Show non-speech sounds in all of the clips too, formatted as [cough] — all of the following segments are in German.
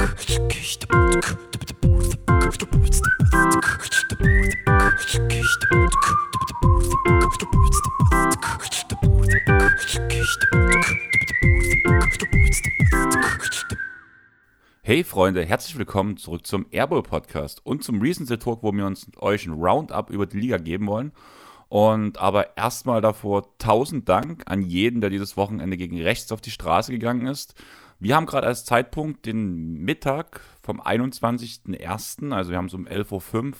Hey Freunde, herzlich willkommen zurück zum Airbowl Podcast und zum Recency Talk, wo wir uns euch ein Roundup über die Liga geben wollen. Und aber erstmal davor tausend Dank an jeden, der dieses Wochenende gegen rechts auf die Straße gegangen ist. Wir haben gerade als Zeitpunkt den Mittag vom 21.01., also wir haben es um 11.05 Uhr,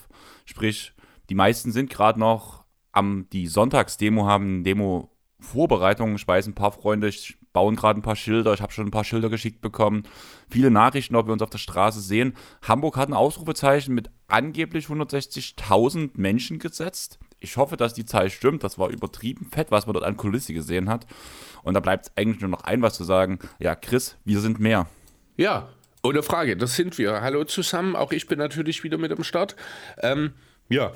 sprich, die meisten sind gerade noch am die Sonntagsdemo haben, Demo Vorbereitungen. Ich weiß, ein paar Freunde bauen gerade ein paar Schilder. Ich habe schon ein paar Schilder geschickt bekommen. Viele Nachrichten, ob wir uns auf der Straße sehen. Hamburg hat ein Ausrufezeichen mit angeblich 160.000 Menschen gesetzt. Ich hoffe, dass die Zahl stimmt. Das war übertrieben fett, was man dort an Kulisse gesehen hat. Und da bleibt eigentlich nur noch ein was zu sagen. Ja, Chris, wir sind mehr. Ja, ohne Frage, das sind wir. Hallo zusammen, auch ich bin natürlich wieder mit am Start. Ähm, ja,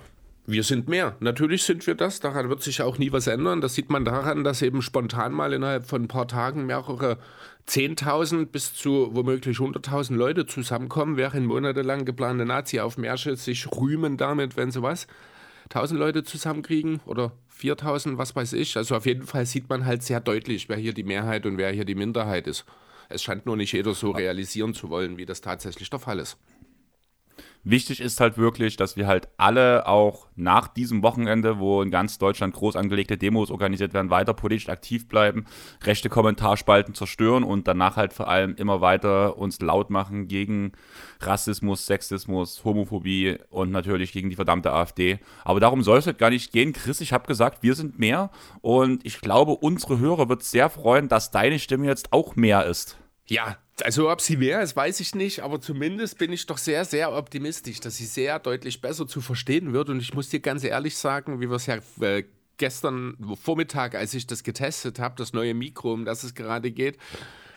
wir sind mehr. Natürlich sind wir das. Daran wird sich auch nie was ändern. Das sieht man daran, dass eben spontan mal innerhalb von ein paar Tagen mehrere 10.000 bis zu womöglich 100.000 Leute zusammenkommen, während monatelang geplante Nazi-Aufmärsche sich rühmen damit, wenn sie was, 1.000 Leute zusammenkriegen oder 4.000, was weiß ich. Also auf jeden Fall sieht man halt sehr deutlich, wer hier die Mehrheit und wer hier die Minderheit ist. Es scheint nur nicht jeder so realisieren zu wollen, wie das tatsächlich der Fall ist. Wichtig ist halt wirklich, dass wir halt alle auch nach diesem Wochenende, wo in ganz Deutschland groß angelegte Demos organisiert werden, weiter politisch aktiv bleiben, rechte Kommentarspalten zerstören und danach halt vor allem immer weiter uns laut machen gegen Rassismus, Sexismus, Homophobie und natürlich gegen die verdammte AfD. Aber darum soll es halt gar nicht gehen. Chris, ich habe gesagt, wir sind mehr und ich glaube, unsere Hörer wird sehr freuen, dass deine Stimme jetzt auch mehr ist. Ja, also ob sie mehr ist, weiß ich nicht, aber zumindest bin ich doch sehr, sehr optimistisch, dass sie sehr deutlich besser zu verstehen wird. Und ich muss dir ganz ehrlich sagen, wie wir es ja äh, gestern Vormittag, als ich das getestet habe, das neue Mikro, um das es gerade geht,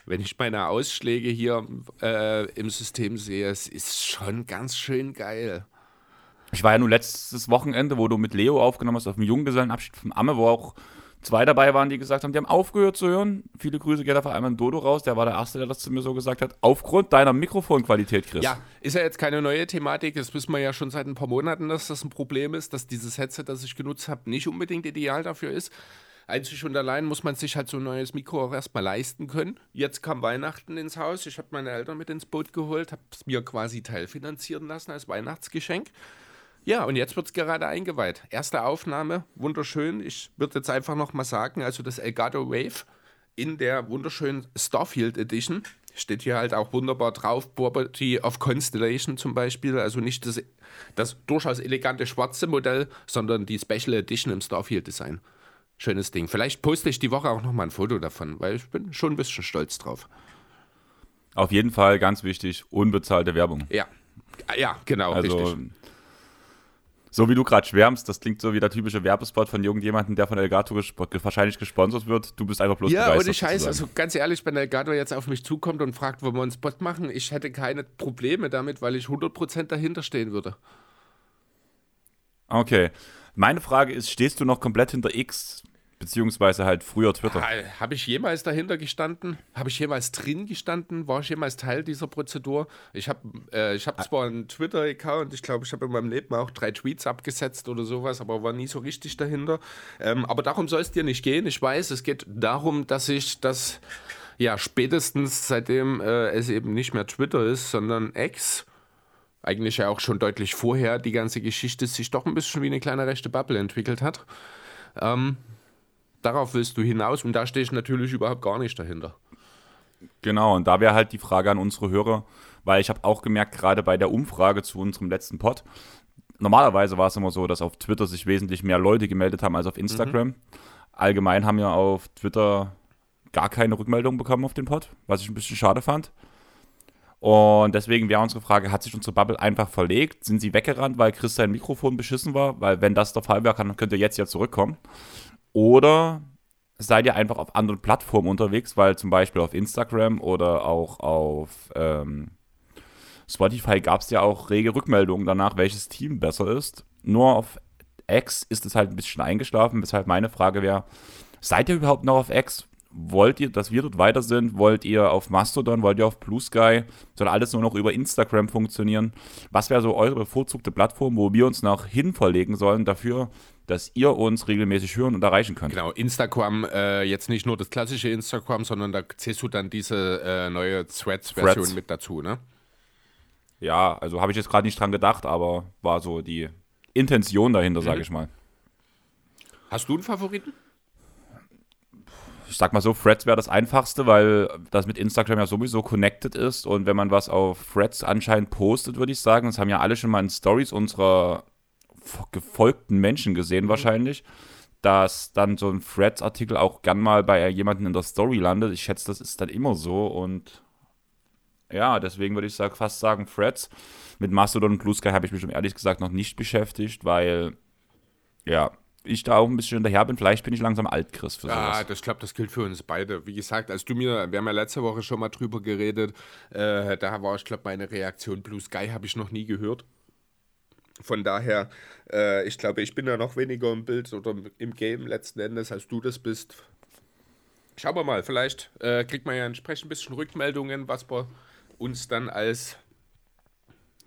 wenn ich meine Ausschläge hier äh, im System sehe, es ist schon ganz schön geil. Ich war ja nur letztes Wochenende, wo du mit Leo aufgenommen hast, auf dem Junggesellenabschied vom Amme, wo auch zwei dabei waren, die gesagt haben, die haben aufgehört zu hören. Viele Grüße geht vor allem an Dodo raus, der war der Erste, der das zu mir so gesagt hat. Aufgrund deiner Mikrofonqualität, Chris. Ja, ist ja jetzt keine neue Thematik. Das wissen wir ja schon seit ein paar Monaten, dass das ein Problem ist, dass dieses Headset, das ich genutzt habe, nicht unbedingt ideal dafür ist. Einzig und allein muss man sich halt so ein neues Mikro auch erstmal leisten können. Jetzt kam Weihnachten ins Haus. Ich habe meine Eltern mit ins Boot geholt, habe es mir quasi teilfinanzieren lassen als Weihnachtsgeschenk. Ja, und jetzt wird es gerade eingeweiht. Erste Aufnahme, wunderschön. Ich würde jetzt einfach nochmal sagen, also das Elgato Wave in der wunderschönen Starfield Edition. Steht hier halt auch wunderbar drauf, Property of Constellation zum Beispiel. Also nicht das, das durchaus elegante schwarze Modell, sondern die Special Edition im Starfield Design. Schönes Ding. Vielleicht poste ich die Woche auch nochmal ein Foto davon, weil ich bin schon ein bisschen stolz drauf. Auf jeden Fall ganz wichtig, unbezahlte Werbung. Ja, ja, genau, also, richtig so wie du gerade schwärmst, das klingt so wie der typische Werbespot von irgendjemandem, der von Elgato gesp wahrscheinlich gesponsert wird. Du bist einfach bloß Ja, und ich heiße, also ganz ehrlich, wenn Elgato jetzt auf mich zukommt und fragt, wo wir einen Spot machen, ich hätte keine Probleme damit, weil ich 100% dahinter stehen würde. Okay. Meine Frage ist, stehst du noch komplett hinter X? Beziehungsweise halt früher Twitter. Ah, Habe ich jemals dahinter gestanden? Habe ich jemals drin gestanden? War ich jemals Teil dieser Prozedur? Ich habe äh, hab zwar einen Twitter-Account, ich glaube, ich habe in meinem Leben auch drei Tweets abgesetzt oder sowas, aber war nie so richtig dahinter. Ähm, aber darum soll es dir nicht gehen. Ich weiß, es geht darum, dass ich das, ja, spätestens seitdem äh, es eben nicht mehr Twitter ist, sondern X, eigentlich ja auch schon deutlich vorher, die ganze Geschichte sich doch ein bisschen wie eine kleine rechte Bubble entwickelt hat. Ähm, darauf willst du hinaus und da stehe ich natürlich überhaupt gar nicht dahinter. Genau, und da wäre halt die Frage an unsere Hörer, weil ich habe auch gemerkt, gerade bei der Umfrage zu unserem letzten Pod, normalerweise war es immer so, dass auf Twitter sich wesentlich mehr Leute gemeldet haben als auf Instagram. Mhm. Allgemein haben wir auf Twitter gar keine Rückmeldung bekommen auf den Pod, was ich ein bisschen schade fand. Und deswegen wäre unsere Frage, hat sich unsere Bubble einfach verlegt? Sind sie weggerannt, weil Chris sein Mikrofon beschissen war? Weil wenn das der Fall wäre, dann könnt ihr jetzt ja zurückkommen. Oder seid ihr einfach auf anderen Plattformen unterwegs, weil zum Beispiel auf Instagram oder auch auf ähm, Spotify gab es ja auch rege Rückmeldungen danach, welches Team besser ist. Nur auf X ist es halt ein bisschen eingeschlafen, weshalb meine Frage wäre, seid ihr überhaupt noch auf X? Wollt ihr, dass wir dort weiter sind? Wollt ihr auf Mastodon? Wollt ihr auf Blue Sky? Soll alles nur noch über Instagram funktionieren? Was wäre so eure bevorzugte Plattform, wo wir uns noch hin verlegen sollen dafür, dass ihr uns regelmäßig hören und erreichen könnt? Genau, Instagram, äh, jetzt nicht nur das klassische Instagram, sondern da zählst du dann diese äh, neue Threads-Version Threads. mit dazu, ne? Ja, also habe ich jetzt gerade nicht dran gedacht, aber war so die Intention dahinter, sage ich mal. Hast du einen Favoriten? Ich sag mal so, Threads wäre das einfachste, weil das mit Instagram ja sowieso connected ist und wenn man was auf Threads anscheinend postet, würde ich sagen, das haben ja alle schon mal in Stories unserer gefolgten Menschen gesehen wahrscheinlich, dass dann so ein Threads-Artikel auch gern mal bei jemandem in der Story landet. Ich schätze, das ist dann immer so und ja, deswegen würde ich sag, fast sagen Threads. Mit Mastodon und Blue Sky habe ich mich um ehrlich gesagt noch nicht beschäftigt, weil ja, ich da auch ein bisschen hinterher bin. Vielleicht bin ich langsam alt, Chris, für sowas. Ja, das glaube, das gilt für uns beide. Wie gesagt, als du mir, wir haben ja letzte Woche schon mal drüber geredet, äh, da war ich glaube meine Reaktion, Blue Sky habe ich noch nie gehört. Von daher, äh, ich glaube, ich bin da noch weniger im Bild oder im Game letzten Endes, als du das bist. Schauen wir mal, vielleicht äh, kriegt man ja entsprechend ein bisschen Rückmeldungen, was wir uns dann als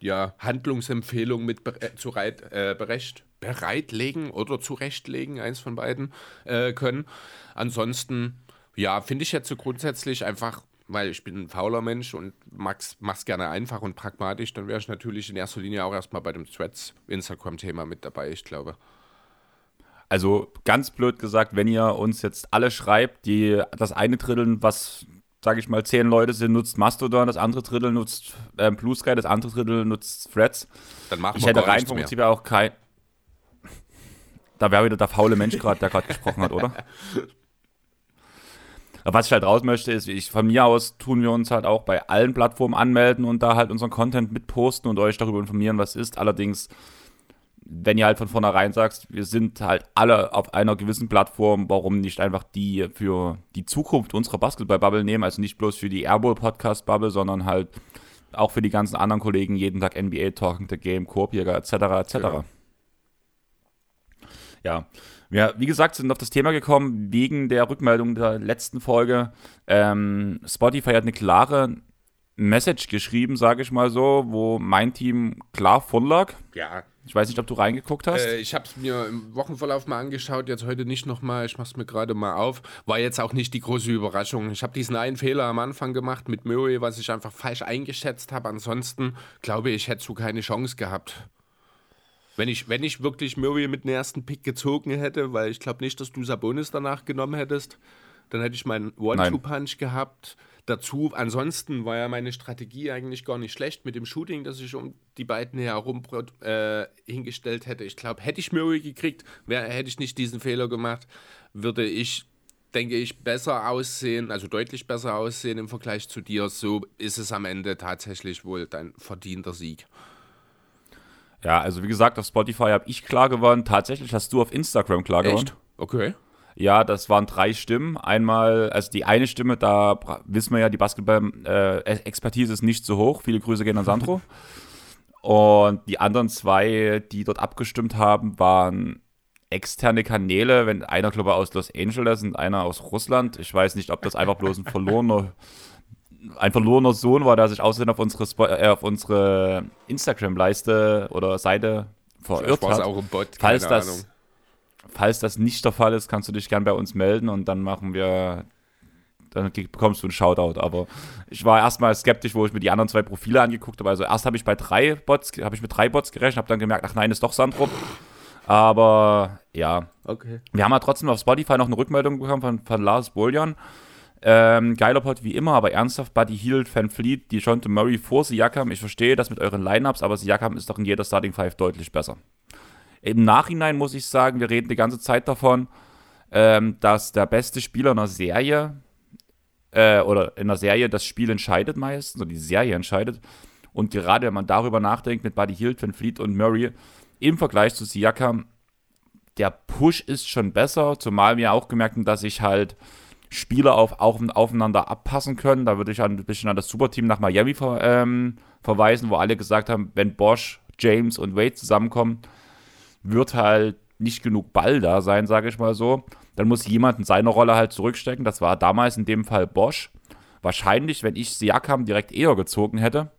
ja, Handlungsempfehlung mit bere zu reit, äh, berecht, bereitlegen oder zurechtlegen, eins von beiden äh, können. Ansonsten, ja, finde ich jetzt so grundsätzlich einfach, weil ich bin ein fauler Mensch und mach's, mach's gerne einfach und pragmatisch, dann wäre ich natürlich in erster Linie auch erstmal bei dem Threads Instagram-Thema mit dabei, ich glaube. Also ganz blöd gesagt, wenn ihr uns jetzt alle schreibt, die das eine Drittel, was sage ich mal, zehn Leute sind, nutzt Mastodon, das andere Drittel nutzt äh, Blue Sky, das andere Drittel nutzt Threads. Dann machen ich hätte rein vom. Prinzip auch kein. Da wäre wieder der faule Mensch gerade, der gerade gesprochen hat, oder? [laughs] Aber Was ich halt raus möchte, ist, ich, von mir aus tun wir uns halt auch bei allen Plattformen anmelden und da halt unseren Content mitposten und euch darüber informieren, was ist. Allerdings, wenn ihr halt von vornherein sagst, wir sind halt alle auf einer gewissen Plattform, warum nicht einfach die für die Zukunft unserer Basketball-Bubble nehmen, also nicht bloß für die Airball-Podcast-Bubble, sondern halt auch für die ganzen anderen Kollegen jeden Tag NBA Talking the Game, Korbjäger etc. etc. Genau. Ja, wir, wie gesagt, sind auf das Thema gekommen wegen der Rückmeldung der letzten Folge. Ähm, Spotify hat eine klare Message geschrieben, sage ich mal so, wo mein Team klar von lag. Ja, Ich weiß nicht, ob du reingeguckt hast. Äh, ich habe es mir im Wochenverlauf mal angeschaut, jetzt heute nicht nochmal. Ich mache es mir gerade mal auf. War jetzt auch nicht die große Überraschung. Ich habe diesen einen Fehler am Anfang gemacht mit Murray, was ich einfach falsch eingeschätzt habe. Ansonsten glaube ich, hätte so keine Chance gehabt. Wenn ich, wenn ich wirklich Murray mit dem ersten Pick gezogen hätte, weil ich glaube nicht, dass du Sabonis danach genommen hättest, dann hätte ich meinen One-Two-Punch gehabt. Dazu, ansonsten war ja meine Strategie eigentlich gar nicht schlecht mit dem Shooting, das ich um die beiden herum äh, hingestellt hätte. Ich glaube, hätte ich Murray gekriegt, wär, hätte ich nicht diesen Fehler gemacht, würde ich, denke ich, besser aussehen, also deutlich besser aussehen im Vergleich zu dir. So ist es am Ende tatsächlich wohl dein verdienter Sieg. ja, also wie gesagt, auf Spotify habe ich klar gewonnen. Tatsächlich hast du auf Instagram klar gewonnen. Echt? Okay. Ja, das waren drei Stimmen. Einmal, also die eine Stimme, da wissen wir ja, die Basketball-Expertise ist nicht so hoch. Viele Grüße gehen an Sandro. [laughs] Und die anderen zwei, die dort abgestimmt haben, waren externe Kanäle. Wenn einer, glaube ich, aus Los Angeles und einer aus Russland. Ich weiß nicht, ob das einfach bloß ein verlorener, [laughs] ein verlorener Sohn war, der sich außerdem auf unsere, Spo- äh, auf unsere Instagram-Leiste oder Seite verirrt hat. auch ein Bot, Falls keine das, Ahnung. Falls das nicht der Fall ist, kannst du dich gern bei uns melden und dann machen wir, dann bekommst du einen Shoutout. Aber ich war erstmal skeptisch, wo ich mir die anderen zwei Profile angeguckt habe. Also erst habe ich bei drei Bots, habe ich mit drei Bots gerechnet, habe dann gemerkt, ach nein, ist doch Sandro. Aber ja, Okay. wir haben ja trotzdem auf Spotify noch eine Rückmeldung bekommen von, von Lars Boljan. Ähm, geiler Pod wie immer, aber ernsthaft, Buddy Hield, Van Fleet, die Jonte Murray vor Siakam. Ich verstehe das mit euren Lineups, aber Siakam ist doch in jeder Starting Five deutlich besser. Im Nachhinein muss ich sagen, wir reden die ganze Zeit davon, ähm, dass der beste Spieler in einer Serie äh, oder in einer Serie das Spiel entscheidet meistens, oder die Serie entscheidet. Und gerade wenn man darüber nachdenkt mit Buddy Hield, Van Fleet und Murray im Vergleich zu Siakam, der Push ist schon besser, zumal wir auch gemerkt haben, dass sich halt Spieler auf, auf, aufeinander abpassen können. Da würde ich ein bisschen an das Superteam nach Miami ver, ähm, verweisen, wo alle gesagt haben, wenn Bosch, James und Wade zusammenkommen, wird halt nicht genug Ball da sein, sage ich mal so. Dann muss jemand in seine Rolle halt zurückstecken. Das war damals in dem Fall Bosch. Wahrscheinlich, wenn ich Siakam direkt eher gezogen hätte,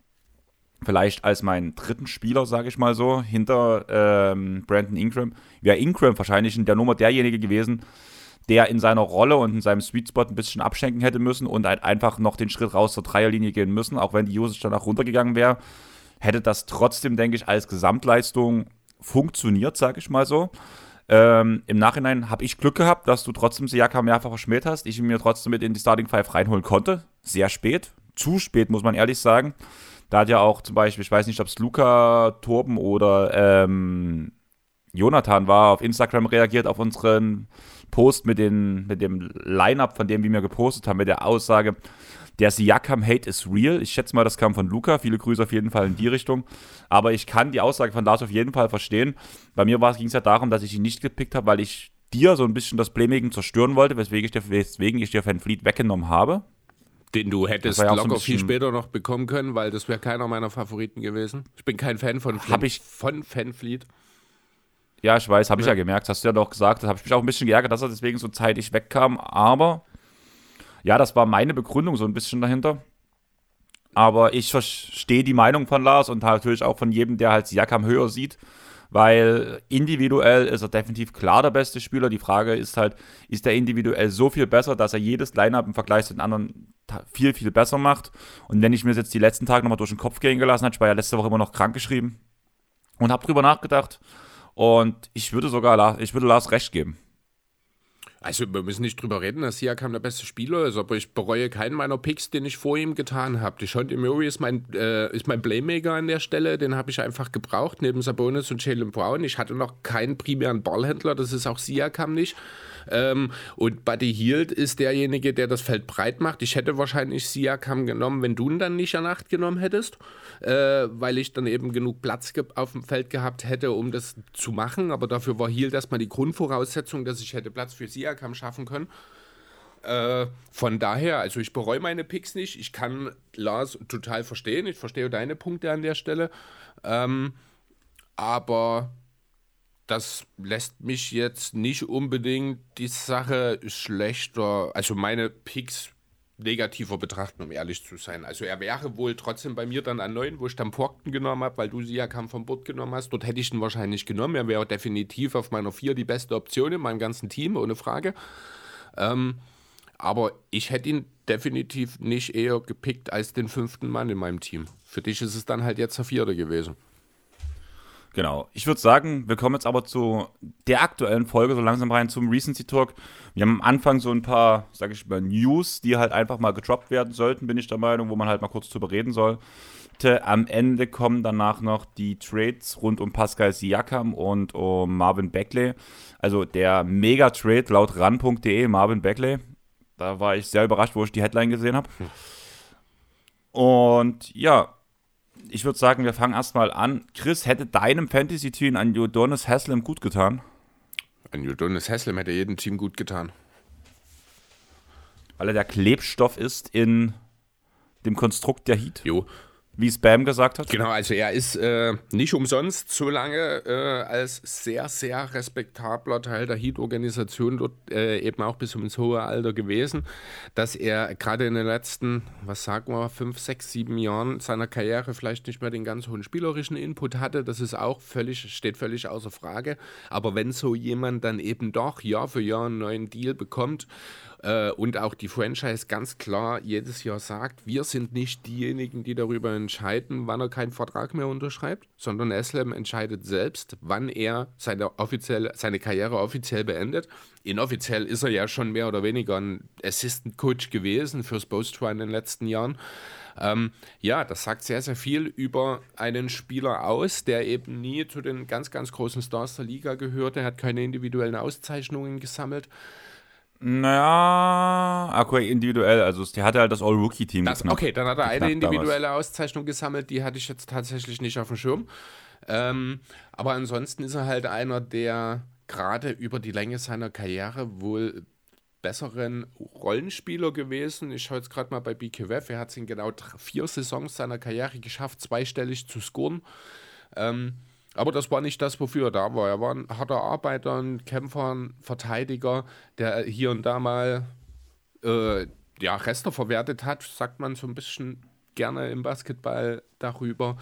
vielleicht als meinen dritten Spieler, sage ich mal so, hinter ähm, Brandon Ingram, wäre Ingram wahrscheinlich in der Nummer derjenige gewesen, der in seiner Rolle und in seinem Sweet Spot ein bisschen abschenken hätte müssen und halt einfach noch den Schritt raus zur Dreierlinie gehen müssen, auch wenn die Usage danach runtergegangen wäre, hätte das trotzdem, denke ich, als Gesamtleistung funktioniert, sage ich mal so. Ähm, Im Nachhinein habe ich Glück gehabt, dass du trotzdem Siakam mehrfach verschmäht hast, ich ihn mir trotzdem mit in die Starting Five reinholen konnte. Sehr spät, zu spät, muss man ehrlich sagen. Da hat ja auch zum Beispiel, ich weiß nicht, ob es Luca, Torben oder ähm, Jonathan war, auf Instagram reagiert auf unseren Post mit, den, mit dem Line-Up, von dem wir mir gepostet haben, mit der Aussage, der Siakam-Hate ist real. Ich schätze mal, das kam von Luca. Viele Grüße auf jeden Fall in die Richtung. Aber ich kann die Aussage von Lars auf jeden Fall verstehen. Bei mir ging es ja darum, dass ich ihn nicht gepickt habe, weil ich dir so ein bisschen das Playmaking zerstören wollte, weswegen ich dir, weswegen ich dir Van Fleet weggenommen habe. Den du hättest ja locker so viel später noch bekommen können, weil das wäre keiner meiner Favoriten gewesen. Ich bin kein Fan von, Flan ich, von Fanfleet. Ja, ich weiß, habe ich ja gemerkt, hast du ja doch gesagt. Da habe ich mich auch ein bisschen geärgert, dass er deswegen so zeitig wegkam. Aber ja, das war meine Begründung so ein bisschen dahinter. Aber ich verstehe die Meinung von Lars und natürlich auch von jedem, der halt Siakam höher sieht, weil individuell ist er definitiv klar der beste Spieler. Die Frage ist halt, ist er individuell so viel besser, dass er jedes Lineup im Vergleich zu den anderen viel, viel besser macht? Und wenn ich mir jetzt die letzten Tage nochmal durch den Kopf gehen gelassen habe, ich war ja letzte Woche immer noch krank geschrieben und habe drüber nachgedacht, und ich würde sogar, ich würde Lars recht geben. Also wir müssen nicht drüber reden, dass Siakam der beste Spieler ist, aber ich bereue keinen meiner Picks, den ich vor ihm getan habe. Deshaunte Murray ist mein, äh, ist mein Playmaker an der Stelle, den habe ich einfach gebraucht, neben Sabonis und Jalen Brown. Ich hatte noch keinen primären Ballhändler, das ist auch Siakam nicht. Ähm, und Buddy Hield ist derjenige, der das Feld breit macht. Ich hätte wahrscheinlich Siakam genommen, wenn du ihn dann nicht an Nacht genommen hättest, äh, weil ich dann eben genug Platz auf dem Feld gehabt hätte, um das zu machen. Aber dafür war Hield erstmal die Grundvoraussetzung, dass ich hätte Platz für Siakam schaffen können. Äh, von daher, also ich bereue meine Picks nicht. Ich kann Lars total verstehen. Ich verstehe deine Punkte an der Stelle. Ähm, aber das lässt mich jetzt nicht unbedingt die Sache schlechter, also meine Picks negativer betrachten, um ehrlich zu sein. Also er wäre wohl trotzdem bei mir dann an 9, wo ich dann Porkten genommen habe, weil du sie ja kam vom Bord genommen hast. Dort hätte ich ihn wahrscheinlich genommen. Er wäre definitiv auf meiner 4 die beste Option in meinem ganzen Team, ohne Frage. Ähm, aber ich hätte ihn definitiv nicht eher gepickt als den fünften Mann in meinem Team. Für dich ist es dann halt jetzt der vierte gewesen. Genau. Ich würde sagen, wir kommen jetzt aber zu der aktuellen Folge so langsam rein zum Recency Talk. Wir haben am Anfang so ein paar, sage ich mal, News, die halt einfach mal gedroppt werden sollten, bin ich der Meinung, wo man halt mal kurz drüber reden soll. Am Ende kommen danach noch die Trades rund um Pascal Siakam und um Marvin Beckley. Also der Mega-Trade laut ran.de, Marvin Beckley. Da war ich sehr überrascht, wo ich die Headline gesehen habe. Und ja, ich würde sagen, wir fangen erstmal an. Chris, hätte deinem Fantasy-Team ein Udonis Haslem gut getan? Ein Udonis Haslem hätte jedem Team gut getan. Weil er der Klebstoff ist in dem Konstrukt der Heat? Jo, wie Spam gesagt hat? Genau, also er ist äh, nicht umsonst so lange äh, als sehr, sehr respektabler Teil der Heat-Organisation dort äh, eben auch bis ins hohe Alter gewesen, dass er gerade in den letzten, was sagen wir, fünf, sechs, sieben Jahren seiner Karriere vielleicht nicht mehr den ganz hohen spielerischen Input hatte. Das ist auch völlig, steht völlig außer Frage. Aber wenn so jemand dann eben doch Jahr für Jahr einen neuen Deal bekommt äh, und auch die Franchise ganz klar jedes Jahr sagt, wir sind nicht diejenigen, die darüber entscheiden, wann er keinen Vertrag mehr unterschreibt, sondern Eslem entscheidet selbst, wann er seine, offiziell, seine Karriere offiziell beendet. Inoffiziell ist er ja schon mehr oder weniger ein Assistant Coach gewesen fürs Bostride in den letzten Jahren. Ähm, ja, das sagt sehr, sehr viel über einen Spieler aus, der eben nie zu den ganz, ganz großen Stars der Liga gehörte. Er hat keine individuellen Auszeichnungen gesammelt. Naja, okay, individuell. Also, der hatte halt das All-Rookie-Team. Okay, dann hat er eine individuelle. Auszeichnung gesammelt, die hatte ich jetzt tatsächlich nicht auf dem Schirm. Ähm, aber ansonsten ist er halt einer, der gerade über die Länge seiner Karriere wohl besseren Rollenspieler gewesen. Ich schaue jetzt gerade mal bei BKWF. Er hat es in genau vier Saisons seiner Karriere geschafft, zweistellig zu scoren. Ähm, Aber das war nicht das, wofür er da war. Er war ein harter Arbeiter, ein Kämpfer, ein Verteidiger, der hier und da mal äh, ja, Reste verwertet hat, sagt man so ein bisschen gerne im Basketball darüber.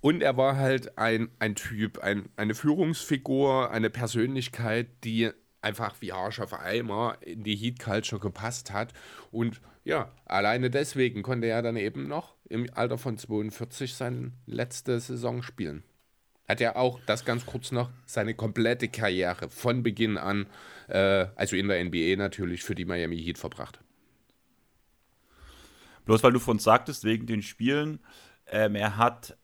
Und er war halt ein, ein Typ, ein, eine Führungsfigur, eine Persönlichkeit, die einfach wie Arsch auf Eimer in die Heat Culture gepasst hat. Und ja, alleine deswegen konnte er dann eben noch im Alter von 42 seine letzte Saison spielen. Hat er auch, das ganz kurz noch, seine komplette Karriere von Beginn an, äh, also in der NBA natürlich, für die Miami Heat verbracht. Bloß weil du von uns sagtest, wegen den Spielen, ähm, er hat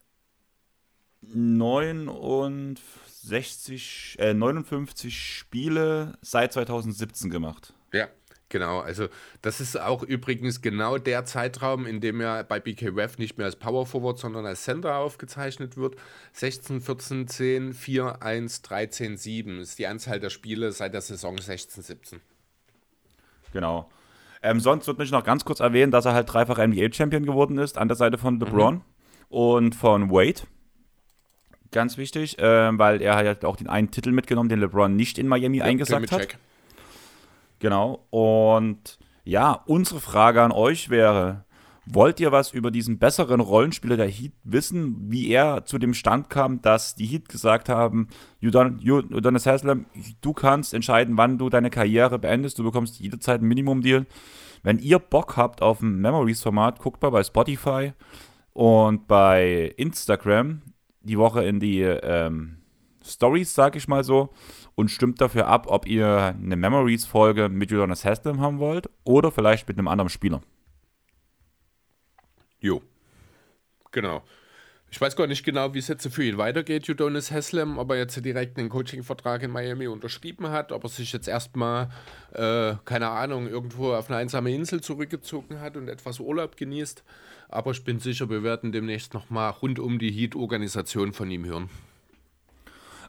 69, äh, 59 Spiele seit 2017 gemacht. Ja, genau. Also das ist auch übrigens genau der Zeitraum, in dem er bei BK Ref nicht mehr als Power Forward, sondern als Center aufgezeichnet wird. 16, 14, 10, 4, 1, 13, 7 ist die Anzahl der Spiele seit der Saison 16, 17. Genau. Ähm, sonst wird mich noch ganz kurz erwähnen, dass er halt dreifach NBA-Champion geworden ist, an der Seite von LeBron mhm. und von Wade. Ganz wichtig, äh, weil er hat auch den einen Titel mitgenommen, den LeBron nicht in Miami ja, eingesagt hat. Genau. Und ja, unsere Frage an euch wäre: Wollt ihr was über diesen besseren Rollenspieler der Heat wissen, wie er zu dem Stand kam, dass die Heat gesagt haben, Udonis Haslam, du kannst entscheiden, wann du deine Karriere beendest, du bekommst jederzeit ein Minimum-Deal. Wenn ihr Bock habt auf ein Memories-Format, guckt mal bei Spotify und bei Instagram die Woche in die ähm, Stories, sag ich mal so, und stimmt dafür ab, ob ihr eine Memories-Folge mit Jonas Haslam haben wollt oder vielleicht mit einem anderen Spieler. Jo. Genau. Ich weiß gar nicht genau, wie es jetzt für ihn weitergeht, Udonis Haslam, ob er jetzt direkt einen Coaching-Vertrag in Miami unterschrieben hat, ob er sich jetzt erstmal, äh, keine Ahnung, irgendwo auf eine einsame Insel zurückgezogen hat und etwas Urlaub genießt. Aber ich bin sicher, wir werden demnächst nochmal rund um die Heat-Organisation von ihm hören.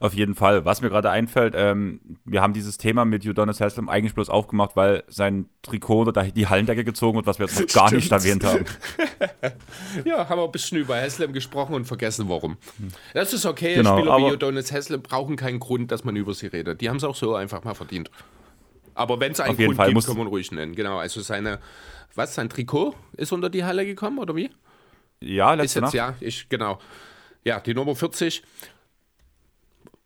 Auf jeden Fall. Was mir gerade einfällt, ähm, wir haben dieses Thema mit Udonis Haslam eigentlich bloß aufgemacht, weil sein Trikot unter die Hallendecke gezogen wird, was wir jetzt noch gar nicht erwähnt haben. [laughs] ja, haben wir ein bisschen über Haslam gesprochen und vergessen, warum. Das ist okay. Genau, Spieler wie Udonis Haslam brauchen keinen Grund, dass man über sie redet. Die haben es auch so einfach mal verdient. Aber wenn es einen Grund Fall gibt, kann man ruhig nennen. Genau, also seine, was, sein Trikot ist unter die Halle gekommen, oder wie? Ja, letzte ist jetzt, Nacht. Ja, ich, genau. Ja, die Nummer 40.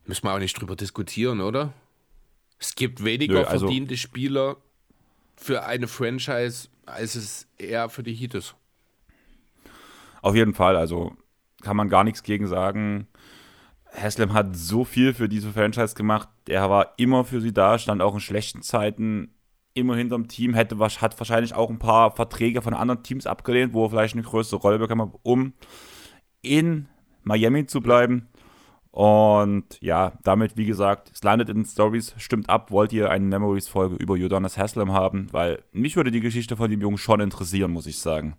Müssen wir auch nicht drüber diskutieren, oder? Es gibt weniger Nö, also verdiente Spieler für eine Franchise, als es eher für die Heat ist. Auf jeden Fall, also kann man gar nichts gegen sagen. Haslam hat so viel für diese Franchise gemacht. Er war immer für sie da, stand auch in schlechten Zeiten immer hinterm Team, hätte, hat wahrscheinlich auch ein paar Verträge von anderen Teams abgelehnt, wo er vielleicht eine größere Rolle bekommen hat, um in Miami zu bleiben. Und ja, damit, wie gesagt, es landet in Stories, stimmt ab, wollt ihr eine Memories-Folge über Udonis Haslam haben, weil mich würde die Geschichte von dem Jungen schon interessieren, muss ich sagen.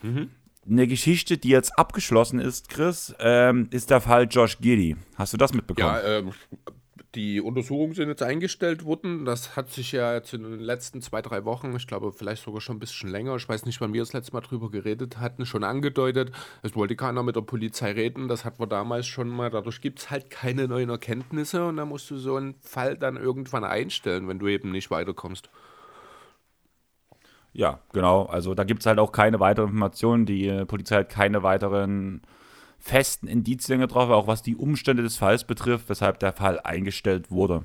Mhm. Eine Geschichte, die jetzt abgeschlossen ist, Chris, ähm, ist der Fall Josh Giddy. Hast du das mitbekommen? Ja, ähm, die Untersuchungen sind jetzt eingestellt worden. Das hat sich ja jetzt in den letzten zwei, drei Wochen, ich glaube vielleicht sogar schon ein bisschen länger, ich weiß nicht, wann wir das letzte Mal drüber geredet hatten, schon angedeutet. Es wollte keiner mit der Polizei reden. Das hatten wir damals schon mal. Dadurch gibt es halt keine neuen Erkenntnisse und da musst du so einen Fall dann irgendwann einstellen, wenn du eben nicht weiterkommst. Ja, genau. Also da gibt es halt auch keine weiteren Informationen. Die äh, Polizei hat keine weiteren festen Indizien getroffen, auch was die Umstände des Falls betrifft, weshalb der Fall eingestellt wurde.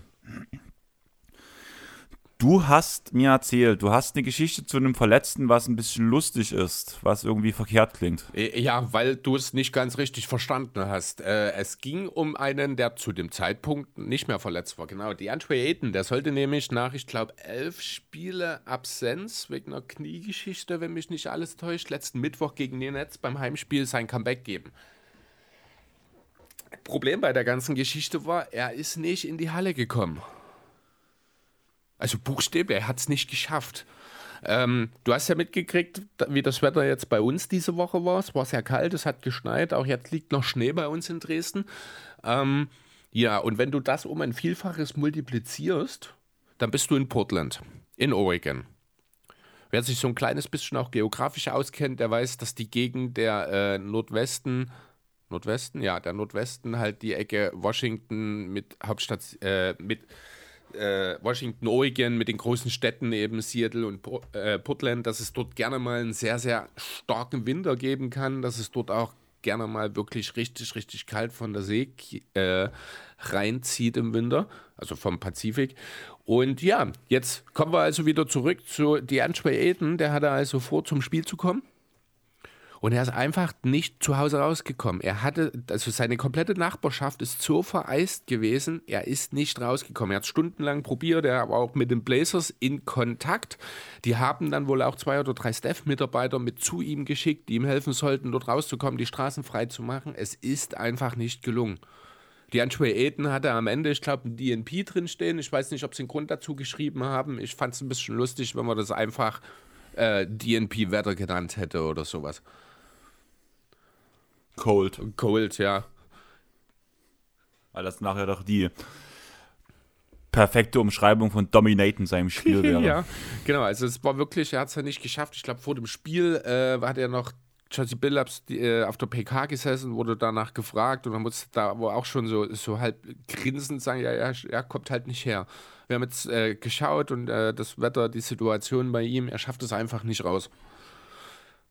Du hast mir erzählt, du hast eine Geschichte zu einem Verletzten, was ein bisschen lustig ist, was irgendwie verkehrt klingt. Äh, ja, weil du es nicht ganz richtig verstanden hast. Äh, es ging um einen, der zu dem Zeitpunkt nicht mehr verletzt war. Genau, die Andre Ayton, der sollte nämlich nach, ich glaube, elf Spiele Absenz wegen einer Kniegeschichte, wenn mich nicht alles täuscht, letzten Mittwoch gegen den Netz beim Heimspiel sein Comeback geben. Problem bei der ganzen Geschichte war, er ist nicht in die Halle gekommen. Also buchstäblich, er hat es nicht geschafft. Ähm, du hast ja mitgekriegt, wie das Wetter jetzt bei uns diese Woche war. Es war sehr kalt, es hat geschneit, auch jetzt liegt noch Schnee bei uns in Dresden. Ähm, ja, und wenn du das um ein Vielfaches multiplizierst, dann bist du in Portland, in Oregon. Wer sich so ein kleines bisschen auch geografisch auskennt, der weiß, dass die Gegend der äh, Nordwesten Nordwesten, ja, der Nordwesten halt die Ecke Washington mit Hauptstadt, äh, mit äh, Washington, Oregon, mit den großen Städten eben Seattle und äh, Portland, dass es dort gerne mal einen sehr, sehr starken Winter geben kann, dass es dort auch gerne mal wirklich richtig, richtig kalt von der See äh, reinzieht im Winter, also vom Pazifik. Und ja, jetzt kommen wir also wieder zurück zu DeAndre Ayton, der hatte also vor, zum Spiel zu kommen. Und er ist einfach nicht zu Hause rausgekommen. Er hatte, also seine komplette Nachbarschaft ist so vereist gewesen, er ist nicht rausgekommen. Er hat stundenlang probiert, er war auch mit den Blazers in Kontakt. Die haben dann wohl auch zwei oder drei Staff-Mitarbeiter mit zu ihm geschickt, die ihm helfen sollten, dort rauszukommen, die Straßen frei zu machen. Es ist einfach nicht gelungen. Die Ayton hatte am Ende, ich glaube, ein DNP drinstehen. Ich weiß nicht, ob sie einen Grund dazu geschrieben haben. Ich fand es ein bisschen lustig, wenn man das einfach äh, DNP-Wetter genannt hätte oder sowas. Cold. Cold, ja. Weil das nachher doch die perfekte Umschreibung von Dominate in seinem Spiel [laughs] wäre. ja, genau. Also es war wirklich, er hat es ja nicht geschafft. Ich glaube, vor dem Spiel äh, hat er noch Josie Billups äh, auf der PK gesessen, wurde danach gefragt und dann musste da wo auch schon so, so halb grinsend sagen, ja, ja, er kommt halt nicht her. Wir haben jetzt äh, geschaut und äh, das Wetter, die Situation bei ihm, er schafft es einfach nicht raus.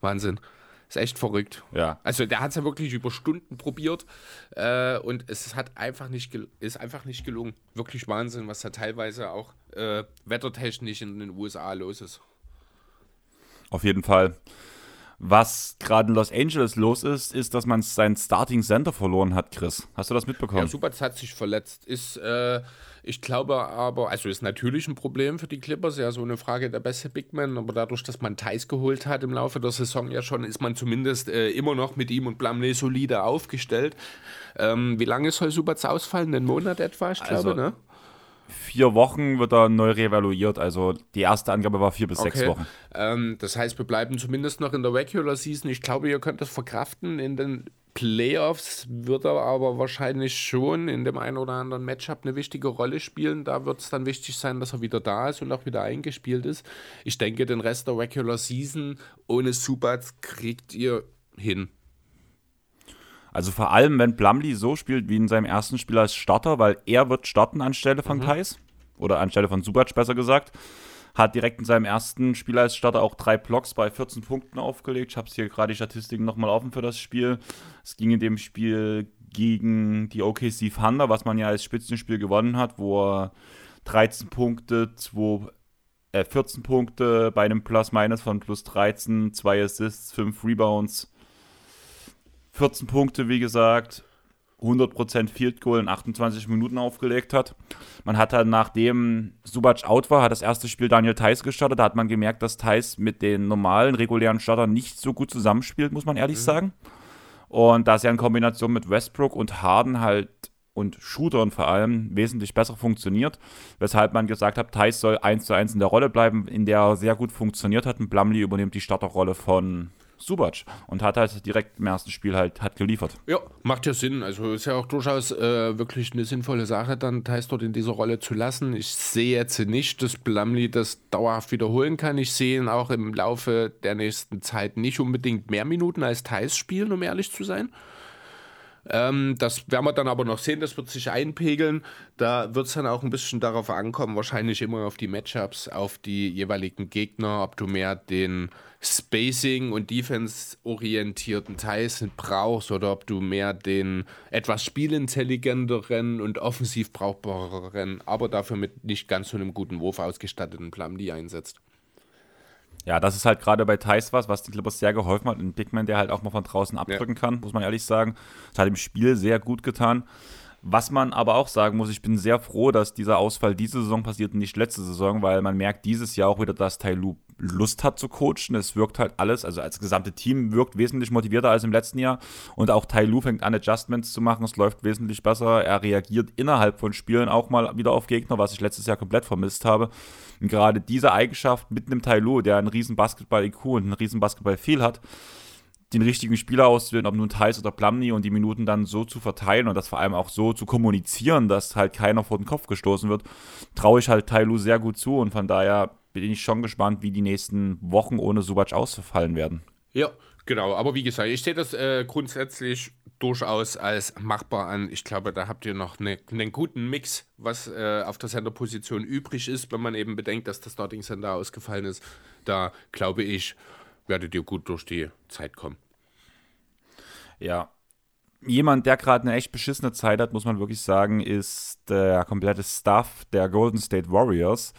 Wahnsinn. Ist echt verrückt. Ja. Also der hat es ja wirklich über Stunden probiert äh, und es hat einfach nicht ist einfach nicht gelungen. Wirklich Wahnsinn, was da teilweise auch äh, wettertechnisch in den USA los ist. Auf jeden Fall. Was gerade in Los Angeles los ist, ist, dass man seinen Starting Center verloren hat, Chris. Hast du das mitbekommen? Ja, Subats hat sich verletzt. Ist, äh, ich glaube aber, also ist natürlich ein Problem für die Clippers, ja, so eine Frage der beste Big Man, aber dadurch, dass man Thais geholt hat im Laufe der Saison ja schon, ist man zumindest äh, immer noch mit ihm und Blamley solide aufgestellt. Ähm, wie lange soll Subats ausfallen? Einen Monat etwa, ich glaube, also, ne? vier Wochen wird er neu reevaluiert. Also die erste Angabe war vier bis okay. sechs Wochen. Ähm, das heißt, wir bleiben zumindest noch in der Regular Season. Ich glaube, ihr könnt das verkraften. In den Playoffs wird er aber wahrscheinlich schon in dem einen oder anderen Matchup eine wichtige Rolle spielen. Da wird es dann wichtig sein, dass er wieder da ist und auch wieder eingespielt ist. Ich denke, den Rest der Regular Season ohne Subats kriegt ihr hin. Also vor allem, wenn Plumlee so spielt wie in seinem ersten Spiel als Starter, weil er wird starten anstelle von mhm. Thais oder anstelle von Subac besser gesagt. Hat direkt in seinem ersten Spiel als Starter auch drei Blocks bei 14 Punkten aufgelegt. Ich habe hier gerade die Statistiken nochmal offen für das Spiel. Es ging in dem Spiel gegen die OKC Thunder, was man ja als Spitzenspiel gewonnen hat, wo er 13 Punkte, 2, äh, 14 Punkte bei einem Plus-Minus von plus 13, 2 Assists, 5 Rebounds, 14 Punkte, wie gesagt, 100% Field Goal in 28 Minuten aufgelegt hat. Man hat dann, nachdem Subac out war, hat das erste Spiel Daniel Theiss gestartet. Da hat man gemerkt, dass Theiss mit den normalen, regulären Startern nicht so gut zusammenspielt, muss man ehrlich mhm. sagen. Und dass er in Kombination mit Westbrook und Harden halt und Shootern vor allem wesentlich besser funktioniert, weshalb man gesagt hat, Theiss soll 1 zu 1 in der Rolle bleiben, in der er sehr gut funktioniert hat. Und Blumley übernimmt die Starterrolle von Subac und hat halt direkt im ersten Spiel halt hat geliefert. Ja, macht ja Sinn. Also ist ja auch durchaus äh, wirklich eine sinnvolle Sache, dann Thais dort in dieser Rolle zu lassen. Ich sehe jetzt nicht, dass Blumley das dauerhaft wiederholen kann. Ich sehe ihn auch im Laufe der nächsten Zeit nicht unbedingt mehr Minuten als Thais spielen, um ehrlich zu sein. Ähm, das werden wir dann aber noch sehen, das wird sich einpegeln. Da wird es dann auch ein bisschen darauf ankommen, wahrscheinlich immer auf die Matchups, auf die jeweiligen Gegner, ob du mehr den Spacing- und Defense-orientierten Tyson brauchst oder ob du mehr den etwas spielintelligenteren und offensiv brauchbareren, aber dafür mit nicht ganz so einem guten Wurf ausgestatteten Plumlee einsetzt. Ja, das ist halt gerade bei Thais was, was den Clippers sehr geholfen hat. Ein Big Man, der halt auch mal von draußen abdrücken ja. kann, muss man ehrlich sagen. Das hat im Spiel sehr gut getan. Was man aber auch sagen muss, ich bin sehr froh, dass dieser Ausfall diese Saison passiert und nicht letzte Saison, weil man merkt dieses Jahr auch wieder, dass Tai Lu Lust hat zu coachen. Es wirkt halt alles, also als gesamte Team wirkt wesentlich motivierter als im letzten Jahr. Und auch Tai Lu fängt an, Adjustments zu machen. Es läuft wesentlich besser. Er reagiert innerhalb von Spielen auch mal wieder auf Gegner, was ich letztes Jahr komplett vermisst habe. Und gerade diese Eigenschaft mit einem Tai Lu, der einen riesen Basketball-IQ und einen riesen Basketball-Feel hat, den richtigen Spieler auszuwählen, ob nun Thais oder Plumney und die Minuten dann so zu verteilen und das vor allem auch so zu kommunizieren, dass halt keiner vor den Kopf gestoßen wird, traue ich halt Tailu sehr gut zu und von daher bin ich schon gespannt, wie die nächsten Wochen ohne Subac ausfallen werden. Ja, genau. Aber wie gesagt, ich sehe das äh, grundsätzlich durchaus als machbar an. Ich glaube, da habt ihr noch eine, einen guten Mix, was äh, auf der Senderposition übrig ist, wenn man eben bedenkt, dass das Starting Center ausgefallen ist. Da glaube ich, werdet ihr gut durch die Zeit kommen. Ja. Jemand, der gerade eine echt beschissene Zeit hat, muss man wirklich sagen, ist der komplette Staff der Golden State Warriors.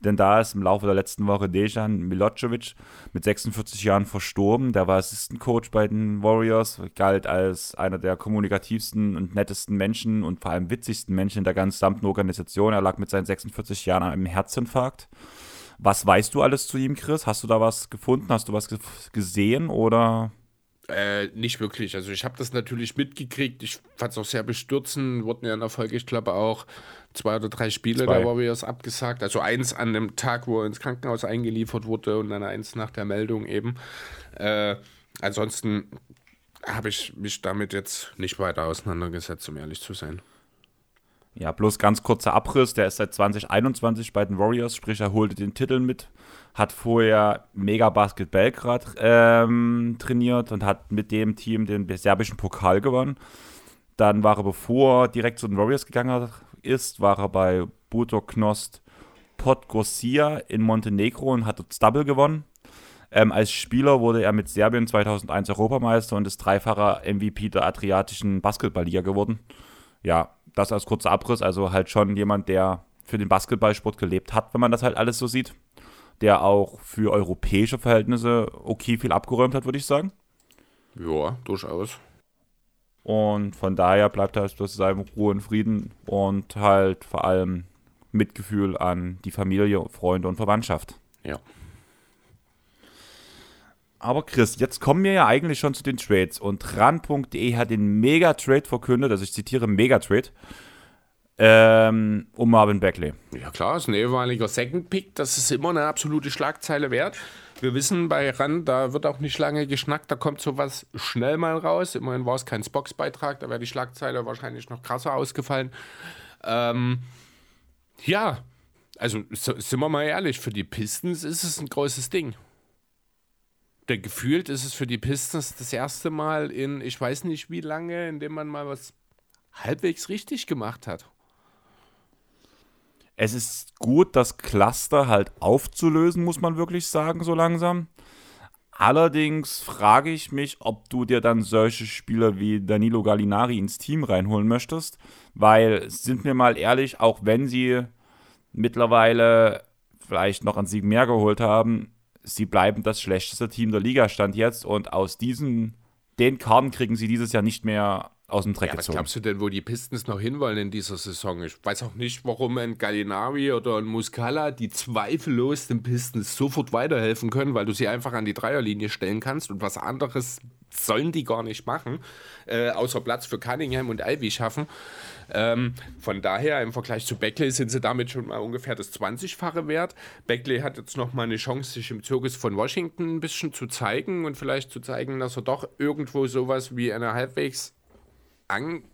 Denn da ist im Laufe der letzten Woche Dejan Milocevic mit 46 Jahren verstorben. Der war Assistant Coach bei den Warriors, galt als einer der kommunikativsten und nettesten Menschen und vor allem witzigsten Menschen in der gesamten Organisation. Er lag mit seinen 46 Jahren an einem Herzinfarkt. Was weißt du alles zu ihm, Chris? Hast du da was gefunden? Hast du was gesehen oder? Äh, nicht wirklich. Also ich habe das natürlich mitgekriegt. Ich fand es auch sehr bestürzend. Wurden ja in der Folge, ich glaube, auch zwei oder drei Spiele zwei. der Warriors abgesagt. Also eins an dem Tag, wo er ins Krankenhaus eingeliefert wurde und dann eins nach der Meldung eben. Äh, ansonsten habe ich mich damit jetzt nicht weiter auseinandergesetzt, um ehrlich zu sein. Ja, bloß ganz kurzer Abriss. Der ist seit 2021 bei den Warriors, sprich, er holte den Titel mit hat vorher Mega Basket Belgrad ähm, trainiert und hat mit dem Team den serbischen Pokal gewonnen. Dann war er, bevor er direkt zu den Warriors gegangen ist, war er bei Buto Knost Podgorcia in Montenegro und hat dort Double gewonnen. Ähm, als Spieler wurde er mit Serbien 2001 Europameister und ist dreifacher MVP der Adriatischen Basketballliga geworden. Ja, das als kurzer Abriss. Also halt schon jemand, der für den Basketballsport gelebt hat, wenn man das halt alles so sieht der auch für europäische Verhältnisse okay viel abgeräumt hat, würde ich sagen. Ja, durchaus. Und von daher bleibt halt das seinem Ruhe und Frieden und halt vor allem Mitgefühl an die Familie, Freunde und Verwandtschaft. Ja. Aber Chris, jetzt kommen wir ja eigentlich schon zu den Trades und ran.de hat den Mega-Trade verkündet, also ich zitiere Mega-Trade ähm, um Marvin Beckley. Ja klar, ist ein ehemaliger Second Pick, das ist immer eine absolute Schlagzeile wert. Wir wissen bei RAN, da wird auch nicht lange geschnackt, da kommt sowas schnell mal raus. Immerhin war es kein Spox-Beitrag, da wäre die Schlagzeile wahrscheinlich noch krasser ausgefallen. Ähm, ja, also sind wir mal ehrlich, für die Pistons ist es ein großes Ding. Denn gefühlt ist es für die Pistons das erste Mal in, ich weiß nicht wie lange, in dem man mal was halbwegs richtig gemacht hat es ist gut, das Cluster halt aufzulösen, muss man wirklich sagen, so langsam. Allerdings frage ich mich, ob du dir dann solche Spieler wie Danilo Gallinari ins Team reinholen möchtest, weil, sind wir mal ehrlich, auch wenn sie mittlerweile vielleicht noch an Sieg mehr geholt haben, sie bleiben das schlechteste Team der Liga stand jetzt. Und aus diesen, den Karten kriegen sie dieses Jahr nicht mehr aus dem Dreck ja, gezogen. Was glaubst du denn, wo die Pistons noch hinwollen in dieser Saison? Ich weiß auch nicht, warum ein Gallinari oder ein Muscala, die zweifellos den Pistons sofort weiterhelfen können, weil du sie einfach an die Dreierlinie stellen kannst und was anderes sollen die gar nicht machen, äh, außer Platz für Cunningham und Ivy schaffen. Ähm, von daher im Vergleich zu Beckley sind sie damit schon mal ungefähr das 20-fache wert. Beckley hat jetzt noch mal eine Chance, sich im Zirkus von Washington ein bisschen zu zeigen und vielleicht zu zeigen, dass er doch irgendwo sowas wie eine halbwegs an,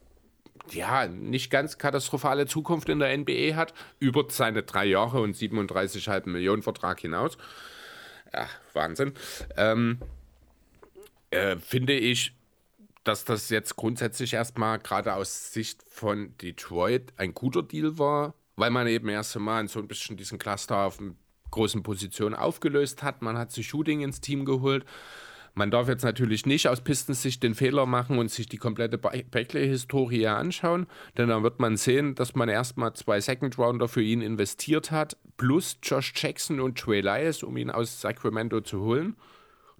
ja, nicht ganz katastrophale Zukunft in der NBA hat, über seine drei Jahre und 37,5 Millionen Vertrag hinaus. Ja, Wahnsinn. Ähm, äh, finde ich, dass das jetzt grundsätzlich erstmal gerade aus Sicht von Detroit ein guter Deal war, weil man eben erst einmal so ein bisschen diesen Cluster auf großen Positionen aufgelöst hat. Man hat sich Shooting ins Team geholt. Man darf jetzt natürlich nicht aus Pistensicht den Fehler machen und sich die komplette Beckley-Historie anschauen, denn dann wird man sehen, dass man erstmal zwei Second-Rounder für ihn investiert hat, plus Josh Jackson und Trey Lyles, um ihn aus Sacramento zu holen,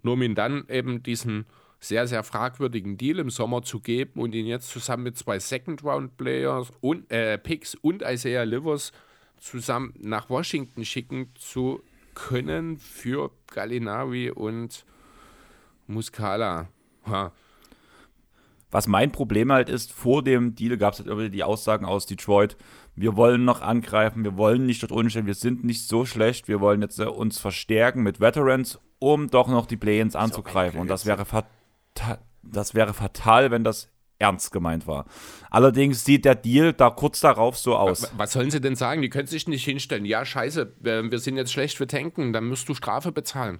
nur um ihn dann eben diesen sehr, sehr fragwürdigen Deal im Sommer zu geben und ihn jetzt zusammen mit zwei Second-Round-Players und äh, Picks und Isaiah Livers zusammen nach Washington schicken zu können für Gallinari und Muscala. Ha. Was mein Problem halt ist, vor dem Deal gab es halt immer die Aussagen aus Detroit, wir wollen noch angreifen, wir wollen nicht dort unten stehen, wir sind nicht so schlecht, wir wollen jetzt äh, uns verstärken mit Veterans, um doch noch die Play-ins anzugreifen. Und das wäre, das wäre fatal, wenn das ernst gemeint war. Allerdings sieht der Deal da kurz darauf so aus. Was sollen sie denn sagen? Die können sich nicht hinstellen. Ja, scheiße, wir sind jetzt schlecht für Tanken, dann musst du Strafe bezahlen.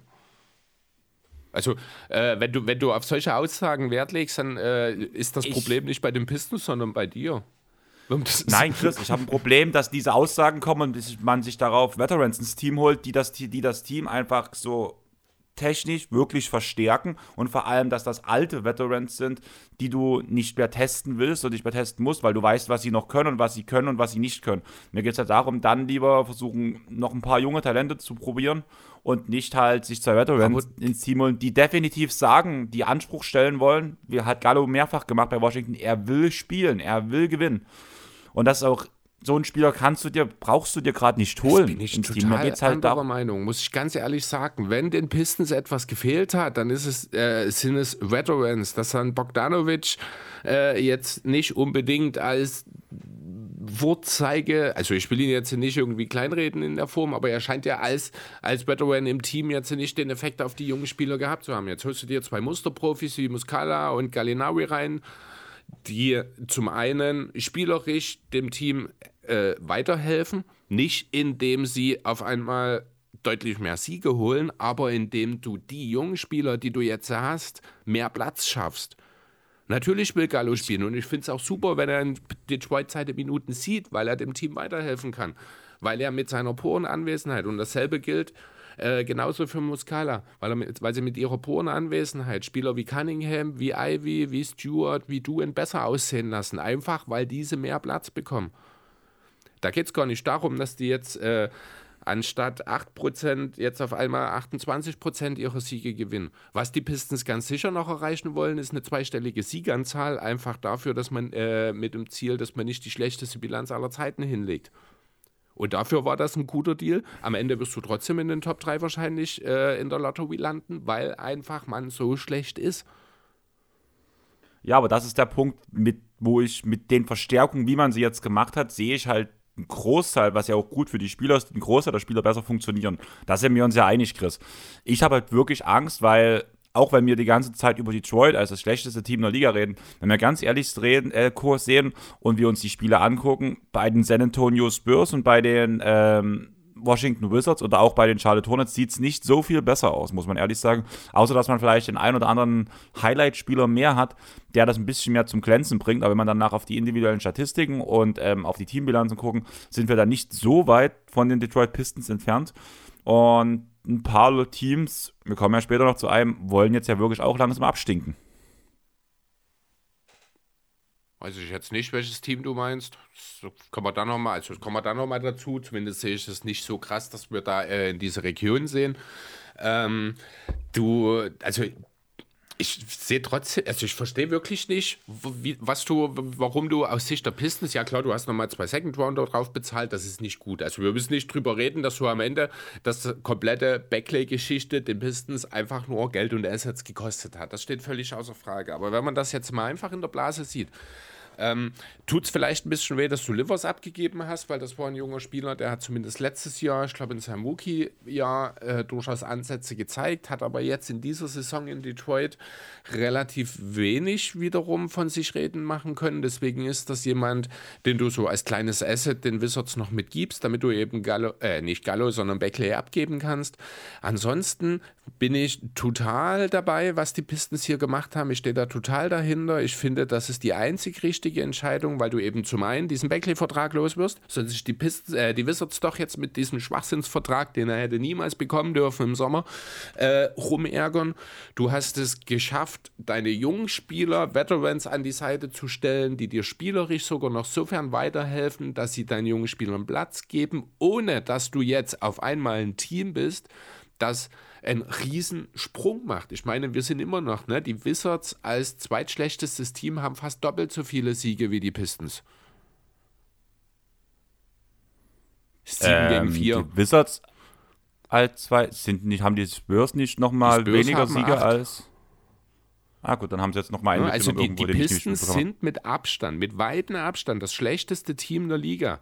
Also, äh, wenn, du, wenn du auf solche Aussagen Wert legst, dann äh, ist das Ich- Problem nicht bei den Pistons, sondern bei dir. Nein, Chris, ich habe ein Problem, dass diese Aussagen kommen und man sich darauf Veterans ins Team holt, die das, die das Team einfach so technisch wirklich verstärken und vor allem, dass das alte Veterans sind, die du nicht mehr testen willst und nicht mehr testen musst, weil du weißt, was sie noch können und was sie können und was sie nicht können. Mir geht es halt darum, dann lieber versuchen, noch ein paar junge Talente zu probieren und nicht halt sich zwei Veterans ins Team holen, die definitiv sagen, die Anspruch stellen wollen, wie hat Gallo mehrfach gemacht bei Washington, er will spielen, er will gewinnen. Und das ist auch so ein Spieler kannst du dir, brauchst du dir gerade nicht holen bin ich ins Team. Total geht's halt anderer. Meinung, muss ich ganz ehrlich sagen. Wenn den Pistons etwas gefehlt hat, dann ist es, äh, sind es Veterans. Dass dann Bogdanovic äh, jetzt nicht unbedingt als Vorzeige, also ich will ihn jetzt nicht irgendwie kleinreden in der Form, aber er scheint ja als, als Veteran im Team jetzt nicht den Effekt auf die jungen Spieler gehabt zu haben. Jetzt holst du dir zwei Musterprofis wie Muscala und Gallinari rein, die zum einen spielerisch dem Team äh, weiterhelfen, nicht indem sie auf einmal deutlich mehr Siege holen, aber indem du die jungen Spieler, die du jetzt hast, mehr Platz schaffst. Natürlich will Gallo spielen und ich finde es auch super, wenn er in Detroit seine Minuten sieht, weil er dem Team weiterhelfen kann. Weil er mit seiner puren Anwesenheit, und dasselbe gilt äh, genauso für Muscala, weil, mit, weil sie mit ihrer puren Anwesenheit Spieler wie Cunningham, wie Ivy, wie Stewart, wie Duen besser aussehen lassen. Einfach, weil diese mehr Platz bekommen. Da geht es gar nicht darum, dass die jetzt äh, anstatt 8% jetzt auf einmal 28% ihrer Siege gewinnen. Was die Pistons ganz sicher noch erreichen wollen, ist eine zweistellige Sieganzahl, einfach dafür, dass man äh, mit dem Ziel, dass man nicht die schlechteste Bilanz aller Zeiten hinlegt. Und dafür war das ein guter Deal. Am Ende wirst du trotzdem in den Top 3 wahrscheinlich äh, in der Lottery landen, weil einfach man so schlecht ist. Ja, aber das ist der Punkt, mit, wo ich mit den Verstärkungen, wie man sie jetzt gemacht hat, sehe ich halt einen Großteil, was ja auch gut für die Spieler ist, einen Großteil der Spieler besser funktionieren. Da sind wir uns ja einig, Chris. Ich habe halt wirklich Angst, weil auch wenn wir die ganze Zeit über Detroit als das schlechteste Team der Liga reden, wenn wir ganz ehrlich reden, äh, Kurs sehen und wir uns die Spiele angucken, bei den San Antonio Spurs und bei den ähm, Washington Wizards oder auch bei den Charlotte Hornets sieht es nicht so viel besser aus, muss man ehrlich sagen. Außer, dass man vielleicht den einen oder anderen Highlight-Spieler mehr hat, der das ein bisschen mehr zum Glänzen bringt. Aber wenn man danach auf die individuellen Statistiken und ähm, auf die Teambilanzen gucken, sind wir da nicht so weit von den Detroit Pistons entfernt. Und ein paar Teams, wir kommen ja später noch zu einem, wollen jetzt ja wirklich auch langsam abstinken. Weiß ich jetzt nicht, welches Team du meinst. Kommen wir dann nochmal, also noch dazu. Zumindest sehe ich es nicht so krass, dass wir da äh, in diese Region sehen. Ähm, du, also ich sehe trotzdem, also ich verstehe wirklich nicht, wie, was du, warum du aus Sicht der Pistons, ja klar, du hast nochmal zwei Second Rounder drauf bezahlt, das ist nicht gut. Also wir müssen nicht drüber reden, dass du am Ende das komplette Backlay-Geschichte den Pistons einfach nur Geld und Assets gekostet hat. Das steht völlig außer Frage. Aber wenn man das jetzt mal einfach in der Blase sieht, ähm, Tut es vielleicht ein bisschen weh, dass du Livers abgegeben hast, weil das war ein junger Spieler, der hat zumindest letztes Jahr, ich glaube in seinem Rookie-Jahr, äh, durchaus Ansätze gezeigt, hat aber jetzt in dieser Saison in Detroit relativ wenig wiederum von sich reden machen können. Deswegen ist das jemand, den du so als kleines Asset den Wizards noch mitgibst, damit du eben Gallo, äh, nicht Gallo, sondern Beckley abgeben kannst. Ansonsten bin ich total dabei, was die Pistons hier gemacht haben. Ich stehe da total dahinter. Ich finde, das ist die einzig richtige Entscheidung, weil du eben zum einen diesen Beckley-Vertrag los wirst, sonst sich die, Pistons, äh, die Wizards doch jetzt mit diesem Schwachsinnsvertrag, den er hätte niemals bekommen dürfen im Sommer, äh, rumärgern. Du hast es geschafft, deine jungen Spieler, Veterans an die Seite zu stellen, die dir spielerisch sogar noch sofern weiterhelfen, dass sie deinen jungen Spielern Platz geben, ohne dass du jetzt auf einmal ein Team bist, das einen riesen Sprung macht. Ich meine, wir sind immer noch, ne? Die Wizards als zweitschlechtestes Team haben fast doppelt so viele Siege wie die Pistons. Sieben gegen vier. Ähm, Die Wizards als zwei, sind nicht, haben die Spurs nicht nochmal weniger haben Siege acht. als. Ah gut, dann haben sie jetzt nochmal einen Also die, irgendwo, die Pistons sind mit Abstand, mit weitem Abstand das schlechteste Team der Liga.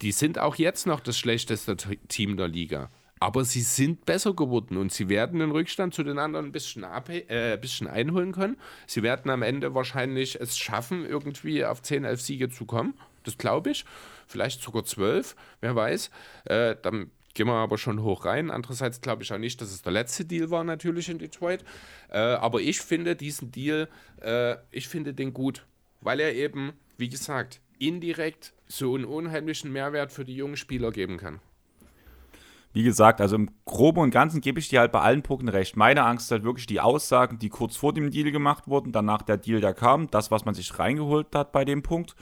Die sind auch jetzt noch das schlechteste Team der Liga. Aber sie sind besser geworden und sie werden den Rückstand zu den anderen ein bisschen, äh, bisschen einholen können. Sie werden am Ende wahrscheinlich es schaffen, irgendwie auf 10, 11 Siege zu kommen. Das glaube ich. Vielleicht sogar 12, wer weiß. Äh, dann gehen wir aber schon hoch rein. Andererseits glaube ich auch nicht, dass es der letzte Deal war, natürlich in Detroit. Äh, aber ich finde diesen Deal, äh, ich finde den gut, weil er eben, wie gesagt, indirekt so einen unheimlichen Mehrwert für die jungen Spieler geben kann. Wie gesagt, also im Groben und Ganzen gebe ich dir halt bei allen Punkten recht. Meine Angst ist halt wirklich die Aussagen, die kurz vor dem Deal gemacht wurden, danach der Deal, der kam, das, was man sich reingeholt hat bei dem Punkt.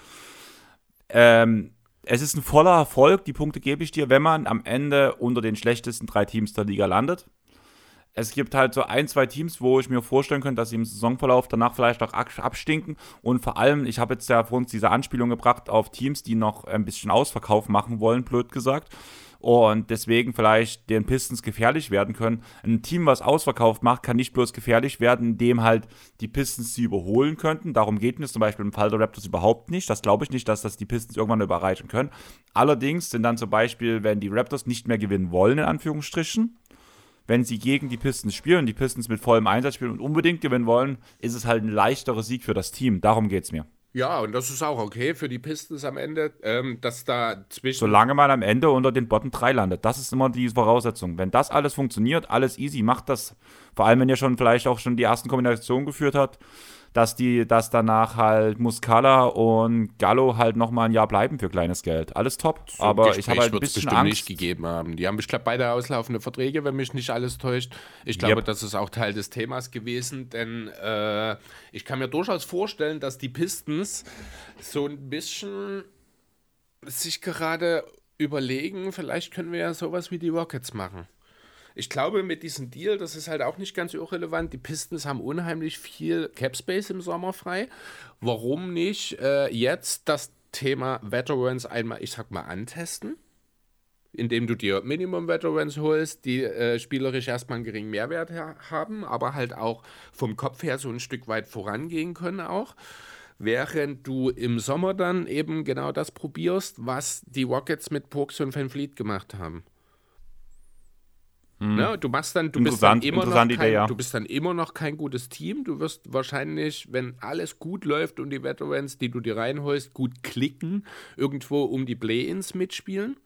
Ähm, es ist ein voller Erfolg, die Punkte gebe ich dir, wenn man am Ende unter den schlechtesten drei Teams der Liga landet. Es gibt halt so ein, zwei Teams, wo ich mir vorstellen könnte, dass sie im Saisonverlauf danach vielleicht auch abstinken. Und vor allem, ich habe jetzt ja vor uns diese Anspielung gebracht auf Teams, die noch ein bisschen Ausverkauf machen wollen, blöd gesagt und deswegen vielleicht den Pistons gefährlich werden können. Ein Team, was ausverkauft macht, kann nicht bloß gefährlich werden, indem halt die Pistons sie überholen könnten. Darum geht es zum Beispiel im Fall der Raptors überhaupt nicht. Das glaube ich nicht, dass das die Pistons irgendwann überreichen können. Allerdings sind dann zum Beispiel, wenn die Raptors nicht mehr gewinnen wollen, in Anführungsstrichen, wenn sie gegen die Pistons spielen, die Pistons mit vollem Einsatz spielen und unbedingt gewinnen wollen, ist es halt ein leichterer Sieg für das Team. Darum geht es mir. Ja, und das ist auch okay für die Pistons am Ende, ähm, dass da zwischen. Solange man am Ende unter den Bottom 3 landet. Das ist immer die Voraussetzung. Wenn das alles funktioniert, alles easy, macht das. Vor allem, wenn ihr schon vielleicht auch schon die ersten Kombinationen geführt habt, dass die, dass danach halt Muscala und Gallo halt nochmal ein Jahr bleiben für kleines Geld. Alles top. So aber ich habe halt ein bisschen Angst. nicht gegeben haben. Die haben, ich glaube, beide auslaufende Verträge, wenn mich nicht alles täuscht. Ich glaube, yep. das ist auch Teil des Themas gewesen, denn äh, ich kann mir durchaus vorstellen, dass die Pistons so ein bisschen sich gerade überlegen, vielleicht können wir ja sowas wie die Rockets machen. Ich glaube, mit diesem Deal, das ist halt auch nicht ganz irrelevant. Die Pistons haben unheimlich viel Cap Space im Sommer frei. Warum nicht äh, jetzt das Thema Veterans einmal, ich sag mal, antesten? Indem du dir Minimum Veterans holst, die äh, spielerisch erstmal einen geringen Mehrwert haben, aber halt auch vom Kopf her so ein Stück weit vorangehen können auch während du im Sommer dann eben genau das probierst, was die Rockets mit Purks und Van Fleet gemacht haben. Mhm. Ne? Du machst dann, du bist dann immer noch kein, Idee, ja. du bist dann immer noch kein gutes Team. Du wirst wahrscheinlich, wenn alles gut läuft und die Veterans, die du dir reinholst, gut klicken, irgendwo um die Play-ins mitspielen.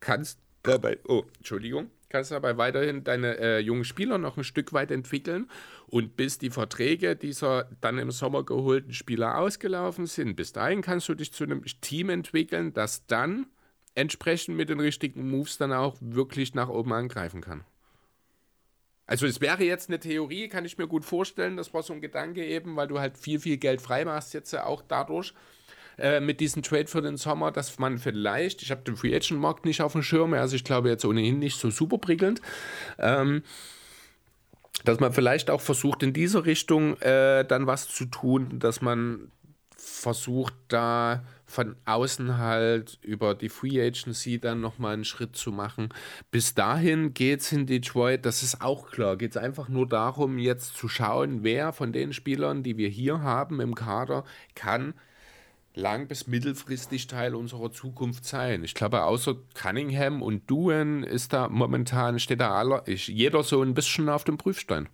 Kannst dabei, oh, Entschuldigung, kannst dabei weiterhin deine äh, jungen Spieler noch ein Stück weit entwickeln und bis die Verträge dieser dann im Sommer geholten Spieler ausgelaufen sind, bis dahin kannst du dich zu einem Team entwickeln, das dann entsprechend mit den richtigen Moves dann auch wirklich nach oben angreifen kann. Also es wäre jetzt eine Theorie, kann ich mir gut vorstellen, das war so ein Gedanke eben, weil du halt viel, viel Geld frei machst jetzt ja auch dadurch äh, mit diesem Trade für den Sommer, dass man vielleicht, ich habe den Free Agent Markt nicht auf dem Schirm, also ich glaube jetzt ohnehin nicht so super prickelnd, ähm, dass man vielleicht auch versucht in dieser Richtung äh, dann was zu tun, dass man versucht da von außen halt über die Free Agency dann nochmal einen Schritt zu machen. Bis dahin geht es in Detroit, das ist auch klar, geht es einfach nur darum, jetzt zu schauen, wer von den Spielern, die wir hier haben im Kader, kann lang- bis mittelfristig Teil unserer Zukunft sein. Ich glaube, außer Cunningham und Duen ist da momentan, steht da aller, ist jeder so ein bisschen auf dem Prüfstein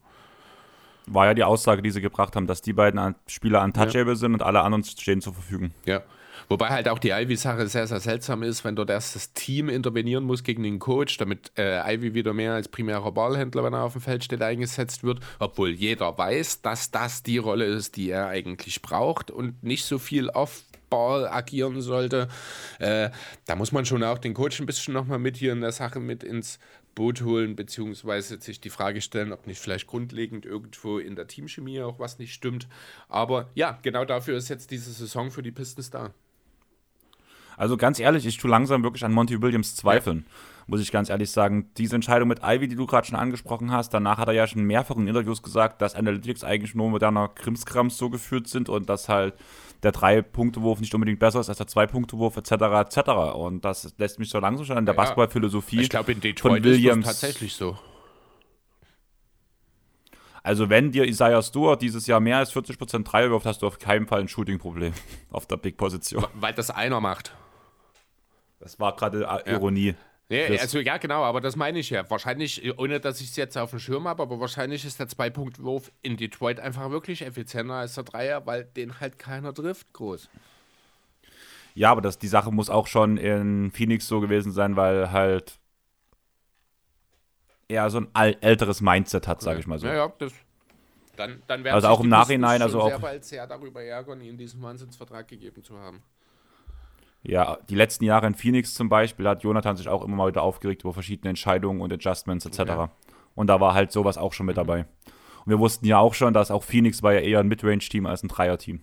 war ja die Aussage, die sie gebracht haben, dass die beiden Spieler untouchable ja. sind und alle anderen stehen zur Verfügung. Ja, Wobei halt auch die Ivy-Sache sehr, sehr seltsam ist, wenn dort erst das Team intervenieren muss gegen den Coach, damit äh, Ivy wieder mehr als primärer Ballhändler, wenn er auf dem Feld steht, eingesetzt wird, obwohl jeder weiß, dass das die Rolle ist, die er eigentlich braucht und nicht so viel off Ball agieren sollte. Äh, da muss man schon auch den Coach ein bisschen nochmal mit hier in der Sache mit ins Boot holen, beziehungsweise sich die Frage stellen, ob nicht vielleicht grundlegend irgendwo in der Teamchemie auch was nicht stimmt. Aber ja, genau dafür ist jetzt diese Saison für die Pistons da. Also ganz ehrlich, ich tue langsam wirklich an Monty Williams zweifeln. Ja. Muss ich ganz ehrlich sagen. Diese Entscheidung mit Ivy, die du gerade schon angesprochen hast, danach hat er ja schon mehrfach in Interviews gesagt, dass Analytics eigentlich nur moderner Krimskrams so geführt sind und dass halt der Drei-Punkte-Wurf nicht unbedingt besser ist als der Zwei-Punkte-Wurf, etc., etc. Und das lässt mich so langsam schon an der ja, Basketballphilosophie ich glaube, in Detroit von Williams ist das tatsächlich so. Also wenn dir Isaiah Stewart dieses Jahr mehr als 40% Dreier wirft, hast du auf keinen Fall ein Shooting-Problem [laughs] auf der Big-Position. Weil das einer macht. Das war gerade äh, Ironie. Ja. Also ja, genau, aber das meine ich ja. Wahrscheinlich, ohne dass ich es jetzt auf dem Schirm habe, aber wahrscheinlich ist der Zwei-Punkt-Wurf in Detroit einfach wirklich effizienter als der Dreier, weil den halt keiner trifft, groß. Ja, aber das, die Sache muss auch schon in Phoenix so gewesen sein, weil halt eher so ein älteres Mindset hat, sage ich mal so. Ja, ja, das, dann, dann werden also auch im Nachhinein, also auch sehr bald sehr darüber ärgern, ihm diesen Wahnsinnsvertrag gegeben zu haben. Ja, die letzten Jahre in Phoenix zum Beispiel hat Jonathan sich auch immer mal wieder aufgeregt über verschiedene Entscheidungen und Adjustments etc. Ja. Und da war halt sowas auch schon mit mhm. dabei. Und wir wussten ja auch schon, dass auch Phoenix war ja eher ein Midrange-Team als ein Dreier-Team.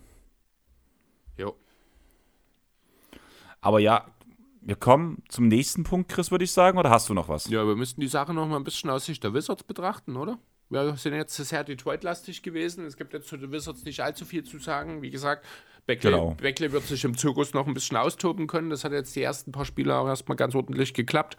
Jo. Aber ja, wir kommen zum nächsten Punkt, Chris, würde ich sagen, oder hast du noch was? Ja, wir müssten die Sache noch mal ein bisschen aus Sicht der Wizards betrachten, oder? Wir sind jetzt sehr Detroit-lastig gewesen. Es gibt jetzt zu den Wizards nicht allzu viel zu sagen. Wie gesagt, Beckley, genau. Beckley wird sich im Zirkus noch ein bisschen austoben können. Das hat jetzt die ersten paar Spiele auch erstmal ganz ordentlich geklappt.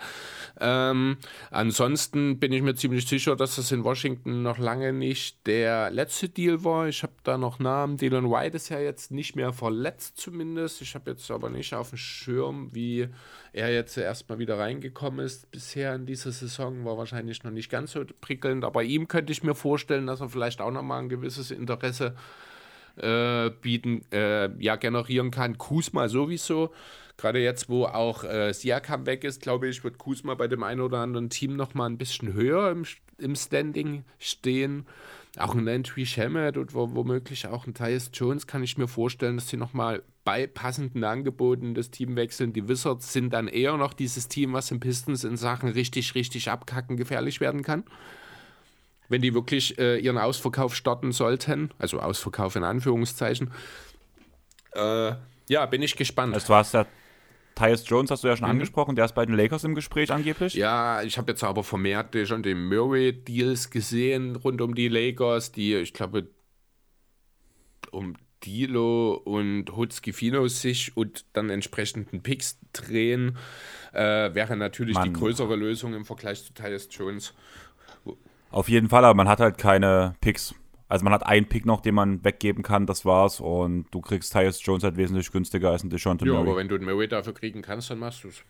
Ähm, ansonsten bin ich mir ziemlich sicher, dass das in Washington noch lange nicht der letzte Deal war. Ich habe da noch Namen. Dylan White ist ja jetzt nicht mehr verletzt zumindest. Ich habe jetzt aber nicht auf dem Schirm, wie er jetzt erstmal wieder reingekommen ist. Bisher in dieser Saison war wahrscheinlich noch nicht ganz so prickelnd. Aber ihm könnte ich mir vorstellen, dass er vielleicht auch nochmal ein gewisses Interesse hat äh, bieten, äh, ja, generieren kann. Kusma sowieso. Gerade jetzt, wo auch äh, Siakam weg ist, glaube ich, wird Kusma bei dem einen oder anderen Team noch mal ein bisschen höher im, im Standing stehen. Auch ein Landry Shamet und womöglich auch ein Tyus Jones kann ich mir vorstellen, dass sie noch mal bei passenden Angeboten das Team wechseln. Die Wizards sind dann eher noch dieses Team, was im Pistons in Sachen richtig, richtig abkacken gefährlich werden kann wenn die wirklich äh, ihren Ausverkauf starten sollten, also Ausverkauf in Anführungszeichen. Äh, ja, bin ich gespannt. Also du hast ja Tyus Jones hast du ja schon mhm. angesprochen, der ist bei den Lakers im Gespräch angeblich. Ja, ich habe jetzt aber vermehrt schon die Murray-Deals gesehen rund um die Lakers, die, ich glaube, um Dilo und Hutzkifino sich und dann entsprechenden Picks drehen, äh, wäre natürlich Mann. die größere Lösung im Vergleich zu Tyus Jones. Auf jeden Fall, aber man hat halt keine Picks. Also man hat einen Pick noch, den man weggeben kann, das war's. Und du kriegst Tyus Jones halt wesentlich günstiger als ein DeJounte Ja, aber wenn du einen Murray dafür kriegen kannst, dann machst du es.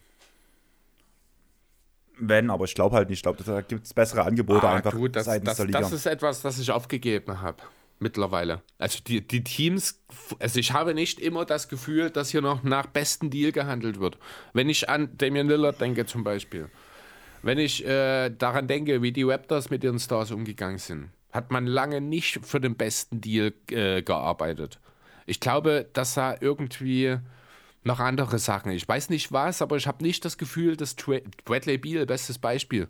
Wenn, aber ich glaube halt nicht. Ich glaube, da gibt es bessere Angebote ah, einfach du, das, seitens das, der Liga. Das ist etwas, das ich aufgegeben habe mittlerweile. Also die, die Teams, also ich habe nicht immer das Gefühl, dass hier noch nach besten Deal gehandelt wird. Wenn ich an Damian Lillard denke zum Beispiel. Wenn ich äh, daran denke, wie die Raptors mit ihren Stars umgegangen sind, hat man lange nicht für den besten Deal äh, gearbeitet. Ich glaube, das sah irgendwie noch andere Sachen. Ich weiß nicht was, aber ich habe nicht das Gefühl, dass Tra Bradley Beal, bestes Beispiel,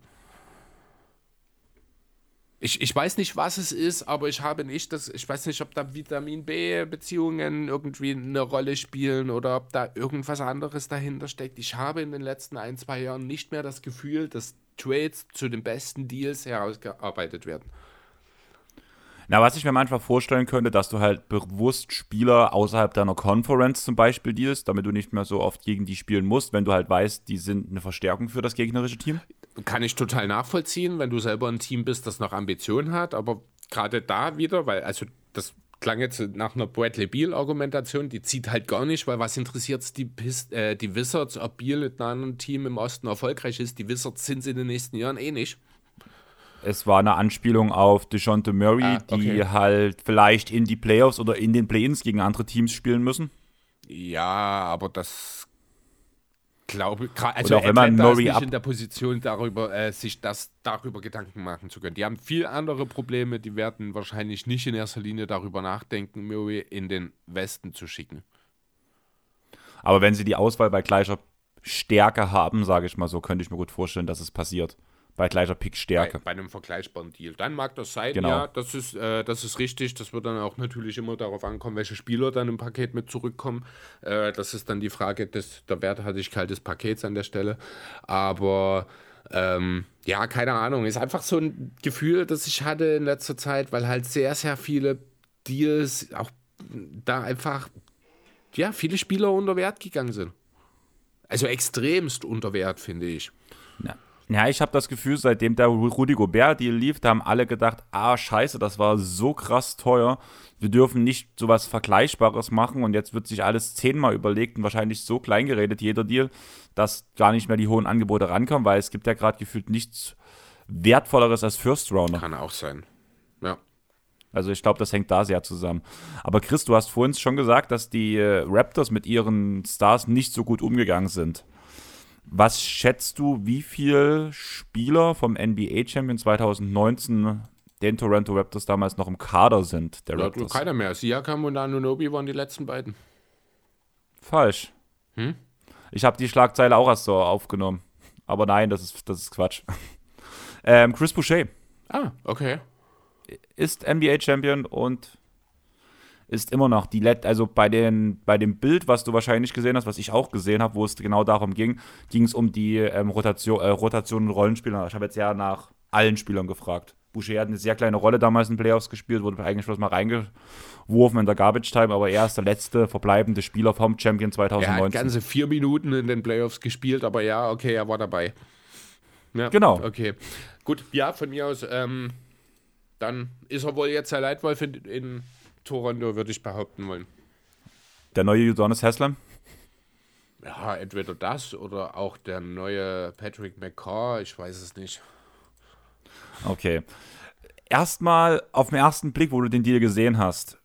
ich, ich weiß nicht, was es ist, aber ich habe nicht das, ich weiß nicht, ob da Vitamin B-Beziehungen irgendwie eine Rolle spielen oder ob da irgendwas anderes dahinter steckt. Ich habe in den letzten ein, zwei Jahren nicht mehr das Gefühl, dass Trades zu den besten Deals herausgearbeitet werden. Na, was ich mir manchmal vorstellen könnte, dass du halt bewusst Spieler außerhalb deiner Conference zum Beispiel dealst, damit du nicht mehr so oft gegen die spielen musst, wenn du halt weißt, die sind eine Verstärkung für das gegnerische Team. Kann ich total nachvollziehen, wenn du selber ein Team bist, das noch Ambitionen hat, aber gerade da wieder, weil, also das klang jetzt nach einer Bradley Beal-Argumentation, die zieht halt gar nicht, weil was interessiert es die, äh, die Wizards, ob Beal mit einem anderen Team im Osten erfolgreich ist? Die Wizards sind sie in den nächsten Jahren eh nicht. Es war eine Anspielung auf DeJounte Murray, ah, okay. die halt vielleicht in die Playoffs oder in den Play-ins gegen andere Teams spielen müssen. Ja, aber das glaube, also auch wenn man Atlanta ist nicht in der Position, darüber, äh, sich das darüber Gedanken machen zu können. Die haben viel andere Probleme, die werden wahrscheinlich nicht in erster Linie darüber nachdenken, Murray in den Westen zu schicken. Aber wenn sie die Auswahl bei gleicher Stärke haben, sage ich mal so, könnte ich mir gut vorstellen, dass es passiert bei gleicher Pickstärke. Bei, bei, einem vergleichbaren Deal. Dann mag das sein, genau. ja, das ist, äh, das ist richtig. Das wird dann auch natürlich immer darauf ankommen, welche Spieler dann im Paket mit zurückkommen. Äh, das ist dann die Frage des, der Werthaltigkeit des Pakets an der Stelle. Aber ähm, ja, keine Ahnung. Ist einfach so ein Gefühl, das ich hatte in letzter Zeit, weil halt sehr, sehr viele Deals auch da einfach, ja, viele Spieler unter Wert gegangen sind. Also extremst unter Wert, finde ich. Ja. Ja, ich habe das Gefühl, seitdem der Rudy Gobert-Deal lief, da haben alle gedacht, ah, scheiße, das war so krass teuer. Wir dürfen nicht sowas Vergleichbares machen und jetzt wird sich alles zehnmal überlegt und wahrscheinlich so klein geredet, jeder Deal, dass gar nicht mehr die hohen Angebote rankommen, weil es gibt ja gerade gefühlt nichts Wertvolleres als First Rounder. Kann auch sein. Ja. Also ich glaube, das hängt da sehr zusammen. Aber Chris, du hast vorhin schon gesagt, dass die äh, Raptors mit ihren Stars nicht so gut umgegangen sind. Was schätzt du, wie viele Spieler vom NBA Champion 2019 den Toronto Raptors damals noch im Kader sind? Der Raptors? Keiner mehr. Siakam und Anunobi waren die letzten beiden. Falsch. Hm? Ich habe die Schlagzeile auch erst so aufgenommen. Aber nein, das ist, das ist Quatsch. [laughs] ähm, Chris Boucher. Ah, okay. Ist NBA Champion und ist immer noch die Let also bei, den, bei dem Bild, was du wahrscheinlich gesehen hast, was ich auch gesehen habe, wo es genau darum ging, ging es um die ähm, Rotation, äh, Rotation und Rollenspieler. Ich habe jetzt ja nach allen Spielern gefragt. Boucher hat eine sehr kleine Rolle damals in Playoffs gespielt, wurde eigentlich bloß mal reingeworfen in der Garbage Time, aber er ist der letzte verbleibende Spieler vom Champion 2019. Er hat ganze vier Minuten in den Playoffs gespielt, aber ja, okay, er war dabei. Ja, genau. Okay. Gut, ja, von mir aus, ähm, dann ist er wohl jetzt der Leitwolf in, in Toronto, würde ich behaupten wollen. Der neue Udonis Haslam? Ja, entweder das oder auch der neue Patrick McCaw, ich weiß es nicht. Okay. Erstmal auf den ersten Blick, wo du den Deal gesehen hast,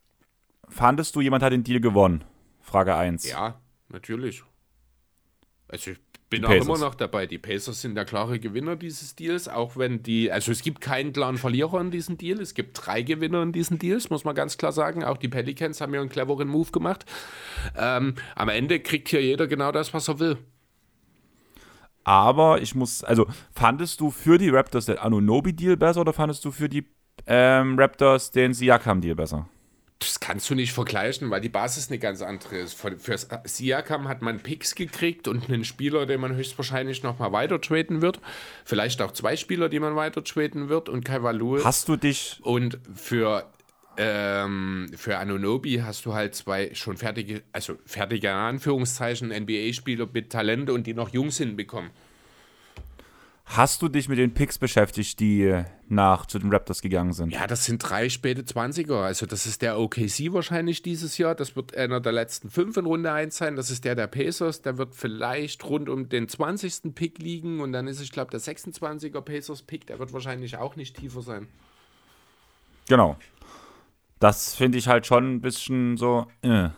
fandest du, jemand hat den Deal gewonnen? Frage 1. Ja, natürlich. Also ich bin auch immer noch dabei. Die Pacers sind der klare Gewinner dieses Deals, auch wenn die, also es gibt keinen klaren Verlierer in diesem Deal. Es gibt drei Gewinner in diesen Deals, muss man ganz klar sagen. Auch die Pelicans haben ja einen cleveren Move gemacht. Ähm, am Ende kriegt hier jeder genau das, was er will. Aber ich muss, also fandest du für die Raptors den Anunobi-Deal besser oder fandest du für die ähm, Raptors den Siakam-Deal besser? Das kannst du nicht vergleichen, weil die Basis eine ganz andere ist. Für, für Siakam hat man Picks gekriegt und einen Spieler, den man höchstwahrscheinlich nochmal weiter traden wird. Vielleicht auch zwei Spieler, die man weiter traden wird und Kai Value. Hast du dich. Und für ähm, für Anunobi hast du halt zwei schon fertige, also fertige in Anführungszeichen NBA-Spieler mit Talente und die noch jung sind bekommen. Hast du dich mit den Picks beschäftigt, die nach zu den Raptors gegangen sind? Ja, das sind drei späte 20er. Also das ist der OKC wahrscheinlich dieses Jahr. Das wird einer der letzten fünf in Runde 1 sein. Das ist der der Pacers. Der wird vielleicht rund um den 20. Pick liegen. Und dann ist, ich glaube, der 26er Pacers Pick, der wird wahrscheinlich auch nicht tiefer sein. Genau. Das finde ich halt schon ein bisschen so, äh.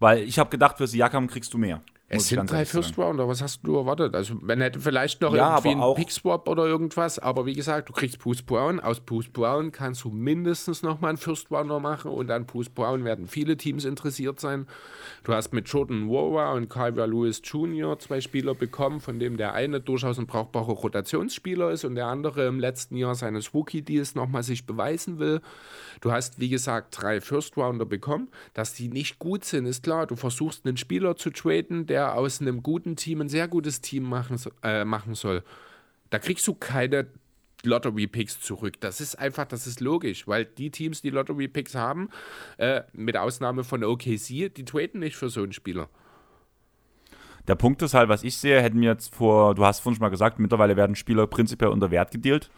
Weil ich habe gedacht, für Siakam kriegst du mehr. Es sind drei First Rounder, was hast du erwartet? Also man hätte vielleicht noch ja, irgendwie einen Pick-Swap oder irgendwas, aber wie gesagt, du kriegst Bruce Brown, aus Bruce Brown kannst du mindestens noch mal einen First Rounder machen und an Bruce Brown werden viele Teams interessiert sein. Du hast mit Jordan Wara und Kyra Lewis Jr. zwei Spieler bekommen, von dem der eine durchaus ein brauchbarer Rotationsspieler ist und der andere im letzten Jahr seines Rookie-Deals nochmal sich beweisen will. Du hast, wie gesagt, drei First Rounder bekommen. Dass die nicht gut sind, ist klar. Du versuchst einen Spieler zu traden, der der aus einem guten Team ein sehr gutes Team machen, äh, machen soll, da kriegst du keine Lottery-Picks zurück. Das ist einfach, das ist logisch, weil die Teams, die Lottery-Picks haben, äh, mit Ausnahme von OKC, die traden nicht für so einen Spieler. Der Punkt ist halt, was ich sehe, hätten wir jetzt vor, du hast vorhin schon mal gesagt, mittlerweile werden Spieler prinzipiell unter Wert gedealt.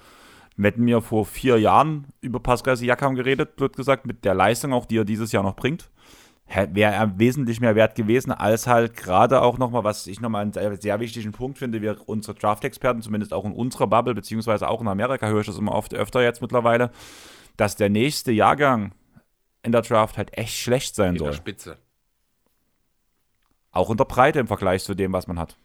Wir hätten wir vor vier Jahren über Pascal Siakam geredet, blöd gesagt, mit der Leistung auch, die er dieses Jahr noch bringt wäre er wesentlich mehr wert gewesen, als halt gerade auch nochmal, was ich nochmal einen sehr, sehr wichtigen Punkt finde, wir unsere Draft-Experten, zumindest auch in unserer Bubble, beziehungsweise auch in Amerika höre ich das immer oft öfter jetzt mittlerweile, dass der nächste Jahrgang in der Draft halt echt schlecht sein in soll. In der Spitze. Auch in der Breite im Vergleich zu dem, was man hat.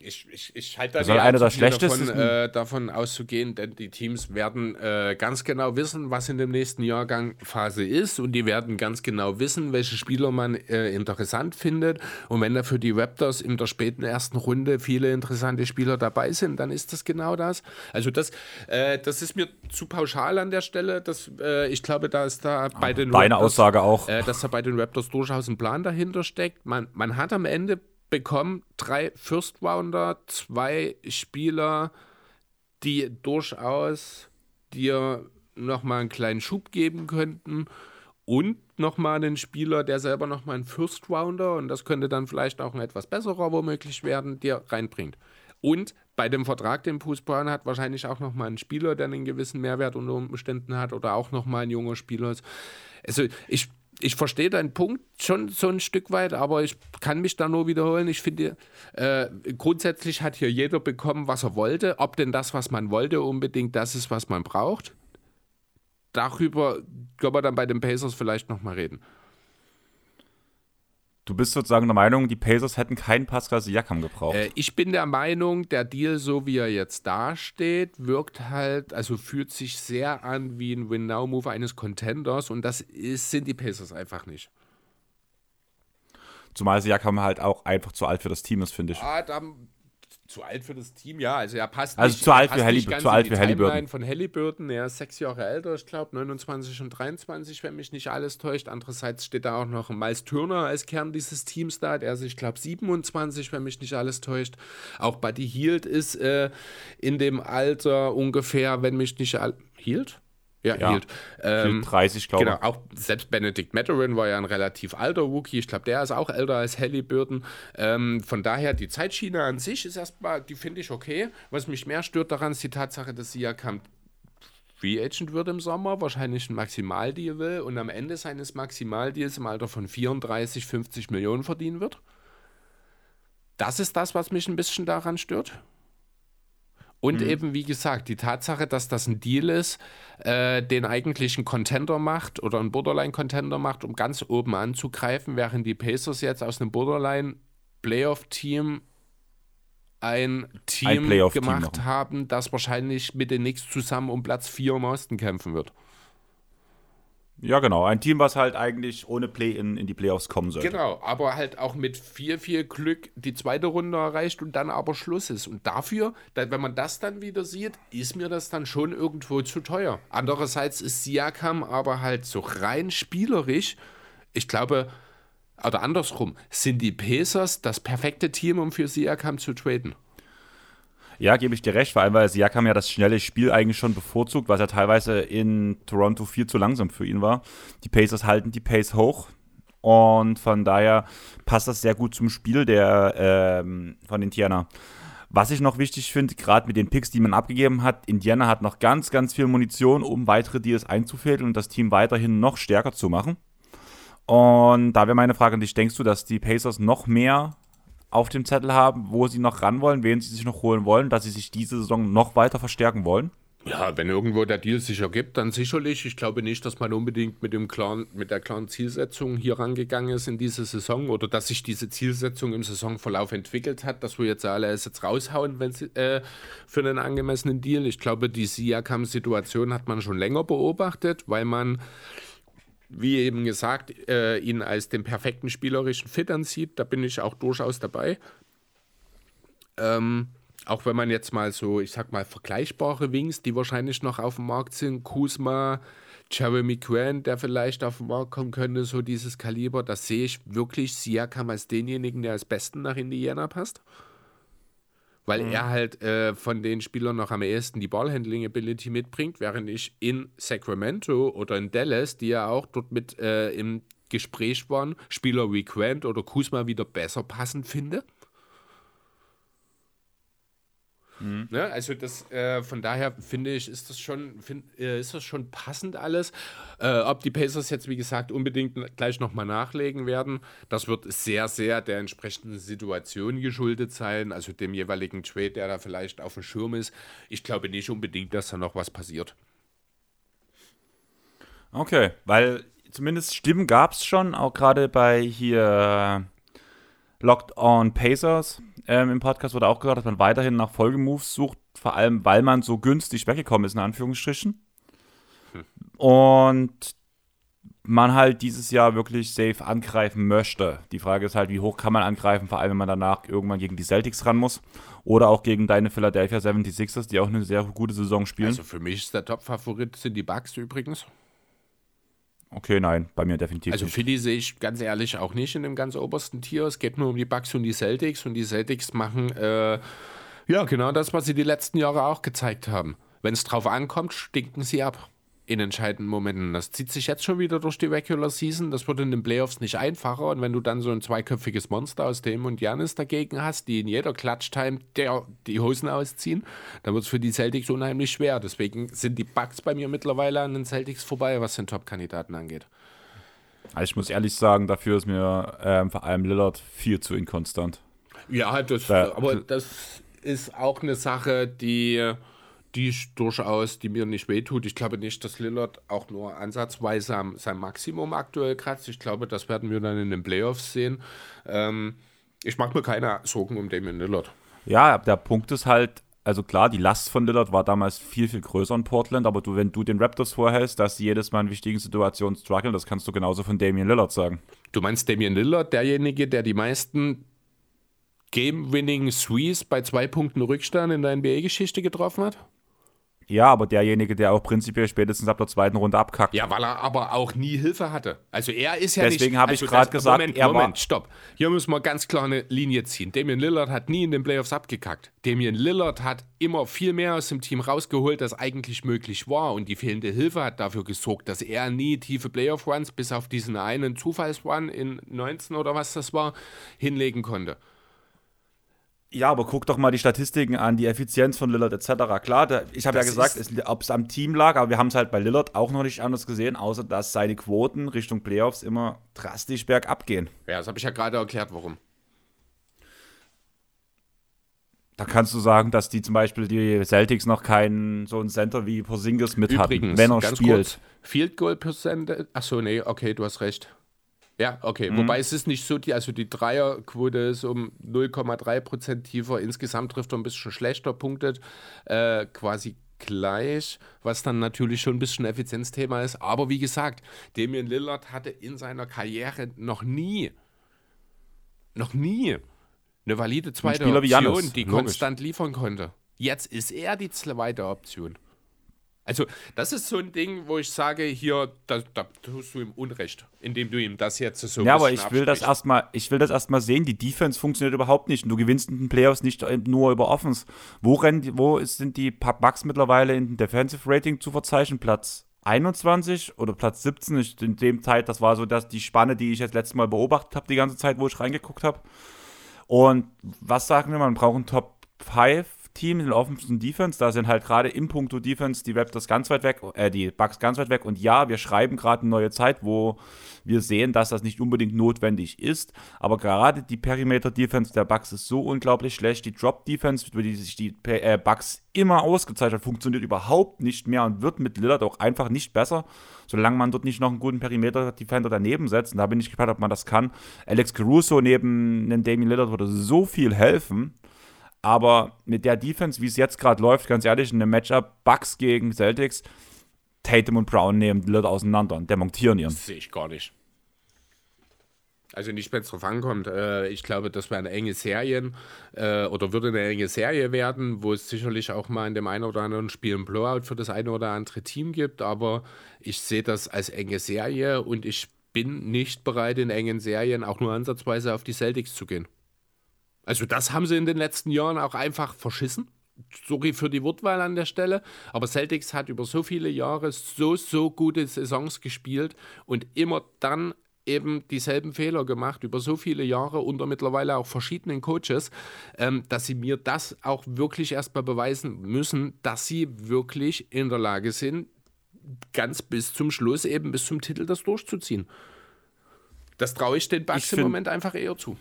Ich, ich, ich halte da das einer der schlechtesten davon, äh, davon auszugehen, denn die Teams werden äh, ganz genau wissen, was in dem nächsten Jahrgang Phase ist und die werden ganz genau wissen, welche Spieler man äh, interessant findet. Und wenn da für die Raptors in der späten ersten Runde viele interessante Spieler dabei sind, dann ist das genau das. Also das, äh, das ist mir zu pauschal an der Stelle. Das, äh, ich glaube, da ist da bei den Deine Raptors, Aussage auch. Äh, dass da bei den Raptors durchaus ein Plan dahinter steckt. Man, man hat am Ende bekommen drei First Rounder, zwei Spieler, die durchaus dir nochmal einen kleinen Schub geben könnten und nochmal einen Spieler, der selber nochmal einen First Rounder und das könnte dann vielleicht auch ein etwas besserer womöglich werden, dir reinbringt. Und bei dem Vertrag, den Brown hat, wahrscheinlich auch nochmal einen Spieler, der einen gewissen Mehrwert unter Umständen hat oder auch nochmal ein junger Spieler ist. Also ich ich verstehe deinen Punkt schon so ein Stück weit, aber ich kann mich da nur wiederholen. Ich finde, äh, grundsätzlich hat hier jeder bekommen, was er wollte. Ob denn das, was man wollte, unbedingt das ist, was man braucht, darüber können wir dann bei den Pacers vielleicht nochmal reden. Du bist sozusagen der Meinung, die Pacers hätten keinen Pascal Siakam gebraucht. Äh, ich bin der Meinung, der Deal, so wie er jetzt dasteht, wirkt halt, also fühlt sich sehr an wie ein Win-Now-Move eines Contenders und das ist, sind die Pacers einfach nicht. Zumal Siakam halt auch einfach zu alt für das Team ist, finde ich. Ah, da, zu alt für das Team, ja. Also er passt also nicht, zu alt passt für, Halli nicht ganz zu alt für Halliburton. Von Halliburton. Er ist sechs Jahre älter, ich glaube 29 und 23, wenn mich nicht alles täuscht. Andererseits steht da auch noch Miles Turner als Kern dieses Teams da. Der ist, ich glaube, 27, wenn mich nicht alles täuscht. Auch Buddy Hield ist äh, in dem Alter ungefähr, wenn mich nicht alles... Hield? Ja, Ja. Hield. Ähm, 30, glaube ich. Genau, auch selbst Benedict Mathurin war ja ein relativ alter Rookie. Ich glaube, der ist auch älter als Halliburton. Ähm, von daher, die Zeitschiene an sich ist erstmal, die finde ich okay. Was mich mehr stört daran, ist die Tatsache, dass Siakam Free Agent wird im Sommer, wahrscheinlich ein Maximaldeal will und am Ende seines Maximaldeals im Alter von 34, 50 Millionen verdienen wird. Das ist das, was mich ein bisschen daran stört. Und eben, wie gesagt, die Tatsache, dass das ein Deal ist, äh, den eigentlichen Contender macht oder einen Borderline-Contender macht, um ganz oben anzugreifen, während die Pacers jetzt aus einem Borderline-Playoff-Team ein Team Playoff-Team gemacht haben, das wahrscheinlich mit den Knicks zusammen um Platz 4 im Osten kämpfen wird. Ja, genau. Ein Team, was halt eigentlich ohne Play-In in die Playoffs kommen sollte. Genau, aber halt auch mit viel, viel Glück die zweite Runde erreicht und dann aber Schluss ist. Und dafür, da, wenn man das dann wieder sieht, ist mir das dann schon irgendwo zu teuer. Andererseits ist Siakam aber halt so rein spielerisch, ich glaube, oder andersrum, sind die Pacers das perfekte Team, um für Siakam zu traden. Ja, gebe ich dir recht, vor allem, weil Siakam ja das schnelle Spiel eigentlich schon bevorzugt, was ja teilweise in Toronto viel zu langsam für ihn war. Die Pacers halten die Pace hoch und von daher passt das sehr gut zum Spiel der ähm, von Indiana. Was ich noch wichtig finde, gerade mit den Picks, die man abgegeben hat, Indiana hat noch ganz, ganz viel Munition, um weitere Deals einzufädeln und das Team weiterhin noch stärker zu machen. Und da wäre meine Frage an dich, denkst du, dass die Pacers noch mehr auf dem Zettel haben, wo sie noch ran wollen, wen sie sich noch holen wollen, dass sie sich diese Saison noch weiter verstärken wollen? Ja, wenn irgendwo der Deal sich ergibt, dann sicherlich. Ich glaube nicht, dass man unbedingt mit, dem klaren, mit der klaren Zielsetzung hier rangegangen ist in diese Saison oder dass sich diese Zielsetzung im Saisonverlauf entwickelt hat, dass wir jetzt alle es jetzt raushauen wenn sie, äh, für einen angemessenen Deal. Ich glaube, die Siakam-Situation hat man schon länger beobachtet, weil man, wie eben gesagt, äh, ihn als den perfekten spielerischen Fit ansieht. Da bin ich auch durchaus dabei. Ähm, auch wenn man jetzt mal so, ich sag mal, vergleichbare Wings, die wahrscheinlich noch auf dem Markt sind, Kuzma, Jeremy Grant, der vielleicht auf den Markt kommen könnte, so dieses Kaliber, das sehe ich wirklich Siakam als denjenigen, der als besten nach Indiana passt. Weil er halt äh, von den Spielern noch am ehesten die Ballhandling-Ability mitbringt, während ich in Sacramento oder in Dallas, die ja auch dort mit äh, im Gespräch waren, Spieler wie Grant oder Kuzma wieder besser passend finde. Ne? Also das, äh, von daher finde ich, ist das schon, find, äh, ist das schon passend alles. Äh, ob die Pacers jetzt, wie gesagt, unbedingt gleich nochmal nachlegen werden, das wird sehr, sehr der entsprechenden Situation geschuldet sein, also dem jeweiligen Trade, der da vielleicht auf dem Schirm ist. Ich glaube nicht unbedingt, dass da noch was passiert. Okay, weil zumindest Stimmen gab es schon, auch gerade bei hier Locked on Pacers ähm, im Podcast wurde auch gesagt, dass man weiterhin nach Folgemoves sucht, vor allem weil man so günstig weggekommen ist, in Anführungsstrichen. Und man halt dieses Jahr wirklich safe angreifen möchte. Die Frage ist halt, wie hoch kann man angreifen, vor allem wenn man danach irgendwann gegen die Celtics ran muss. Oder auch gegen deine Philadelphia 76ers, die auch eine sehr gute Saison spielen. Also für mich ist der Top-Favorit sind die Bucks übrigens. Okay, nein, bei mir definitiv Also nicht. Philly sehe ich ganz ehrlich auch nicht in dem ganz obersten Tier. Es geht nur um die Bucks und die Celtics und die Celtics machen äh, ja genau das, was sie die letzten Jahre auch gezeigt haben. Wenn es drauf ankommt, stinken sie ab in entscheidenden Momenten. Das zieht sich jetzt schon wieder durch die Regular Season. Das wird in den Playoffs nicht einfacher. Und wenn du dann so ein zweiköpfiges Monster aus dem und Janis dagegen hast, die in jeder Klatsch-Time der, die Hosen ausziehen, dann wird es für die Celtics unheimlich schwer. Deswegen sind die Bucks bei mir mittlerweile an den Celtics vorbei, was den Top-Kandidaten angeht. Also ich muss ehrlich sagen, dafür ist mir ähm, vor allem Lillard viel zu inkonstant. Ja, das, Da- aber das ist auch eine Sache, die die durchaus, die mir nicht wehtut. Ich glaube nicht, dass Lillard auch nur ansatzweise am, sein Maximum aktuell kratzt. Ich glaube, das werden wir dann in den Playoffs sehen. Ähm, ich mache mir keine Sorgen um Damian Lillard. Ja, der Punkt ist halt, also klar, die Last von Lillard war damals viel, viel größer in Portland, aber du, wenn du den Raptors vorhältst, dass sie jedes Mal in wichtigen Situationen strugglen, das kannst du genauso von Damian Lillard sagen. Du meinst Damian Lillard, derjenige, der die meisten Game-Winning Threes bei zwei Punkten Rückstand in der NBA-Geschichte getroffen hat? Ja, aber derjenige, der auch prinzipiell spätestens ab der zweiten Runde abkackt. Ja, weil er aber auch nie Hilfe hatte. Also er ist ja Deswegen nicht... Deswegen habe also ich gerade gesagt, Moment, er Moment, war... stopp. Hier müssen wir ganz klar eine Linie ziehen. Damian Lillard hat nie in den Playoffs abgekackt. Damian Lillard hat immer viel mehr aus dem Team rausgeholt, als eigentlich möglich war. Und die fehlende Hilfe hat dafür gesorgt, dass er nie tiefe Playoff-Runs, bis auf diesen einen Zufallsrun in 19 oder was das war, hinlegen konnte. Ja, aber guck doch mal die Statistiken an, die Effizienz von Lillard etc. Klar, da, ich habe ja gesagt, ob es am Team lag, aber wir haben es halt bei Lillard auch noch nicht anders gesehen, außer dass seine Quoten Richtung Playoffs immer drastisch bergab gehen. Ja, das habe ich ja gerade erklärt, warum. Da kannst du sagen, dass die zum Beispiel die Celtics noch keinen so einen Center wie Porzingis mit Übrigens, hatten, wenn er ganz spielt. Kurz, Field Goal Percent, achso, nee, okay, du hast recht. Ja, okay. Mhm. Wobei es ist nicht so, die, also die Dreierquote ist um 0,3 Prozent tiefer. Insgesamt trifft er ein bisschen schlechter, punktet äh, quasi gleich, was dann natürlich schon ein bisschen Effizienzthema ist. Aber wie gesagt, Damian Lillard hatte in seiner Karriere noch nie, noch nie eine valide zweite Option, Janis, die Logisch. konstant liefern konnte. Jetzt ist er die zweite Option. Also, das ist so ein Ding, wo ich sage, hier, da, da tust du ihm Unrecht, indem du ihm das jetzt so Ja, aber ich will das erstmal, ich will das erstmal sehen. Die Defense funktioniert überhaupt nicht und du gewinnst in den Playoffs nicht nur über Offens. Wo rennen, wo sind die Bucks mittlerweile in den Defensive Rating zu verzeichnen? Platz 21 oder Platz 17? In dem Zeit, das war so dass die Spanne, die ich jetzt letztes Mal beobachtet habe, die ganze Zeit, wo ich reingeguckt habe. Und was sagen wir, man braucht einen Top 5 Team in der Offense und Defense. Da sind halt gerade im Punkto Defense die Raptors ganz weit weg, äh, die Bucks ganz weit weg. Und ja, wir schreiben gerade eine neue Zeit, wo wir sehen, dass das nicht unbedingt notwendig ist. Aber gerade die Perimeter-Defense der Bucks ist so unglaublich schlecht. Die Drop-Defense, über die sich die äh, Bucks immer ausgezeichnet hat, funktioniert überhaupt nicht mehr und wird mit Lillard auch einfach nicht besser, solange man dort nicht noch einen guten Perimeter-Defender daneben setzt. Und da bin ich gespannt, ob man das kann. Alex Caruso neben Damien Lillard würde so viel helfen. Aber mit der Defense, wie es jetzt gerade läuft, ganz ehrlich, in einem Matchup Bucks gegen Celtics, Tatum und Brown nehmen Leute auseinander und demontieren. Das sehe ich gar nicht. Also nicht, wenn es drauf ankommt. Äh, ich glaube, das wären enge Serien äh, oder würde eine enge Serie werden, wo es sicherlich auch mal in dem einen oder anderen Spiel ein Blowout für das eine oder andere Team gibt. Aber ich sehe das als enge Serie und ich bin nicht bereit, in engen Serien auch nur ansatzweise auf die Celtics zu gehen. Also das haben sie in den letzten Jahren auch einfach verschissen. Sorry für die Wortwahl an der Stelle, aber Celtics hat über so viele Jahre so, so gute Saisons gespielt und immer dann eben dieselben Fehler gemacht über so viele Jahre unter mittlerweile auch verschiedenen Coaches, ähm, dass sie mir das auch wirklich erstmal beweisen müssen, dass sie wirklich in der Lage sind, ganz bis zum Schluss eben bis zum Titel das durchzuziehen. Das traue ich den Bucks im Moment einfach eher zu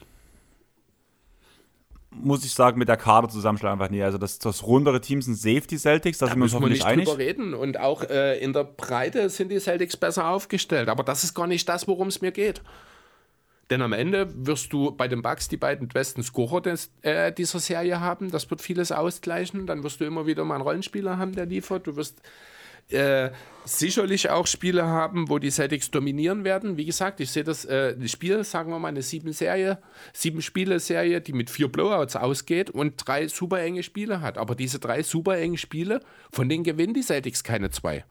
muss ich sagen, mit der Kader zusammenschlagen einfach nie. Also das, das rundere Team sind safe die Celtics, da, da sind wir uns hoffentlich nicht einig. Drüber reden. Und auch äh, in der Breite sind die Celtics besser aufgestellt. Aber das ist gar nicht das, worum es mir geht. Denn am Ende wirst du bei den Bucks die beiden besten Scorer des, äh, dieser Serie haben. Das wird vieles ausgleichen. Dann wirst du immer wieder mal einen Rollenspieler haben, der liefert. Du wirst äh, sicherlich auch Spiele haben, wo die Celtics dominieren werden. Wie gesagt, ich sehe das äh, Spiel, sagen wir mal, eine sieben Serie, sieben Spiele Serie, die mit vier Blowouts ausgeht und drei super enge Spiele hat. Aber diese drei super engen Spiele, von denen gewinnen die Celtics keine zwei.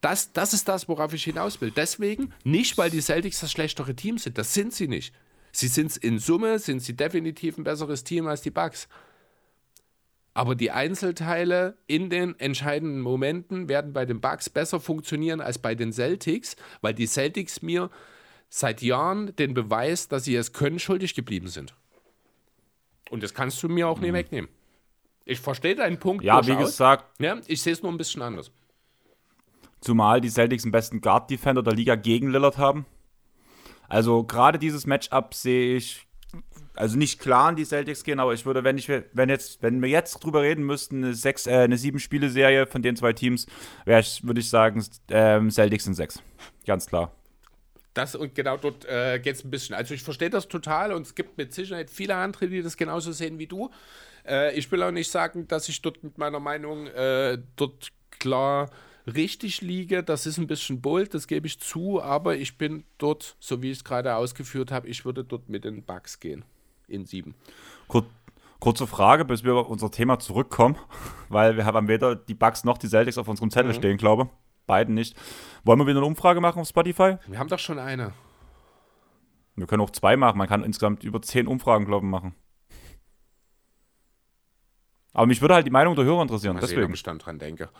Das, das ist das, worauf ich hinaus will. Deswegen nicht, weil die Celtics das schlechtere Team sind. Das sind sie nicht. Sie sind in Summe, sind sie definitiv ein besseres Team als die Bucks. Aber die Einzelteile in den entscheidenden Momenten werden bei den Bucks besser funktionieren als bei den Celtics, weil die Celtics mir seit Jahren den Beweis, dass sie es können, schuldig geblieben sind. Und das kannst du mir auch mhm. nicht wegnehmen. Ich verstehe deinen Punkt. Ja, durchaus. wie gesagt. Ja, ich sehe es nur ein bisschen anders. Zumal die Celtics den besten Guard-Defender der Liga gegen Lillard haben. Also gerade dieses Matchup sehe ich also nicht klar an die Celtics gehen, aber ich würde, wenn ich, wenn jetzt, wenn wir jetzt drüber reden müssten, eine sechs, äh, eine sieben Spiele Serie von den zwei Teams, wäre ich, würde ich sagen, ähm, Celtics sind sechs, ganz klar. Das und genau dort äh, geht es ein bisschen. Also ich verstehe das total und es gibt mit Sicherheit viele andere, die das genauso sehen wie du. Äh, ich will auch nicht sagen, dass ich dort mit meiner Meinung äh, dort klar richtig liege. Das ist ein bisschen bold, das gebe ich zu, aber ich bin dort, so wie ich es gerade ausgeführt habe, ich würde dort mit den Bugs gehen in sieben. Kur kurze Frage, bis wir auf unser Thema zurückkommen, [laughs] weil wir haben weder die Bugs noch die Celtics auf unserem Zettel mhm. stehen, glaube ich. Beiden nicht. Wollen wir wieder eine Umfrage machen auf Spotify? Wir haben doch schon eine. Wir können auch zwei machen. Man kann insgesamt über zehn Umfragen, glaube ich, machen. Aber mich würde halt die Meinung der Hörer interessieren. Mal deswegen. Sehen, ob ich dann dran denke.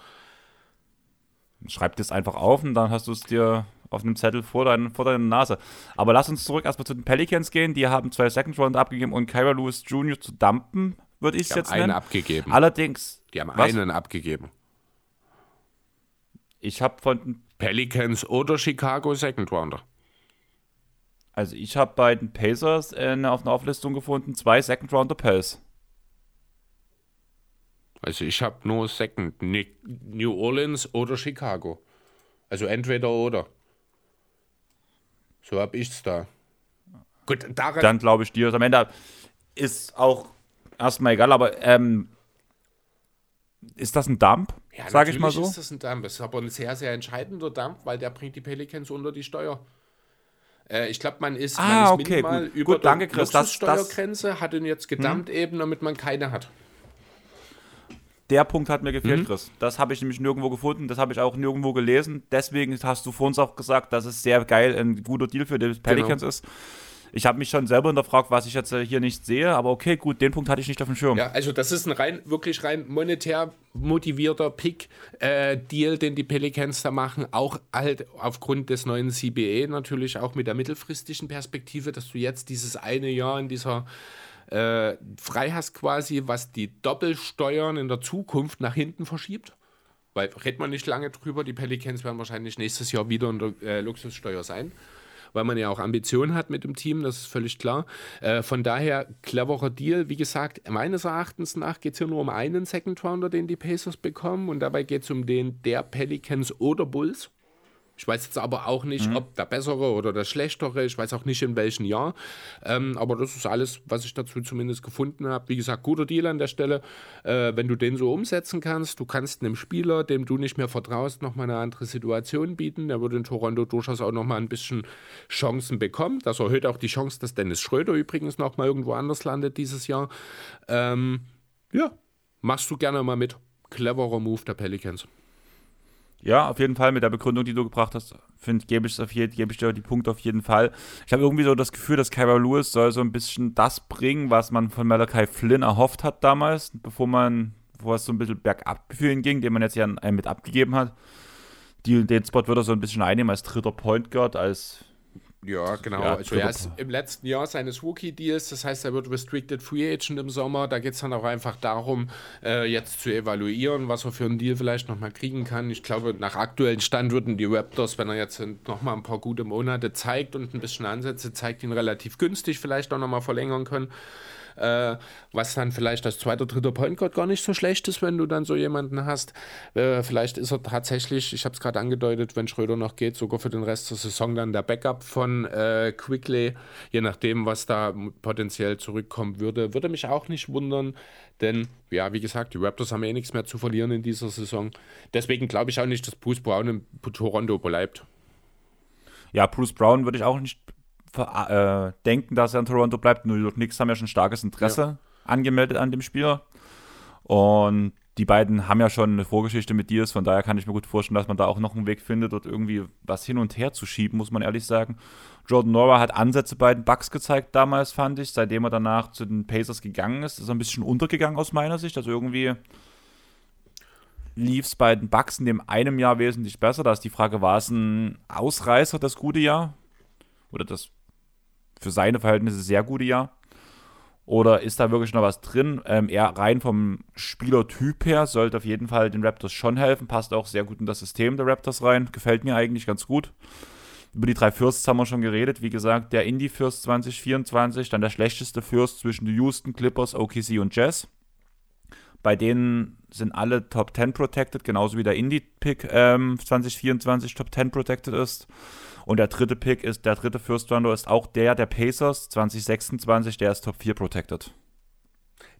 Schreib das einfach auf und dann hast du es dir auf einem Zettel vor, dein, vor deiner Nase. Aber lass uns zurück erstmal zu den Pelicans gehen. Die haben zwei Second Round abgegeben und Kyra Lewis Jr. zu dumpen, würde ich es jetzt nennen. einen abgegeben. Allerdings. Die haben was? einen abgegeben. Ich habe von Pelicans oder Chicago Second Rounder. Also ich habe bei den Pacers äh, auf einer Auflistung gefunden, zwei Second Rounder Pels. Also ich habe nur Second, New Orleans oder Chicago. Also entweder oder. So habe ich es da. Gut, daran Dann glaube ich dir. Am Ende ist auch erstmal egal, aber ähm, ist das ein Dump? Ja, sage ich mal so. ist das ein Dump. Es ist aber ein sehr, sehr entscheidender Dump, weil der bringt die Pelicans unter die Steuer. Äh, ich glaube, man ist, ah, man ist okay, minimal gut. über gut, danke, Chris. der Steuergrenze, hat ihn jetzt gedumpt hm? eben, damit man keine hat. Der Punkt hat mir gefehlt, mhm. Chris. Das habe ich nämlich nirgendwo gefunden, das habe ich auch nirgendwo gelesen. Deswegen hast du vor uns auch gesagt, dass es sehr geil, ein guter Deal für die Pelicans genau. ist. Ich habe mich schon selber hinterfragt, was ich jetzt äh, hier nicht sehe, aber okay, gut, den Punkt hatte ich nicht auf dem Schirm. Ja, also das ist ein rein, wirklich rein monetär motivierter Pick-Deal, äh, den die Pelicans da machen, auch halt aufgrund des neuen CBA natürlich auch mit der mittelfristigen Perspektive, dass du jetzt dieses eine Jahr in dieser äh, frei hast quasi, was die Doppelsteuern in der Zukunft nach hinten verschiebt. Weil redet man nicht lange drüber, die Pelicans werden wahrscheinlich nächstes Jahr wieder in der äh, Luxussteuer sein, weil man ja auch Ambitionen hat mit dem Team, das ist völlig klar. Äh, von daher cleverer Deal. Wie gesagt, meines Erachtens nach geht es hier nur um einen Second Rounder, den die Pacers bekommen und dabei geht es um den der Pelicans oder Bulls. Ich weiß jetzt aber auch nicht, mhm. ob der bessere oder der schlechtere, ich weiß auch nicht in welchem Jahr. Ähm, aber das ist alles, was ich dazu zumindest gefunden habe. Wie gesagt, guter Deal an der Stelle. Äh, wenn du den so umsetzen kannst, du kannst einem Spieler, dem du nicht mehr vertraust, nochmal eine andere Situation bieten. Der würde in Toronto durchaus auch nochmal ein bisschen Chancen bekommen. Das erhöht auch die Chance, dass Dennis Schröder übrigens nochmal irgendwo anders landet dieses Jahr. Ähm, ja, machst du gerne mal mit. Cleverer Move der Pelicans. Ja, auf jeden Fall mit der Begründung, die du gebracht hast, finde gebe ich, geb ich dir die Punkte auf jeden Fall. Ich habe irgendwie so das Gefühl, dass Kyra Lewis soll so ein bisschen das bringen, was man von Malachi Flynn erhofft hat damals, bevor man, bevor es so ein bisschen bergab für ihn ging, den man jetzt ja mit abgegeben hat. Die, den Spot würde er so ein bisschen einnehmen als dritter Point Guard, als ja, genau. Ja, also er ist im letzten Jahr seines Rookie-Deals, das heißt, er wird Restricted Free Agent im Sommer. Da geht es dann auch einfach darum, äh, jetzt zu evaluieren, was er für einen Deal vielleicht nochmal kriegen kann. Ich glaube, nach aktuellen Stand würden die Raptors, wenn er jetzt nochmal ein paar gute Monate zeigt und ein bisschen Ansätze zeigt, ihn relativ günstig vielleicht auch nochmal verlängern können äh, was dann vielleicht als zweiter, dritter Point Guard gar nicht so schlecht ist, wenn du dann so jemanden hast. Äh, vielleicht ist er tatsächlich, ich habe es gerade angedeutet, wenn Schröder noch geht, sogar für den Rest der Saison dann der Backup von äh, Quickly, je nachdem, was da potenziell zurückkommen würde. Würde mich auch nicht wundern, denn ja, wie gesagt, die Raptors haben eh nichts mehr zu verlieren in dieser Saison. Deswegen glaube ich auch nicht, dass Bruce Brown in Toronto bleibt. Ja, Bruce Brown würde ich auch nicht äh, denken, dass er in Toronto bleibt. New York Knicks haben ja schon starkes Interesse ja. angemeldet an dem Spieler. Und die beiden haben ja schon eine Vorgeschichte mit Deals, von daher kann ich mir gut vorstellen, dass man da auch noch einen Weg findet, dort irgendwie was hin und her zu schieben, muss man ehrlich sagen. Jordan Nora hat Ansätze bei den Bucks gezeigt damals, fand ich, seitdem er danach zu den Pacers gegangen ist. Ist er ein bisschen untergegangen aus meiner Sicht. Also irgendwie lief es bei den Bucks in dem einem Jahr wesentlich besser. Da ist die Frage, war es ein Ausreißer, das gute Jahr? Oder das für seine Verhältnisse sehr gute Jahr? Oder ist da wirklich noch was drin? Ähm, er rein vom Spielertyp her sollte auf jeden Fall den Raptors schon helfen. Passt auch sehr gut in das System der Raptors rein. Gefällt mir eigentlich ganz gut. Über die drei Fürsts haben wir schon geredet. Wie gesagt, der Indie Fürst 2024, dann der schlechteste Fürst zwischen Houston, Clippers, OKC und Jazz. Bei denen sind alle Top 10 protected, genauso wie der Indie-Pick ähm, 2024 Top 10 protected ist. Und der dritte Pick ist, der dritte First Rounder ist auch der der Pacers 2026, der ist Top 4 protected.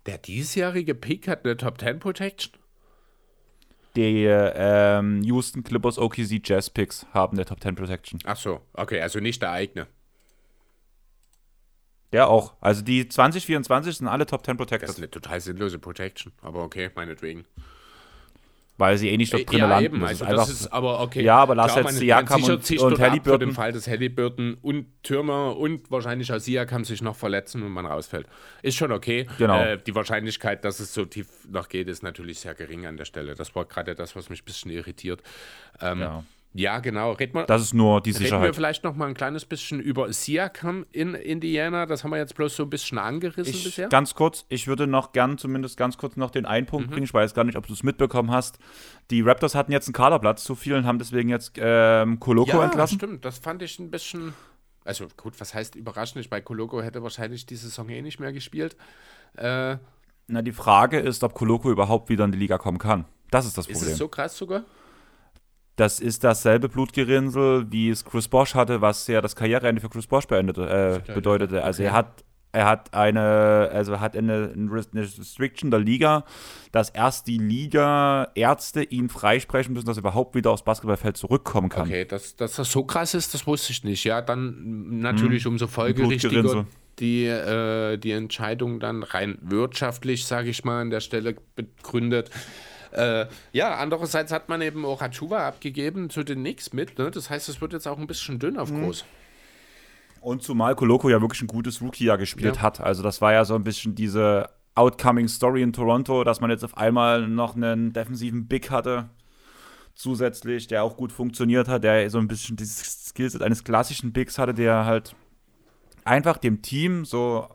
Der diesjährige Pick hat eine Top 10 Protection? Die ähm, Houston Clippers OKC Jazz Picks haben eine Top 10 Protection. Ach so, okay, also nicht der eigene. Der auch. Also die 2024 sind alle Top 10 protected. Das ist eine total sinnlose Protection, aber okay, meinetwegen. Weil sie eh nicht dort drin ja, landen. Eben. Das also ist das ist aber okay. Ja, aber lass jetzt Siakam und, und ab Für Halliburton. den Fall, dass Halliburton und Türmer und wahrscheinlich auch Siakam sich noch verletzen und man rausfällt. Ist schon okay. Genau. Äh, die Wahrscheinlichkeit, dass es so tief noch geht, ist natürlich sehr gering an der Stelle. Das war gerade das, was mich ein bisschen irritiert. Ähm, ja. Ja. genau. Red mal, Das ist nur die Reden wir Sicherheit. vielleicht noch mal ein kleines bisschen über Siakam in Indiana. Das haben wir jetzt bloß so ein bisschen angerissen Ich, bisher. ganz kurz, ich würde noch gern zumindest ganz kurz noch den einen Mhm. Punkt bringen. Ich weiß gar nicht, ob du es mitbekommen hast. Die Raptors hatten jetzt einen Kaderplatz zu viel und haben deswegen jetzt ähm, Koloko ja, entlassen. stimmt. Das fand ich ein bisschen. Also gut, was heißt überraschend? Ich bei Koloko hätte wahrscheinlich diese Saison eh nicht mehr gespielt. Äh, Na, die Frage ist, ob Koloko überhaupt wieder in die Liga kommen kann. Das ist das ist Problem. es so krass sogar? Das ist dasselbe Blutgerinnsel, wie es Chris Bosch hatte, was ja das Karriereende für Chris Bosch beendete, äh, bedeutete. Also er hat, er hat eine, also hat eine, eine Restriction der Liga, dass erst die Liga-Ärzte ihn freisprechen müssen, dass er überhaupt wieder aufs Basketballfeld zurückkommen kann. Okay, dass, dass das so krass ist, das wusste ich nicht. Ja, dann natürlich umso folgerichtiger die, äh, die Entscheidung dann rein wirtschaftlich, sage ich mal, an der Stelle begründet. Äh, ja, andererseits hat man eben auch Hachuva abgegeben zu den Knicks mit. Ne? Das heißt, es wird jetzt auch ein bisschen dünn auf groß. Und zumal Koloko ja wirklich ein gutes Rookie-Jahr gespielt Ja. hat. Also das war ja so ein bisschen diese outcoming Story in Toronto, dass man jetzt auf einmal noch einen defensiven Big hatte zusätzlich, der auch gut funktioniert hat, der so ein bisschen dieses Skillset eines klassischen Bigs hatte, der halt einfach dem Team so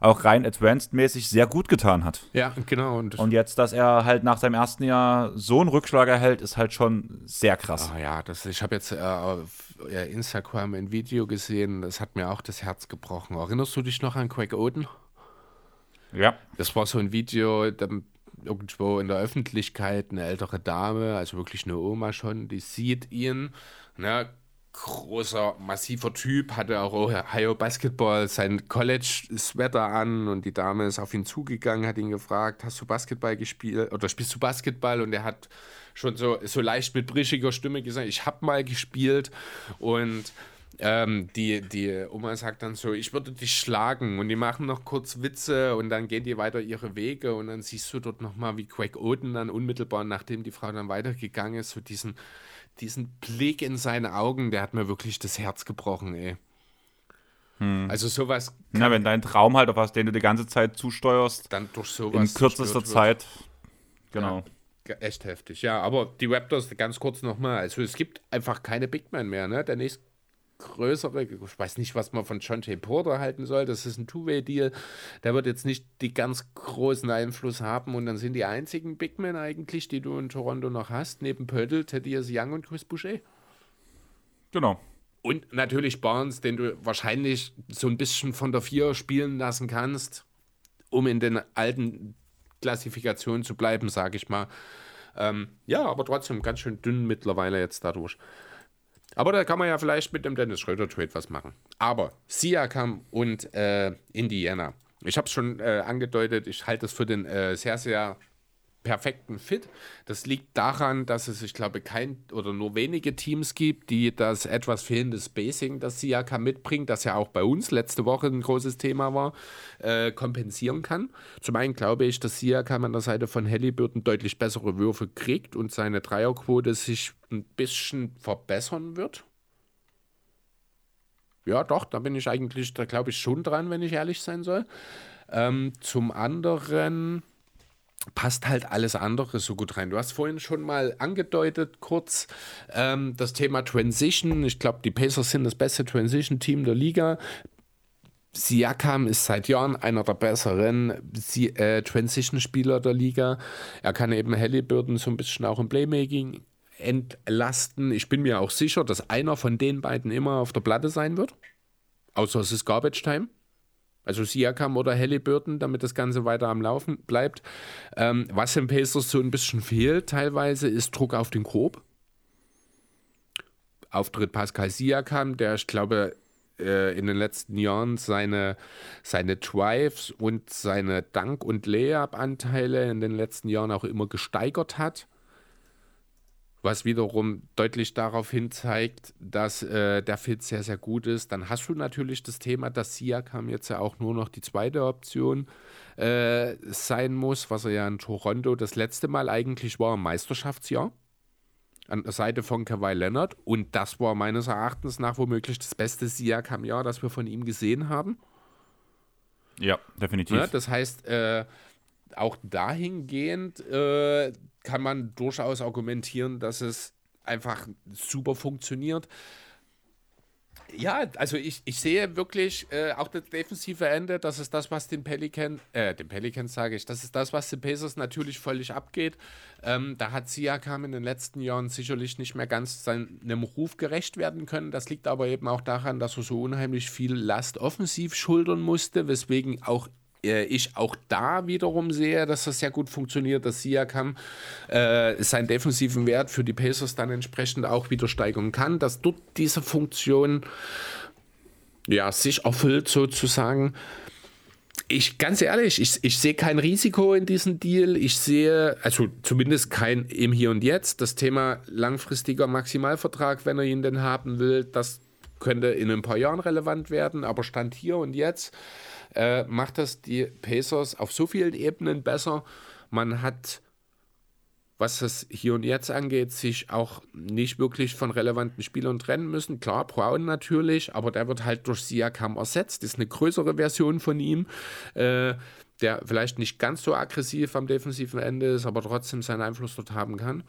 auch rein advanced-mäßig sehr gut getan hat. Ja, genau. Und, Und jetzt, dass er halt nach seinem ersten Jahr so einen Rückschlag erhält, ist halt schon sehr krass. Ah ja, das, ich habe jetzt äh, auf Instagram ein Video gesehen, das hat mir auch das Herz gebrochen. Erinnerst du dich noch an Craig Oden? Ja. Das war so ein Video, da irgendwo in der Öffentlichkeit eine ältere Dame, also wirklich eine Oma schon, die sieht ihn, ne, großer, massiver Typ, hatte auch Ohio Basketball, sein College-Sweater an und die Dame ist auf ihn zugegangen, hat ihn gefragt, hast du Basketball gespielt oder spielst du Basketball? Und er hat schon so, so leicht mit brischiger Stimme gesagt, ich habe mal gespielt und ähm, die, die Oma sagt dann so, ich würde dich schlagen und die machen noch kurz Witze und dann gehen die weiter ihre Wege und dann siehst du dort nochmal, wie Craig Oden dann unmittelbar, nachdem die Frau dann weitergegangen ist, so diesen, diesen Blick in seine Augen, der hat mir wirklich das Herz gebrochen, ey. Also sowas Na, wenn dein Traum halt, auf was den du die ganze Zeit zusteuerst, dann durch in sowas kürzester zerstört wird. Zeit. Genau. Ja, echt heftig, ja. Aber die Raptors, ganz kurz nochmal, also es gibt einfach keine Big Man mehr, ne? Der nächstgrößere, ich weiß nicht, was man von John J. Porter halten soll, das ist ein Two-Way-Deal, der wird jetzt nicht die ganz großen Einfluss haben und dann sind die einzigen Big Men eigentlich, die du in Toronto noch hast, neben Pöttl, Thaddeus Young und Chris Boucher. Genau. Und natürlich Barnes, den du wahrscheinlich so ein bisschen von der Vier spielen lassen kannst, um in den alten Klassifikationen zu bleiben, sage ich mal. Ähm, ja, aber trotzdem ganz schön dünn mittlerweile jetzt dadurch. Aber da kann man ja vielleicht mit dem Dennis Schröder-Trade was machen. Aber Siakam und äh, Indiana. Ich habe es schon äh, angedeutet, ich halte es für den äh, sehr, sehr perfekten Fit. Das liegt daran, dass es, ich glaube, kein oder nur wenige Teams gibt, die das etwas fehlende Spacing, das Siakam mitbringt, das ja auch bei uns letzte Woche ein großes Thema war, äh, kompensieren kann. Zum einen glaube ich, dass Siakam an der Seite von Halliburton deutlich bessere Würfe kriegt und seine Dreierquote sich ein bisschen verbessern wird. Ja, doch, da bin ich eigentlich, da glaube ich schon dran, wenn ich ehrlich sein soll. Ähm, zum anderen passt halt alles andere so gut rein. Du hast vorhin schon mal angedeutet, kurz ähm, das Thema Transition. Ich glaube, die Pacers sind das beste Transition-Team der Liga. Siakam ist seit Jahren einer der besseren äh, Transition-Spieler der Liga. Er kann eben Halliburton so ein bisschen auch im Playmaking entlasten. Ich bin mir auch sicher, dass einer von den beiden immer auf der Platte sein wird. Außer es ist Garbage Time. Also Siakam oder Halliburton, damit das Ganze weiter am Laufen bleibt. Ähm, was den Pacers so ein bisschen fehlt teilweise, ist Druck auf den Korb. Auftritt Pascal Siakam, der ich glaube äh, in den letzten Jahren seine, seine Drives und seine Dank- und Layup-Anteile in den letzten Jahren auch immer gesteigert hat was wiederum deutlich darauf hin zeigt, dass äh, der Fit sehr, sehr gut ist. Dann hast du natürlich das Thema, dass Siakam jetzt ja auch nur noch die zweite Option äh, sein muss, was er ja in Toronto das letzte Mal eigentlich war im Meisterschaftsjahr. An der Seite von Kawhi Leonard. Und das war meines Erachtens nach womöglich das beste Siakam-Jahr, das wir von ihm gesehen haben. Ja, definitiv. Ja, das heißt, äh, auch dahingehend äh, kann man durchaus argumentieren, dass es einfach super funktioniert. Ja, also ich, ich sehe wirklich äh, auch das defensive Ende, das ist das, was den Pelican, äh, den Pelicans sage ich, das ist das, was den Pacers natürlich völlig abgeht. Ähm, da hat Siakam in den letzten Jahren sicherlich nicht mehr ganz seinem Ruf gerecht werden können. Das liegt aber eben auch daran, dass er so unheimlich viel Last offensiv schultern musste, weswegen auch ich auch da wiederum sehe, dass das sehr gut funktioniert, dass Siakam äh, seinen defensiven Wert für die Pacers dann entsprechend auch wieder steigern kann, dass dort diese Funktion ja, sich erfüllt sozusagen. Ich, ganz ehrlich, ich, ich sehe kein Risiko in diesem Deal. Ich sehe, also zumindest kein im Hier und Jetzt. Das Thema langfristiger Maximalvertrag, wenn er ihn denn haben will, das könnte in ein paar Jahren relevant werden. Aber Stand hier und jetzt äh, macht das die Pacers auf so vielen Ebenen besser. Man hat, was das hier und jetzt angeht, sich auch nicht wirklich von relevanten Spielern trennen müssen. Klar, Brown natürlich, aber der wird halt durch Siakam ersetzt. Das ist eine größere Version von ihm. Äh, der vielleicht nicht ganz so aggressiv am defensiven Ende ist, aber trotzdem seinen Einfluss dort haben kann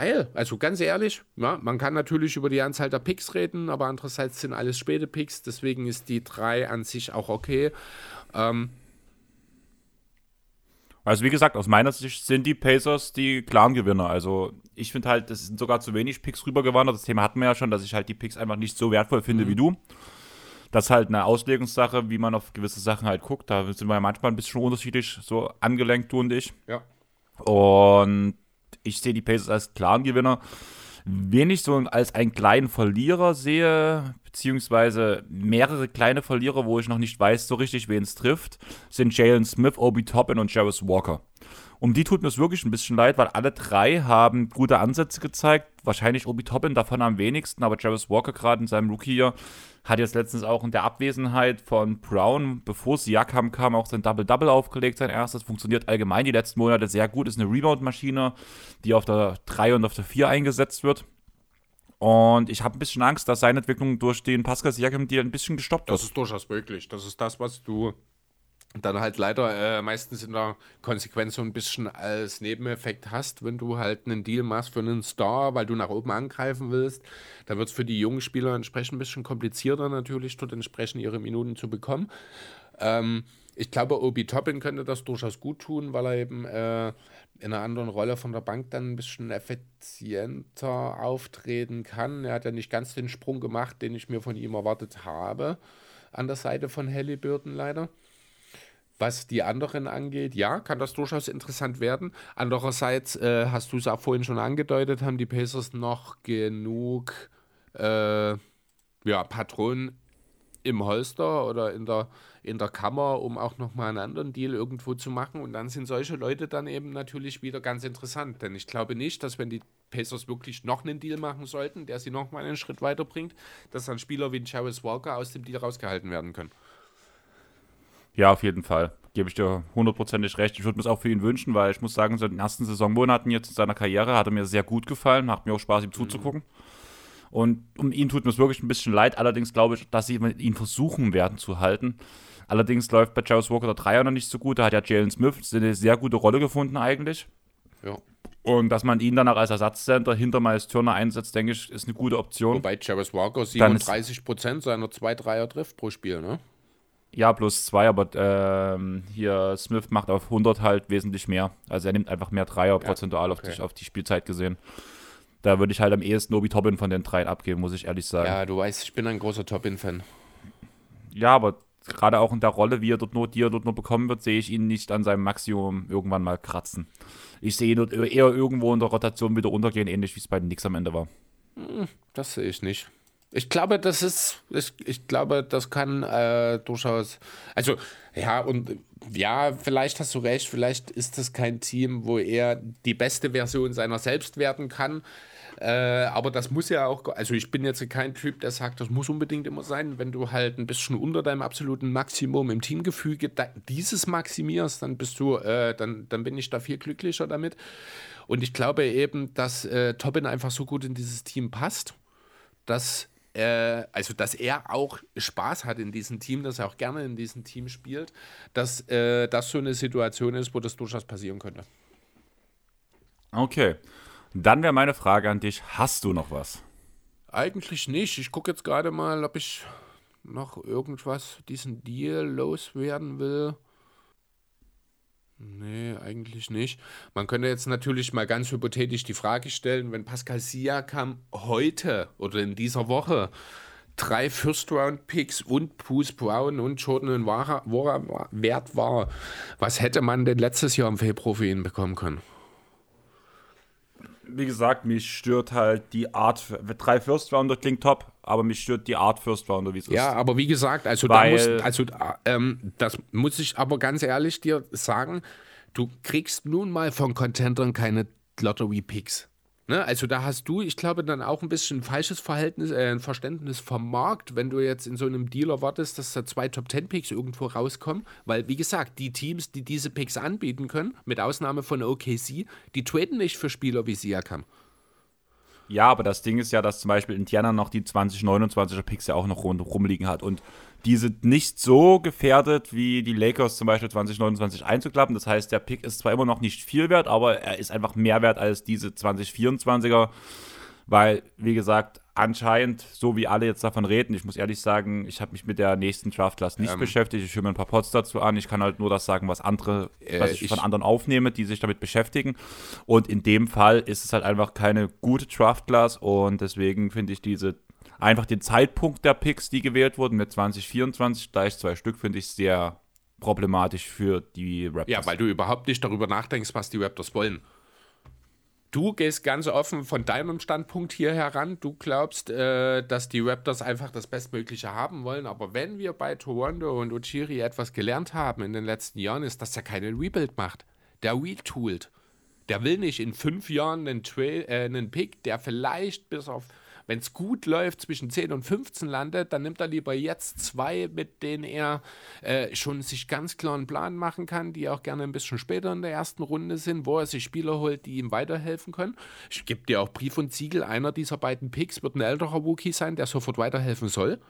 geil. Also ganz ehrlich, ja, man kann natürlich über die Anzahl der Picks reden, aber andererseits sind alles späte Picks, deswegen ist die 3 an sich auch okay. Ähm, also wie gesagt, aus meiner Sicht sind die Pacers die klaren Gewinner. Also ich finde halt, das sind sogar zu wenig Picks rübergewandert. Das Thema hatten wir ja schon, dass ich halt die Picks einfach nicht so wertvoll finde mhm. wie du. Das ist halt eine Auslegungssache, wie man auf gewisse Sachen halt guckt. Da sind wir ja manchmal ein bisschen unterschiedlich so angelenkt, du und ich. Ja. Und ich sehe die Pacers als klaren Gewinner. Wen ich so als einen kleinen Verlierer sehe, beziehungsweise mehrere kleine Verlierer, wo ich noch nicht weiß so richtig, wen es trifft, sind Jalen Smith, Obi Toppin und Jarvis Walker. Um die tut mir es wirklich ein bisschen leid, weil alle drei haben gute Ansätze gezeigt. Wahrscheinlich Obi Toppin davon am wenigsten, aber Jarvis Walker gerade in seinem Rookie-Jahr hat jetzt letztens auch in der Abwesenheit von Brown, bevor Siakam kam, auch sein Double-Double aufgelegt, sein erstes. Funktioniert allgemein die letzten Monate sehr gut. Ist eine Rebound-Maschine, die auf der 3 und auf der 4 eingesetzt wird. Und ich habe ein bisschen Angst, dass seine Entwicklung durch den Pascal Siakam dir ein bisschen gestoppt wird. Das ist durchaus möglich. Das ist das, was du dann halt leider äh, meistens in der Konsequenz so ein bisschen als Nebeneffekt hast, wenn du halt einen Deal machst für einen Star, weil du nach oben angreifen willst, dann wird es für die jungen Spieler entsprechend ein bisschen komplizierter natürlich, dort entsprechend ihre Minuten zu bekommen. Ähm, ich glaube, Obi Toppin könnte das durchaus gut tun, weil er eben äh, in einer anderen Rolle von der Bank dann ein bisschen effizienter auftreten kann. Er hat ja nicht ganz den Sprung gemacht, den ich mir von ihm erwartet habe, an der Seite von Halliburton leider. Was die anderen angeht, ja, kann das durchaus interessant werden. Andererseits, äh, hast du es auch vorhin schon angedeutet, haben die Pacers noch genug äh, ja, Patronen im Holster oder in der, in der Kammer, um auch nochmal einen anderen Deal irgendwo zu machen. Und dann sind solche Leute dann eben natürlich wieder ganz interessant. Denn ich glaube nicht, dass wenn die Pacers wirklich noch einen Deal machen sollten, der sie nochmal einen Schritt weiterbringt, dass dann Spieler wie Jarvis Walker aus dem Deal rausgehalten werden können. Ja, auf jeden Fall. Gebe ich dir hundertprozentig recht. Ich würde mir es auch für ihn wünschen, weil ich muss sagen, so in den ersten Saisonmonaten jetzt in seiner Karriere hat er mir sehr gut gefallen. Macht mir auch Spaß, ihm mhm. zuzugucken. Und um ihn tut mir es wirklich ein bisschen leid. Allerdings glaube ich, dass sie ihn versuchen werden zu halten. Allerdings läuft bei Jarvis Walker der Dreier noch nicht so gut. Da hat ja Jalen Smith eine sehr gute Rolle gefunden eigentlich. Ja. Und dass man ihn dann auch als Ersatzcenter hinter Miles Turner einsetzt, denke ich, ist eine gute Option. Wobei Jarvis Walker 37% seiner 2-3er trifft pro Spiel, ne? Ja, plus zwei, aber ähm, hier Smith macht auf 100 halt wesentlich mehr. Also er nimmt einfach mehr Dreier ja, prozentual okay. auf, die, auf die Spielzeit gesehen. da würde ich halt am ehesten Obi Toppin von den dreien abgeben, muss ich ehrlich sagen. Ja, du weißt, ich bin ein großer Toppin-Fan. Ja, aber gerade auch in der Rolle, wie er dort nur, die er dort nur bekommen wird, sehe ich ihn nicht an seinem Maximum irgendwann mal kratzen. Ich sehe ihn dort eher irgendwo in der Rotation wieder untergehen, ähnlich wie es bei den Knicks am Ende war. Hm, das sehe ich nicht. Ich glaube, das ist, ich, ich glaube, das kann äh, durchaus, also ja, und ja, vielleicht hast du recht, vielleicht ist das kein Team, wo er die beste Version seiner selbst werden kann. Äh, aber das muss ja auch, also ich bin jetzt kein Typ, der sagt, das muss unbedingt immer sein. Wenn du halt ein bisschen unter deinem absoluten Maximum im Teamgefüge dieses maximierst, dann bist du, äh, dann, dann bin ich da viel glücklicher damit. Und ich glaube eben, dass äh, Tobin einfach so gut in dieses Team passt, dass äh, also dass er auch Spaß hat in diesem Team, dass er auch gerne in diesem Team spielt, dass äh, das so eine Situation ist, wo das durchaus passieren könnte. Okay. Dann wäre meine Frage an dich: Hast du noch was? Eigentlich nicht. Ich gucke jetzt gerade mal, ob ich noch irgendwas diesen Deal loswerden will. Nee, eigentlich nicht. Man könnte jetzt natürlich mal ganz hypothetisch die Frage stellen, wenn Pascal Siakam heute oder in dieser Woche drei First-Round-Picks und Bruce Brown und Jordan Wara, wert war, was hätte man denn letztes Jahr im Februar für ihn bekommen können? wie gesagt, mich stört halt die Art. Drei First Rounder klingt top, aber mich stört die Art First Rounder, wie es ist. Ja, aber wie gesagt, also, Weil, da muss, also ähm, das muss ich aber ganz ehrlich dir sagen, du kriegst nun mal von Contendern keine Lottery Picks. Ne? Also da hast du, ich glaube, dann auch ein bisschen ein falsches Verhältnis, äh, ein Verständnis vom Markt, wenn du jetzt in so einem Deal erwartest, dass da zwei Top Ten Picks irgendwo rauskommen, weil wie gesagt, die Teams, die diese Picks anbieten können, mit Ausnahme von OKC, die traden nicht für Spieler wie Siakam. Ja, aber das Ding ist ja, dass zum Beispiel Indiana noch die 2029er Picks ja auch noch rum, rumliegen hat und die sind nicht so gefährdet, wie die Lakers zum Beispiel 2029 einzuklappen. Das heißt, der Pick ist zwar immer noch nicht viel wert, aber er ist einfach mehr wert als diese 2024er, weil, wie gesagt, anscheinend, so wie alle jetzt davon reden, ich muss ehrlich sagen, ich habe mich mit der nächsten Draft-Class nicht ähm, beschäftigt. Ich höre mir ein paar Pots dazu an. Ich kann halt nur das sagen, was andere, äh, was ich, ich, von anderen aufnehme, die sich damit beschäftigen. Und in dem Fall ist es halt einfach keine gute Draft-Class und deswegen finde ich diese einfach den Zeitpunkt der Picks, die gewählt wurden, mit 2024, gleich zwei Stück, finde ich sehr problematisch für die Raptors. Ja, weil du überhaupt nicht darüber nachdenkst, was die Raptors wollen. Du gehst ganz offen von deinem Standpunkt hier heran. Du glaubst, äh, dass die Raptors einfach das Bestmögliche haben wollen. Aber wenn wir bei Toronto und Uchiri etwas gelernt haben in den letzten Jahren, ist, dass er keinen Rebuild macht. Der retoolt. Der will nicht in fünf Jahren einen, Trail, äh, einen Pick, der vielleicht bis auf wenn es gut läuft, zwischen 10 und 15 landet, dann nimmt er lieber jetzt zwei, mit denen er äh, schon sich ganz klar einen Plan machen kann, die auch gerne ein bisschen später in der ersten Runde sind, wo er sich Spieler holt, die ihm weiterhelfen können. Ich gebe dir auch Brief und Siegel, einer dieser beiden Picks wird ein älterer Wookie sein, der sofort weiterhelfen soll.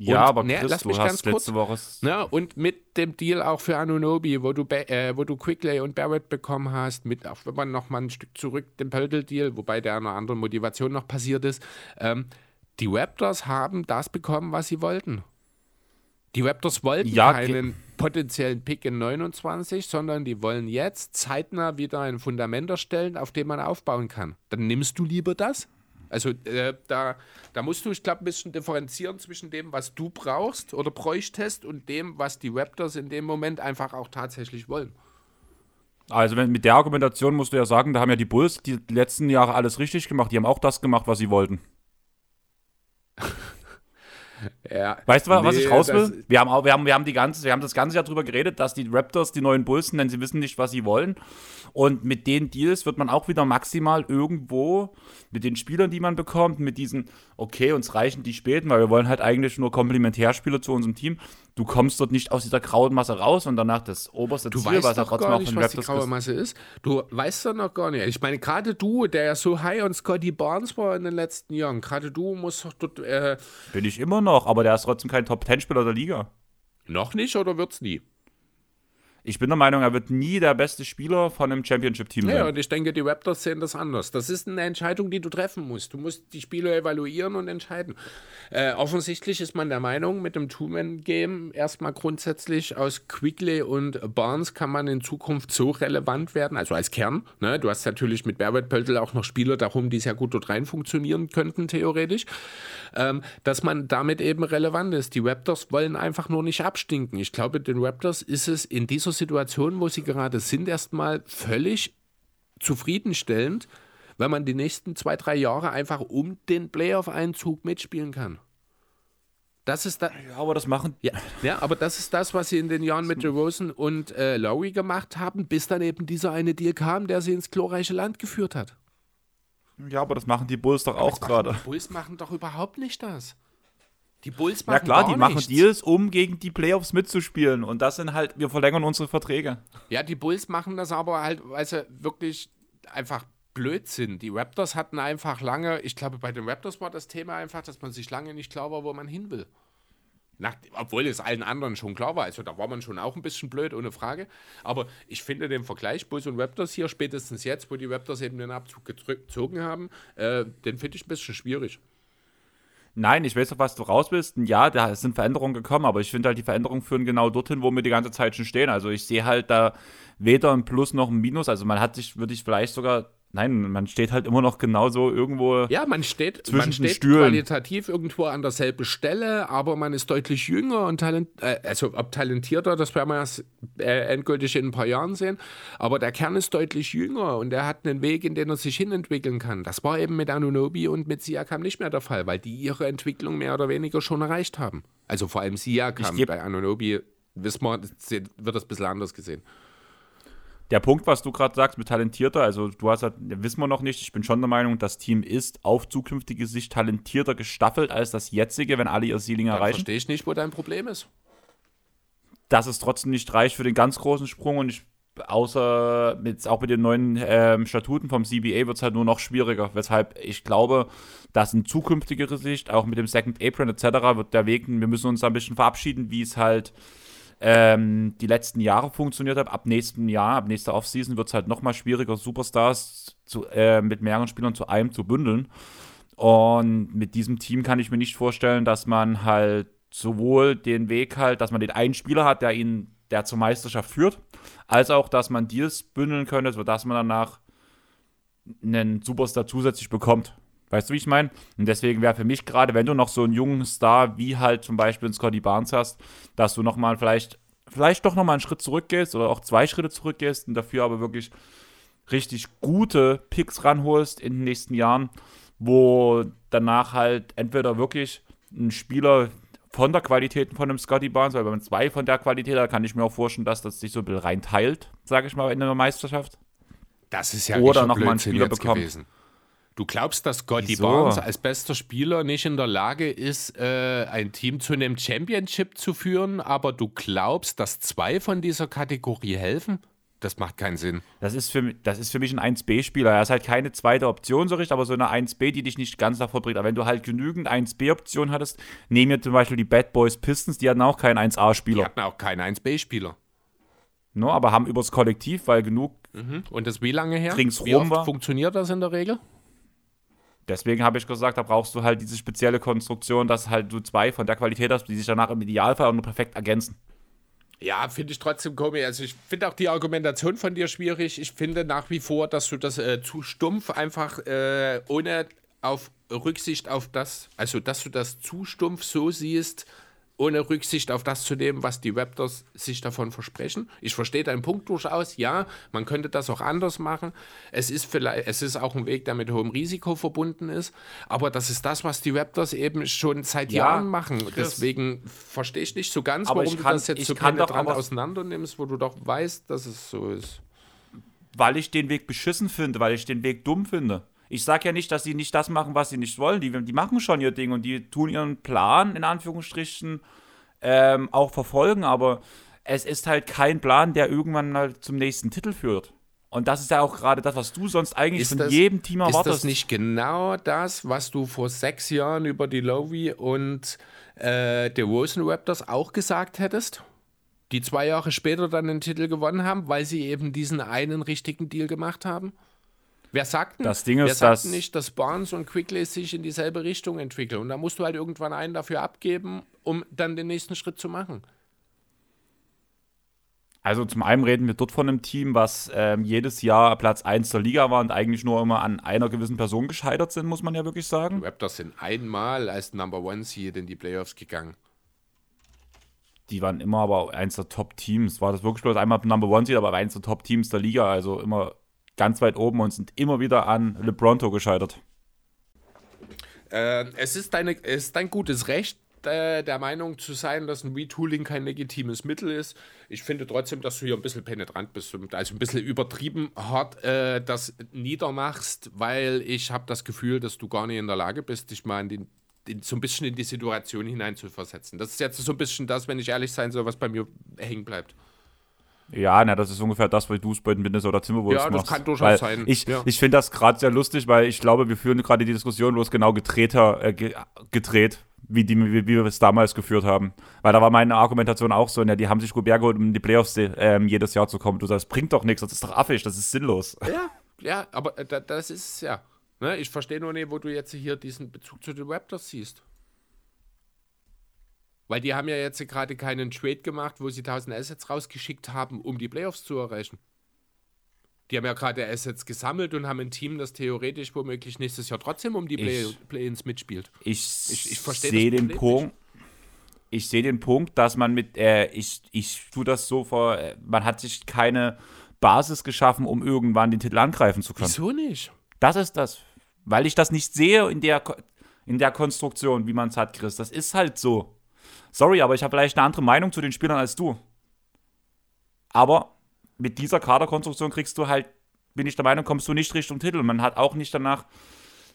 Ja, und, aber ne, Chris, lass mich ganz kurz. Woche ne, und mit dem Deal auch für Anunobi, wo du, äh, wo du Quickley und Barrett bekommen hast, mit, auch wenn man noch mal ein Stück zurück, den Pöltl-Deal, wobei der eine andere Motivation noch passiert ist. Ähm, die Raptors haben das bekommen, was sie wollten. Die Raptors wollten ja, keinen potenziellen Pick in 29, sondern die wollen jetzt zeitnah wieder ein Fundament erstellen, auf dem man aufbauen kann. Dann nimmst du lieber das, also äh, da, da musst du, ich glaube, ein bisschen differenzieren zwischen dem, was du brauchst oder bräuchtest und dem, was die Raptors in dem Moment einfach auch tatsächlich wollen. Also wenn, mit der Argumentation musst du ja sagen, da haben ja die Bulls die letzten Jahre alles richtig gemacht. Die haben auch das gemacht, was sie wollten. [laughs] ja, weißt du, was nee, ich raus will? Wir haben, auch, wir, haben, wir, haben die ganze, wir haben das ganze Jahr darüber geredet, dass die Raptors die neuen Bulls sind, denn sie wissen nicht, was sie wollen. Und mit den Deals wird man auch wieder maximal irgendwo mit den Spielern, die man bekommt, mit diesen, okay, uns reichen die späten, weil wir wollen halt eigentlich nur Komplementärspieler zu unserem Team. Du kommst dort nicht aus dieser grauen Masse raus und danach das oberste du Ziel, weißt was doch trotzdem gar nicht, was die graue Masse ist. Du weißt doch noch gar nicht. Ich meine, gerade du, der ja so high on Scotty Barnes war in den letzten Jahren, gerade du musst doch dort. Äh Bin ich immer noch, aber der ist trotzdem kein Top-10-Spieler der Liga. Noch nicht oder wird's nie? Ich bin der Meinung, er wird nie der beste Spieler von einem Championship-Team Ja, sein. und ich denke, die Raptors sehen das anders. Das ist eine Entscheidung, die du treffen musst. Du musst die Spieler evaluieren und entscheiden. Äh, offensichtlich ist man der Meinung, mit dem Two-Man-Game erstmal grundsätzlich aus Quigley und Barnes kann man in Zukunft so relevant werden, also als Kern. Ne? Du hast natürlich mit Berbert Pöltl auch noch Spieler darum, die sehr gut dort rein funktionieren könnten, theoretisch, ähm, dass man damit eben relevant ist. Die Raptors wollen einfach nur nicht abstinken. Ich glaube, den Raptors ist es in dieser Situation, wo sie gerade sind, erstmal völlig zufriedenstellend, wenn man die nächsten zwei, drei Jahre einfach um den Playoff-Einzug mitspielen kann. Das ist da, Ja, aber das machen. ja, ja, aber das ist das, was sie in den Jahren mit DeRozan und äh, Lowry gemacht haben, bis dann eben dieser eine Deal kam, der sie ins glorreiche Land geführt hat. Ja, aber das machen die Bulls doch auch gerade. Die Bulls machen doch überhaupt nicht das. Die Bulls machen Ja klar, gar die machen nichts. Deals, um gegen die Playoffs mitzuspielen. Und das sind halt, wir verlängern unsere Verträge. Ja, die Bulls machen das aber halt, weil sie wirklich einfach blöd sind. Die Raptors hatten einfach lange, ich glaube, bei den Raptors war das Thema einfach, dass man sich lange nicht klar war, wo man hin will. Nach, obwohl es allen anderen schon klar war. Also da war man schon auch ein bisschen blöd, ohne Frage. Aber ich finde den Vergleich Bulls und Raptors hier, spätestens jetzt, wo die Raptors eben den Abzug gezogen haben, äh, den finde ich ein bisschen schwierig. Nein, ich weiß doch, was du raus. Und Ja, da sind Veränderungen gekommen, aber ich finde halt, die Veränderungen führen genau dorthin, wo wir die ganze Zeit schon stehen. Also ich sehe halt da weder ein Plus noch ein Minus. Also man hat sich, würde ich vielleicht sogar, nein, man steht halt immer noch genauso irgendwo. Ja, man steht, Zwischen man steht Stühlen. qualitativ irgendwo an derselben Stelle, aber man ist deutlich jünger und talent, äh, also ob talentierter, das werden wir erst äh, endgültig in ein paar Jahren sehen. Aber der Kern ist deutlich jünger und er hat einen Weg, in den er sich hinentwickeln kann. Das war eben mit Anunobi und mit Siakam nicht mehr der Fall, weil die ihre Entwicklung mehr oder weniger schon erreicht haben. Also vor allem Siakam. Bei Anunobi wissen wir, wird das ein bisschen anders gesehen. Der Punkt, was du gerade sagst mit talentierter, also du hast halt, wissen wir noch nicht, ich bin schon der Meinung, das Team ist auf zukünftige Sicht talentierter gestaffelt als das jetzige, wenn alle ihr Ceiling Da erreichen. verstehe ich nicht, wo dein Problem ist. dass es trotzdem nicht reicht für den ganz großen Sprung und ich, außer mit, auch mit den neuen ähm, Statuten vom CBA wird es halt nur noch schwieriger, weshalb ich glaube, dass in zukünftigerer Sicht, auch mit dem Second Apron etc., wird der Weg, wir müssen uns da ein bisschen verabschieden, wie es halt ähm, die letzten Jahre funktioniert hat. Ab nächstem Jahr, ab nächster Offseason wird es halt nochmal schwieriger, Superstars zu, äh, mit mehreren Spielern zu einem zu bündeln. Und mit diesem Team kann ich mir nicht vorstellen, dass man halt sowohl den Weg halt, dass man den einen Spieler hat, der ihn, der zur Meisterschaft führt, als auch, dass man Deals bündeln könnte, sodass man danach einen Superstar zusätzlich bekommt. Weißt du, wie ich meine? Und deswegen wäre für mich gerade, wenn du noch so einen jungen Star wie halt zum Beispiel einen Scotty Barnes hast, dass du nochmal vielleicht, vielleicht doch nochmal einen Schritt zurückgehst oder auch zwei Schritte zurückgehst und dafür aber wirklich richtig gute Picks ranholst in den nächsten Jahren, wo danach halt entweder wirklich ein Spieler von der Qualität von einem Scotty Barnes, weil wenn man zwei von der Qualität hat, kann ich mir auch vorstellen, dass das sich so ein bisschen reinteilt, sage ich mal, in einer Meisterschaft. Das ist ja Oder richtig noch mal einen Spieler bekommt. gewesen. Du glaubst, dass Wieso? Barnes als bester Spieler nicht in der Lage ist, äh, ein Team zu einem Championship zu führen, aber du glaubst, dass zwei von dieser Kategorie helfen? Das macht keinen Sinn. Das ist für, das ist für mich ein 1B-Spieler. Er ist halt keine zweite Option so richtig, aber so eine 1B, die dich nicht ganz davor bringt. Aber wenn du halt genügend 1B-Optionen hattest, nehmen wir zum Beispiel die Bad Boys Pistons, die hatten auch keinen Die 1A-Spieler. hatten auch keinen 1B-Spieler. Ne, aber haben übers Kollektiv, weil genug. Und das wie lange her? Ringsrum wie oft war- funktioniert das in der Regel? Deswegen habe ich gesagt, da brauchst du halt diese spezielle Konstruktion, dass halt du zwei von der Qualität hast, die sich danach im Idealfall auch nur perfekt ergänzen. Ja, finde ich trotzdem komisch. Also ich finde auch die Argumentation von dir schwierig. Ich finde nach wie vor, dass du das äh, zu stumpf einfach äh, ohne auf Rücksicht auf das, also dass du das zu stumpf so siehst, ohne Rücksicht auf das zu nehmen, was die Raptors sich davon versprechen. Ich verstehe deinen Punkt durchaus. Ja, man könnte das auch anders machen. Es ist vielleicht, es ist auch ein Weg, der mit hohem Risiko verbunden ist. Aber das ist das, was die Raptors eben schon seit Ja, Jahren machen. Chris. Deswegen verstehe ich nicht so ganz, Aber warum ich du kann- das jetzt so kann penetrant auseinander nimmst, wo du doch weißt, dass es so ist. Weil ich den Weg beschissen finde, weil ich den Weg dumm finde. Ich sage ja nicht, dass sie nicht das machen, was sie nicht wollen. Die, die machen schon ihr Ding und die tun ihren Plan, in Anführungsstrichen, ähm, auch verfolgen, aber es ist halt kein Plan, der irgendwann mal zum nächsten Titel führt. Und das ist ja auch gerade das, was du sonst eigentlich Ist von das- jedem Team Ist erwartest. das nicht genau das, was du vor sechs Jahren über die Lowry und äh, die Rosen Raptors auch gesagt hättest? die zwei Jahre später dann den Titel gewonnen haben, weil sie eben diesen einen richtigen Deal gemacht haben? Wer sagt, denn, Das Ding wer ist, sagt dass- nicht, dass Barnes und Quigley sich in dieselbe Richtung entwickeln? Und da musst du halt irgendwann einen dafür abgeben, um dann den nächsten Schritt zu machen. Also zum einen reden wir dort von einem Team, was ähm, jedes Jahr Platz 1 der Liga war und eigentlich nur immer an einer gewissen Person gescheitert sind, muss man ja wirklich sagen. Die Raptors sind einmal als Number One Seed in die Playoffs gegangen. Die waren immer aber eins der Top-Teams. War das wirklich bloß einmal Number One Seed, aber eins der Top-Teams der Liga, also immer ganz weit oben und sind immer wieder an LeBronto gescheitert. Äh, es, ist deine, es ist dein gutes Recht, äh, der Meinung zu sein, dass ein Retooling kein legitimes Mittel ist. Ich finde trotzdem, dass du hier ein bisschen penetrant bist und also ein bisschen übertrieben hart äh, das niedermachst, weil ich habe das Gefühl, dass du gar nicht in der Lage bist, dich mal in den, so ein bisschen in die Situation hineinzuversetzen. Das ist jetzt so ein bisschen das, wenn ich ehrlich sein soll, was bei mir hängen bleibt. Ja, na, das ist ungefähr das, was du es bei den Minnesota Timberwolves Ja, das machst. kann durchaus sein, Ich, ja. ich finde das gerade sehr lustig, weil ich glaube, wir führen gerade die Diskussion bloß genau gedrehter, äh, ge gedreht, wie, die, wie, wie wir es damals geführt haben. Weil da war meine Argumentation auch so, ja, die haben sich Gobert geholt, um in die Playoffs ähm, jedes Jahr zu kommen. Du sagst, das bringt doch nichts, das ist doch affig, das ist sinnlos. Ja, ja, aber äh, da, das ist es ja. Ne? Ich verstehe nur nicht, wo du jetzt hier diesen Bezug zu den Raptors siehst. Weil die haben ja jetzt gerade keinen Trade gemacht, wo sie 1000 Assets rausgeschickt haben, um die Playoffs zu erreichen. Die haben ja gerade Assets gesammelt und haben ein Team, das theoretisch womöglich nächstes Jahr trotzdem um die Play-Ins mitspielt. Ich, Ich- ich sehe den Punkt. Ich sehe den Punkt, dass man mit, äh, ich, ich tue das so vor, äh, man hat sich keine Basis geschaffen, um irgendwann den Titel angreifen zu können. Wieso nicht? Das ist das. Weil ich das nicht sehe in der, in der Konstruktion, wie man es hat, Chris. Das ist halt so. Sorry, aber ich habe vielleicht eine andere Meinung zu den Spielern als du. Aber mit dieser Kaderkonstruktion kriegst du halt, bin ich der Meinung, kommst du nicht Richtung Titel. Man hat auch nicht danach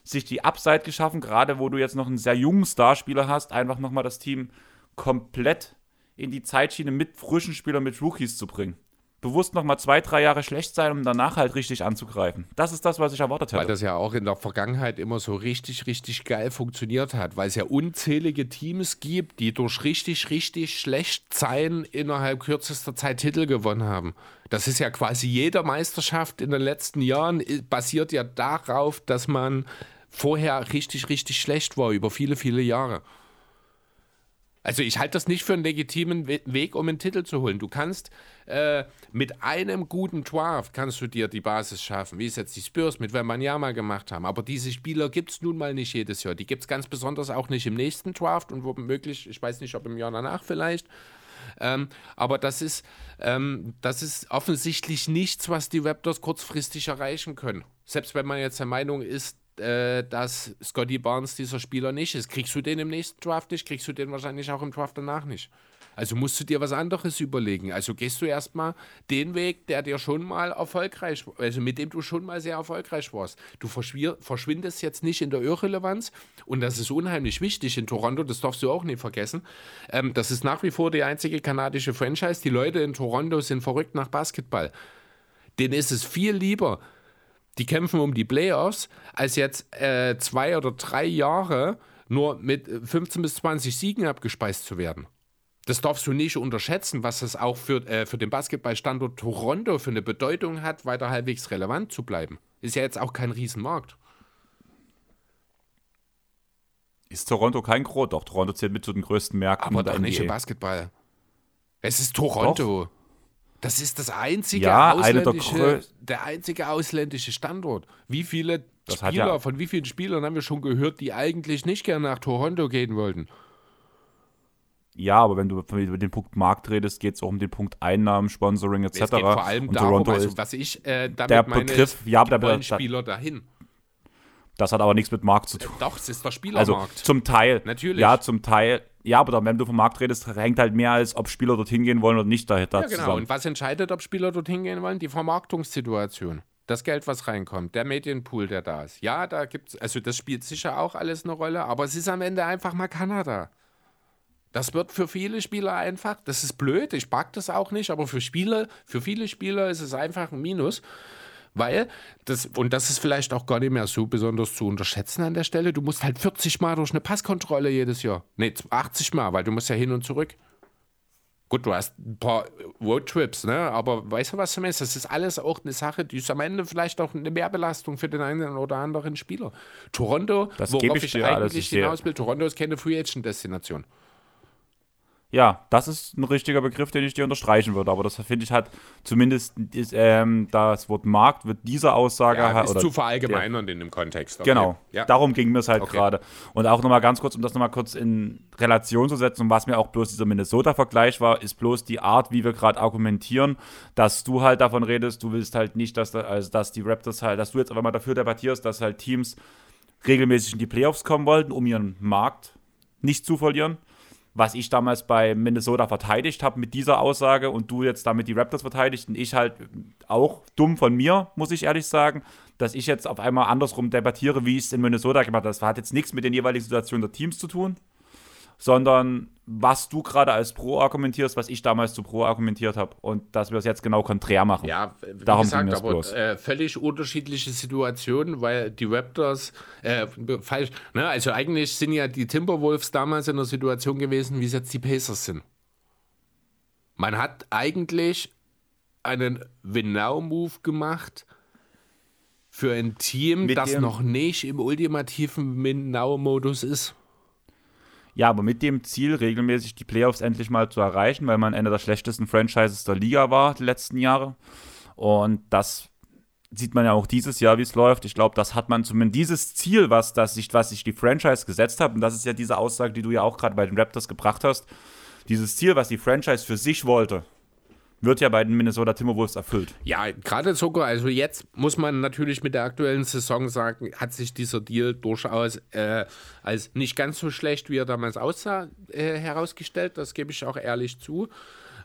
sich die Upside geschaffen, gerade wo du jetzt noch einen sehr jungen Starspieler hast, einfach nochmal das Team komplett in die Zeitschiene mit frischen Spielern, mit Rookies zu bringen. Bewusst nochmal zwei, drei Jahre schlecht sein, um danach halt richtig anzugreifen. Das ist das, was ich erwartet hätte. Weil das ja auch in der Vergangenheit immer so richtig, richtig geil funktioniert hat, weil es ja unzählige Teams gibt, die durch richtig, richtig schlecht sein innerhalb kürzester Zeit Titel gewonnen haben. Das ist ja quasi jede Meisterschaft in den letzten Jahren basiert ja darauf, dass man vorher richtig, richtig schlecht war über viele, viele Jahre. Also ich halte das nicht für einen legitimen We Weg, um einen Titel zu holen. Du kannst äh, mit einem guten Draft kannst du dir die Basis schaffen, wie es jetzt die Spurs mit Wembanyama gemacht haben. Aber diese Spieler gibt es nun mal nicht jedes Jahr. Die gibt es ganz besonders auch nicht im nächsten Draft und womöglich, ich weiß nicht, ob im Jahr danach vielleicht. Ähm, aber das ist, ähm, das ist offensichtlich nichts, was die Raptors kurzfristig erreichen können. Selbst wenn man jetzt der Meinung ist, äh, dass Scotty Barnes dieser Spieler nicht ist. Kriegst du den im nächsten Draft nicht, kriegst du den wahrscheinlich auch im Draft danach nicht. Also musst du dir was anderes überlegen. Also gehst du erstmal den Weg, der dir schon mal erfolgreich, also mit dem du schon mal sehr erfolgreich warst. Du verschwindest jetzt nicht in der Irrelevanz und das ist unheimlich wichtig in Toronto, das darfst du auch nicht vergessen. Ähm, das ist nach wie vor die einzige kanadische Franchise. Die Leute in Toronto sind verrückt nach Basketball. Denen ist es viel lieber, die kämpfen um die Playoffs, als jetzt äh, zwei oder drei Jahre nur mit äh, 15 bis 20 Siegen abgespeist zu werden. Das darfst du nicht unterschätzen, was das auch für, äh, für den Basketballstandort Toronto für eine Bedeutung hat, weiter halbwegs relevant zu bleiben. Ist ja jetzt auch kein Riesenmarkt. Ist Toronto kein Gros? Doch, Toronto zählt mit zu den größten Märkten Aber der doch nicht im. Basketball. Es ist Toronto. Das ist das einzige Ja, ausländische, der einzige ausländische Standort. Wie viele Das Spieler, ja- von wie vielen Spielern haben wir schon gehört, die eigentlich nicht gerne nach Toronto gehen wollten? Ja, aber wenn du über den Punkt Markt redest, geht es auch um den Punkt Einnahmen, Sponsoring etc. Es geht vor allem Und darum, Toronto also was ich äh, damit der meine, Begriff- ja, die der- wollen Spieler dahin. das hat aber nichts mit Markt zu tun. Doch, es ist der Also Spielermarkt. zum Teil. Natürlich. Ja, zum Teil. Ja, aber dann, wenn du vom Markt redest, hängt halt mehr als, ob Spieler dorthin gehen wollen oder nicht dahinter ja, genau. zusammen. Und was entscheidet, ob Spieler dorthin gehen wollen? Die Vermarktungssituation. Das Geld, was reinkommt, der Medienpool, der da ist. Ja, da gibt es, also das spielt sicher auch alles eine Rolle, aber es ist am Ende einfach mal Kanada. Das wird für viele Spieler einfach, das ist blöd, ich mag das auch nicht, aber für Spieler, für viele Spieler ist es einfach ein Minus. Weil, das, und das ist vielleicht auch gar nicht mehr so besonders zu unterschätzen an der Stelle, du musst halt 40 Mal durch eine Passkontrolle jedes Jahr. Nee, 80 Mal, weil du musst ja hin und zurück. Gut, du hast ein paar Roadtrips, ne? aber weißt du, was du meinst? Das ist alles auch eine Sache, die ist am Ende vielleicht auch eine Mehrbelastung für den einen oder anderen Spieler. Toronto, Das worauf ich, ich dir alles, eigentlich ich hinaus will, Toronto ist keine Free Agent Destination. Ja, das ist ein richtiger Begriff, den ich dir unterstreichen würde. Aber das finde ich halt zumindest ist, ähm, das Wort Markt wird dieser Aussage Ja, halt- ist oder zu verallgemeinern in dem Kontext. Okay. Genau, Ja. darum ging mir es halt Okay. gerade. Und auch nochmal ganz kurz, um das nochmal kurz in Relation zu setzen, was mir auch bloß dieser Minnesota-Vergleich war, ist bloß die Art, wie wir gerade argumentieren, dass du halt davon redest, du willst halt nicht, dass, da, also dass die Raptors halt, dass du jetzt aber mal dafür debattierst, dass halt Teams regelmäßig in die Playoffs kommen wollten, um ihren Markt nicht zu verlieren. Was ich damals bei Minnesota verteidigt habe mit dieser Aussage und du jetzt damit die Raptors verteidigt und ich halt auch dumm von mir, muss ich ehrlich sagen, dass ich jetzt auf einmal andersrum debattiere, wie ich es in Minnesota gemacht habe. Das hat jetzt nichts mit den jeweiligen Situationen der Teams zu tun, sondern was du gerade als Pro argumentierst, was ich damals zu Pro argumentiert habe und dass wir es jetzt genau konträr machen. Ja, wie Darum gesagt, es aber bloß. äh, völlig unterschiedliche Situationen, weil die Raptors, äh, falsch, ne, also eigentlich sind ja die Timberwolves damals in der Situation gewesen, wie es jetzt die Pacers sind. Man hat eigentlich einen Win-Now-Move gemacht für ein Team, Mit das noch nicht im ultimativen Win-Now-Modus ist. Ja, aber mit dem Ziel, regelmäßig die Playoffs endlich mal zu erreichen, weil man einer der schlechtesten Franchises der Liga war die letzten Jahre. Und das sieht man ja auch dieses Jahr, wie es läuft. Ich glaube, das hat man zumindest dieses Ziel, was, das sich, was sich die Franchise gesetzt hat, und das ist ja diese Aussage, die du ja auch gerade bei den Raptors gebracht hast. Dieses Ziel, was die Franchise für sich wollte, wird ja bei den Minnesota Timberwolves erfüllt. Ja, gerade sogar, also jetzt muss man natürlich mit der aktuellen Saison sagen, hat sich dieser Deal durchaus äh, als nicht ganz so schlecht, wie er damals aussah, äh, herausgestellt. Das gebe ich auch ehrlich zu.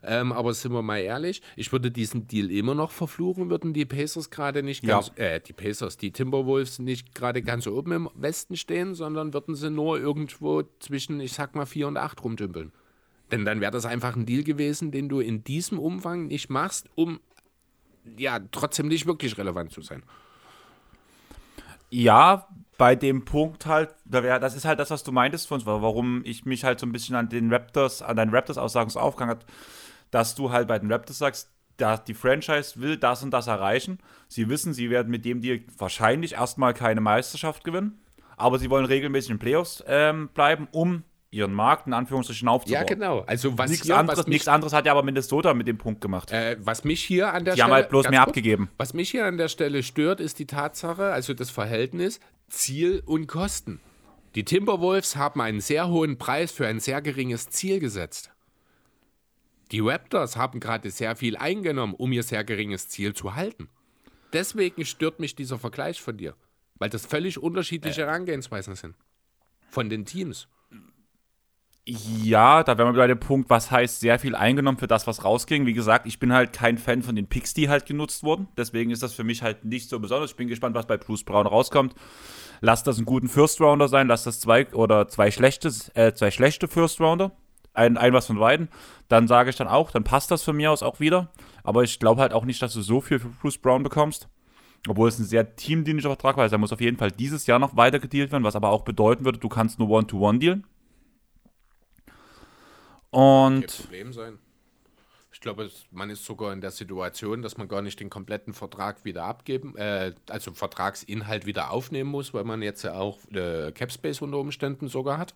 Ähm, aber sind wir mal ehrlich, ich würde diesen Deal immer noch verfluchen, würden die Pacers gerade nicht Ja. ganz, äh, die Pacers, die Timberwolves nicht gerade ganz oben im Westen stehen, sondern würden sie nur irgendwo zwischen, ich sag mal, 4 und 8 rumdümpeln. Denn dann wäre das einfach ein Deal gewesen, den du in diesem Umfang nicht machst, um ja trotzdem nicht wirklich relevant zu sein. Ja, bei dem Punkt halt, das ist halt das, was du meintest von uns, warum ich mich halt so ein bisschen an den Raptors, an deinen Raptors-Aussagen so aufgehangen hat, dass du halt bei den Raptors sagst, da die Franchise will das und das erreichen. Sie wissen, sie werden mit dem Deal wahrscheinlich erstmal keine Meisterschaft gewinnen, aber sie wollen regelmäßig in Playoffs ähm, bleiben, um ihren Markt in Anführungsstrichen aufzubauen. Ja, genau. Also was, Nichts hier, anderes, was, mich, nichts anderes hat ja aber Minnesota mit dem Punkt gemacht. äh, was mich hier an der die Stelle haben halt bloß mehr kurz, abgegeben. Was mich hier an der Stelle stört, ist die Tatsache, also das Verhältnis Ziel und Kosten. Die Timberwolves haben einen sehr hohen Preis für ein sehr geringes Ziel gesetzt. Die Raptors haben gerade sehr viel eingenommen, um ihr sehr geringes Ziel zu halten. Deswegen stört mich dieser Vergleich von dir, weil das völlig unterschiedliche Herangehensweisen sind. Von den Teams. Ja, da wären wir bei dem Punkt, was heißt sehr viel eingenommen für das, was rausging. Wie gesagt, ich bin halt kein Fan von den Picks, die halt genutzt wurden. Deswegen ist das für mich halt nicht so besonders. Ich bin gespannt, was bei Bruce Brown rauskommt. Lass das einen guten First Rounder sein, lass das zwei oder zwei schlechte, äh, zwei schlechte First Rounder. Ein, ein was von beiden. Dann sage ich dann auch, dann passt das von mir aus auch wieder. Aber ich glaube halt auch nicht, dass du so viel für Bruce Brown bekommst. Obwohl es ein sehr teamdienlicher Vertrag war. Also er muss auf jeden Fall dieses Jahr noch weiter gedealt werden, was aber auch bedeuten würde, du kannst nur One-to-One dealen. Und Problem sein. Ich glaube, man ist sogar in der Situation, dass man gar nicht den kompletten Vertrag wieder abgeben, äh, also Vertragsinhalt wieder aufnehmen muss, weil man jetzt ja auch äh, Capspace unter Umständen sogar hat.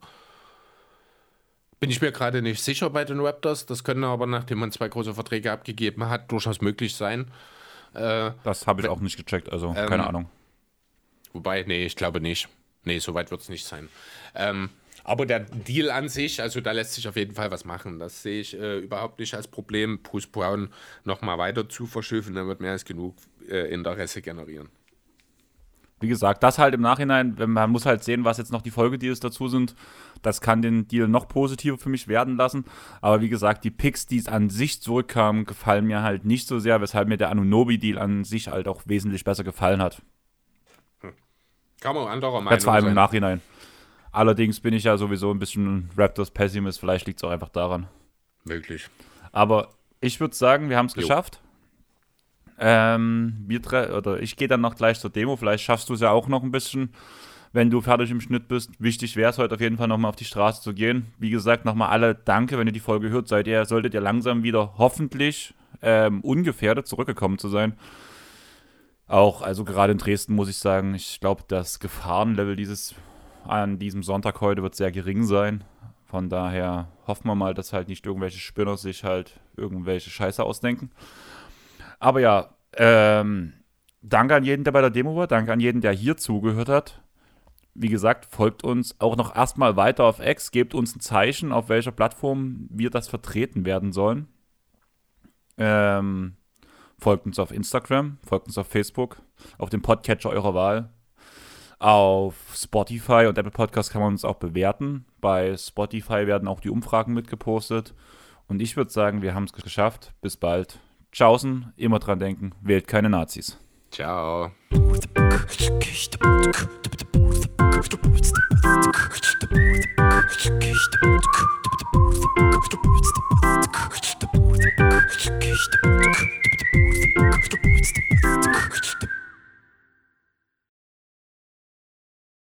Bin ich mir gerade nicht sicher bei den Raptors. Das können aber, nachdem man zwei große Verträge abgegeben hat, durchaus möglich sein. Äh, Das habe ich auch nicht gecheckt, also Ähm, keine Ahnung. Wobei, nee, ich glaube nicht. Nee, so weit wird es nicht sein. Ähm, aber der Deal an sich, also da lässt sich auf jeden Fall was machen. Das sehe ich äh, überhaupt nicht als Problem, Bruce Brown nochmal weiter zu verschiffen. Dann wird mehr als genug äh, Interesse generieren. Wie gesagt, das halt im Nachhinein, wenn man muss halt sehen, was jetzt noch die Folgedeals dazu sind. Das kann den Deal noch positiver für mich werden lassen. Aber wie gesagt, die Picks, die es an sich zurückkamen, gefallen mir halt nicht so sehr, weshalb mir der Anunobi-Deal an sich halt auch wesentlich besser gefallen hat. Kann man anderer Meinung Jetzt vor allem im. Nachhinein. Allerdings bin ich ja sowieso ein bisschen Raptors-Pessimist, vielleicht liegt es auch einfach daran. Wirklich. Aber ich würde sagen, wir haben es geschafft. Ähm, wir drei, oder ich gehe dann noch gleich zur Demo. Vielleicht schaffst du es ja auch noch ein bisschen wenn du fertig im Schnitt bist. Wichtig wäre es heute auf jeden Fall nochmal auf die Straße zu gehen. Wie gesagt, nochmal alle Danke, wenn ihr die Folge hört. Seid ihr, solltet ihr langsam wieder hoffentlich ähm, ungefährdet zurückgekommen zu sein. Auch, also gerade in Dresden muss ich sagen, ich glaube, das Gefahrenlevel dieses an diesem Sonntag heute wird sehr gering sein. Von daher hoffen wir mal, dass halt nicht irgendwelche Spinner sich halt irgendwelche Scheiße ausdenken. Aber ja, ähm, danke an jeden, der bei der Demo war. Danke an jeden, der hier zugehört hat. Wie gesagt, folgt uns auch noch erstmal weiter auf X. Gebt uns ein Zeichen, auf welcher Plattform wir das vertreten werden sollen. Ähm, folgt uns auf Instagram, folgt uns auf Facebook, auf dem Podcatcher eurer Wahl. Auf Spotify und Apple Podcast kann man uns auch bewerten. Bei Spotify werden auch die Umfragen mitgepostet. Und ich würde sagen, wir haben es geschafft. Bis bald. Tschaußen, immer dran denken, wählt keine Nazis. Ciao.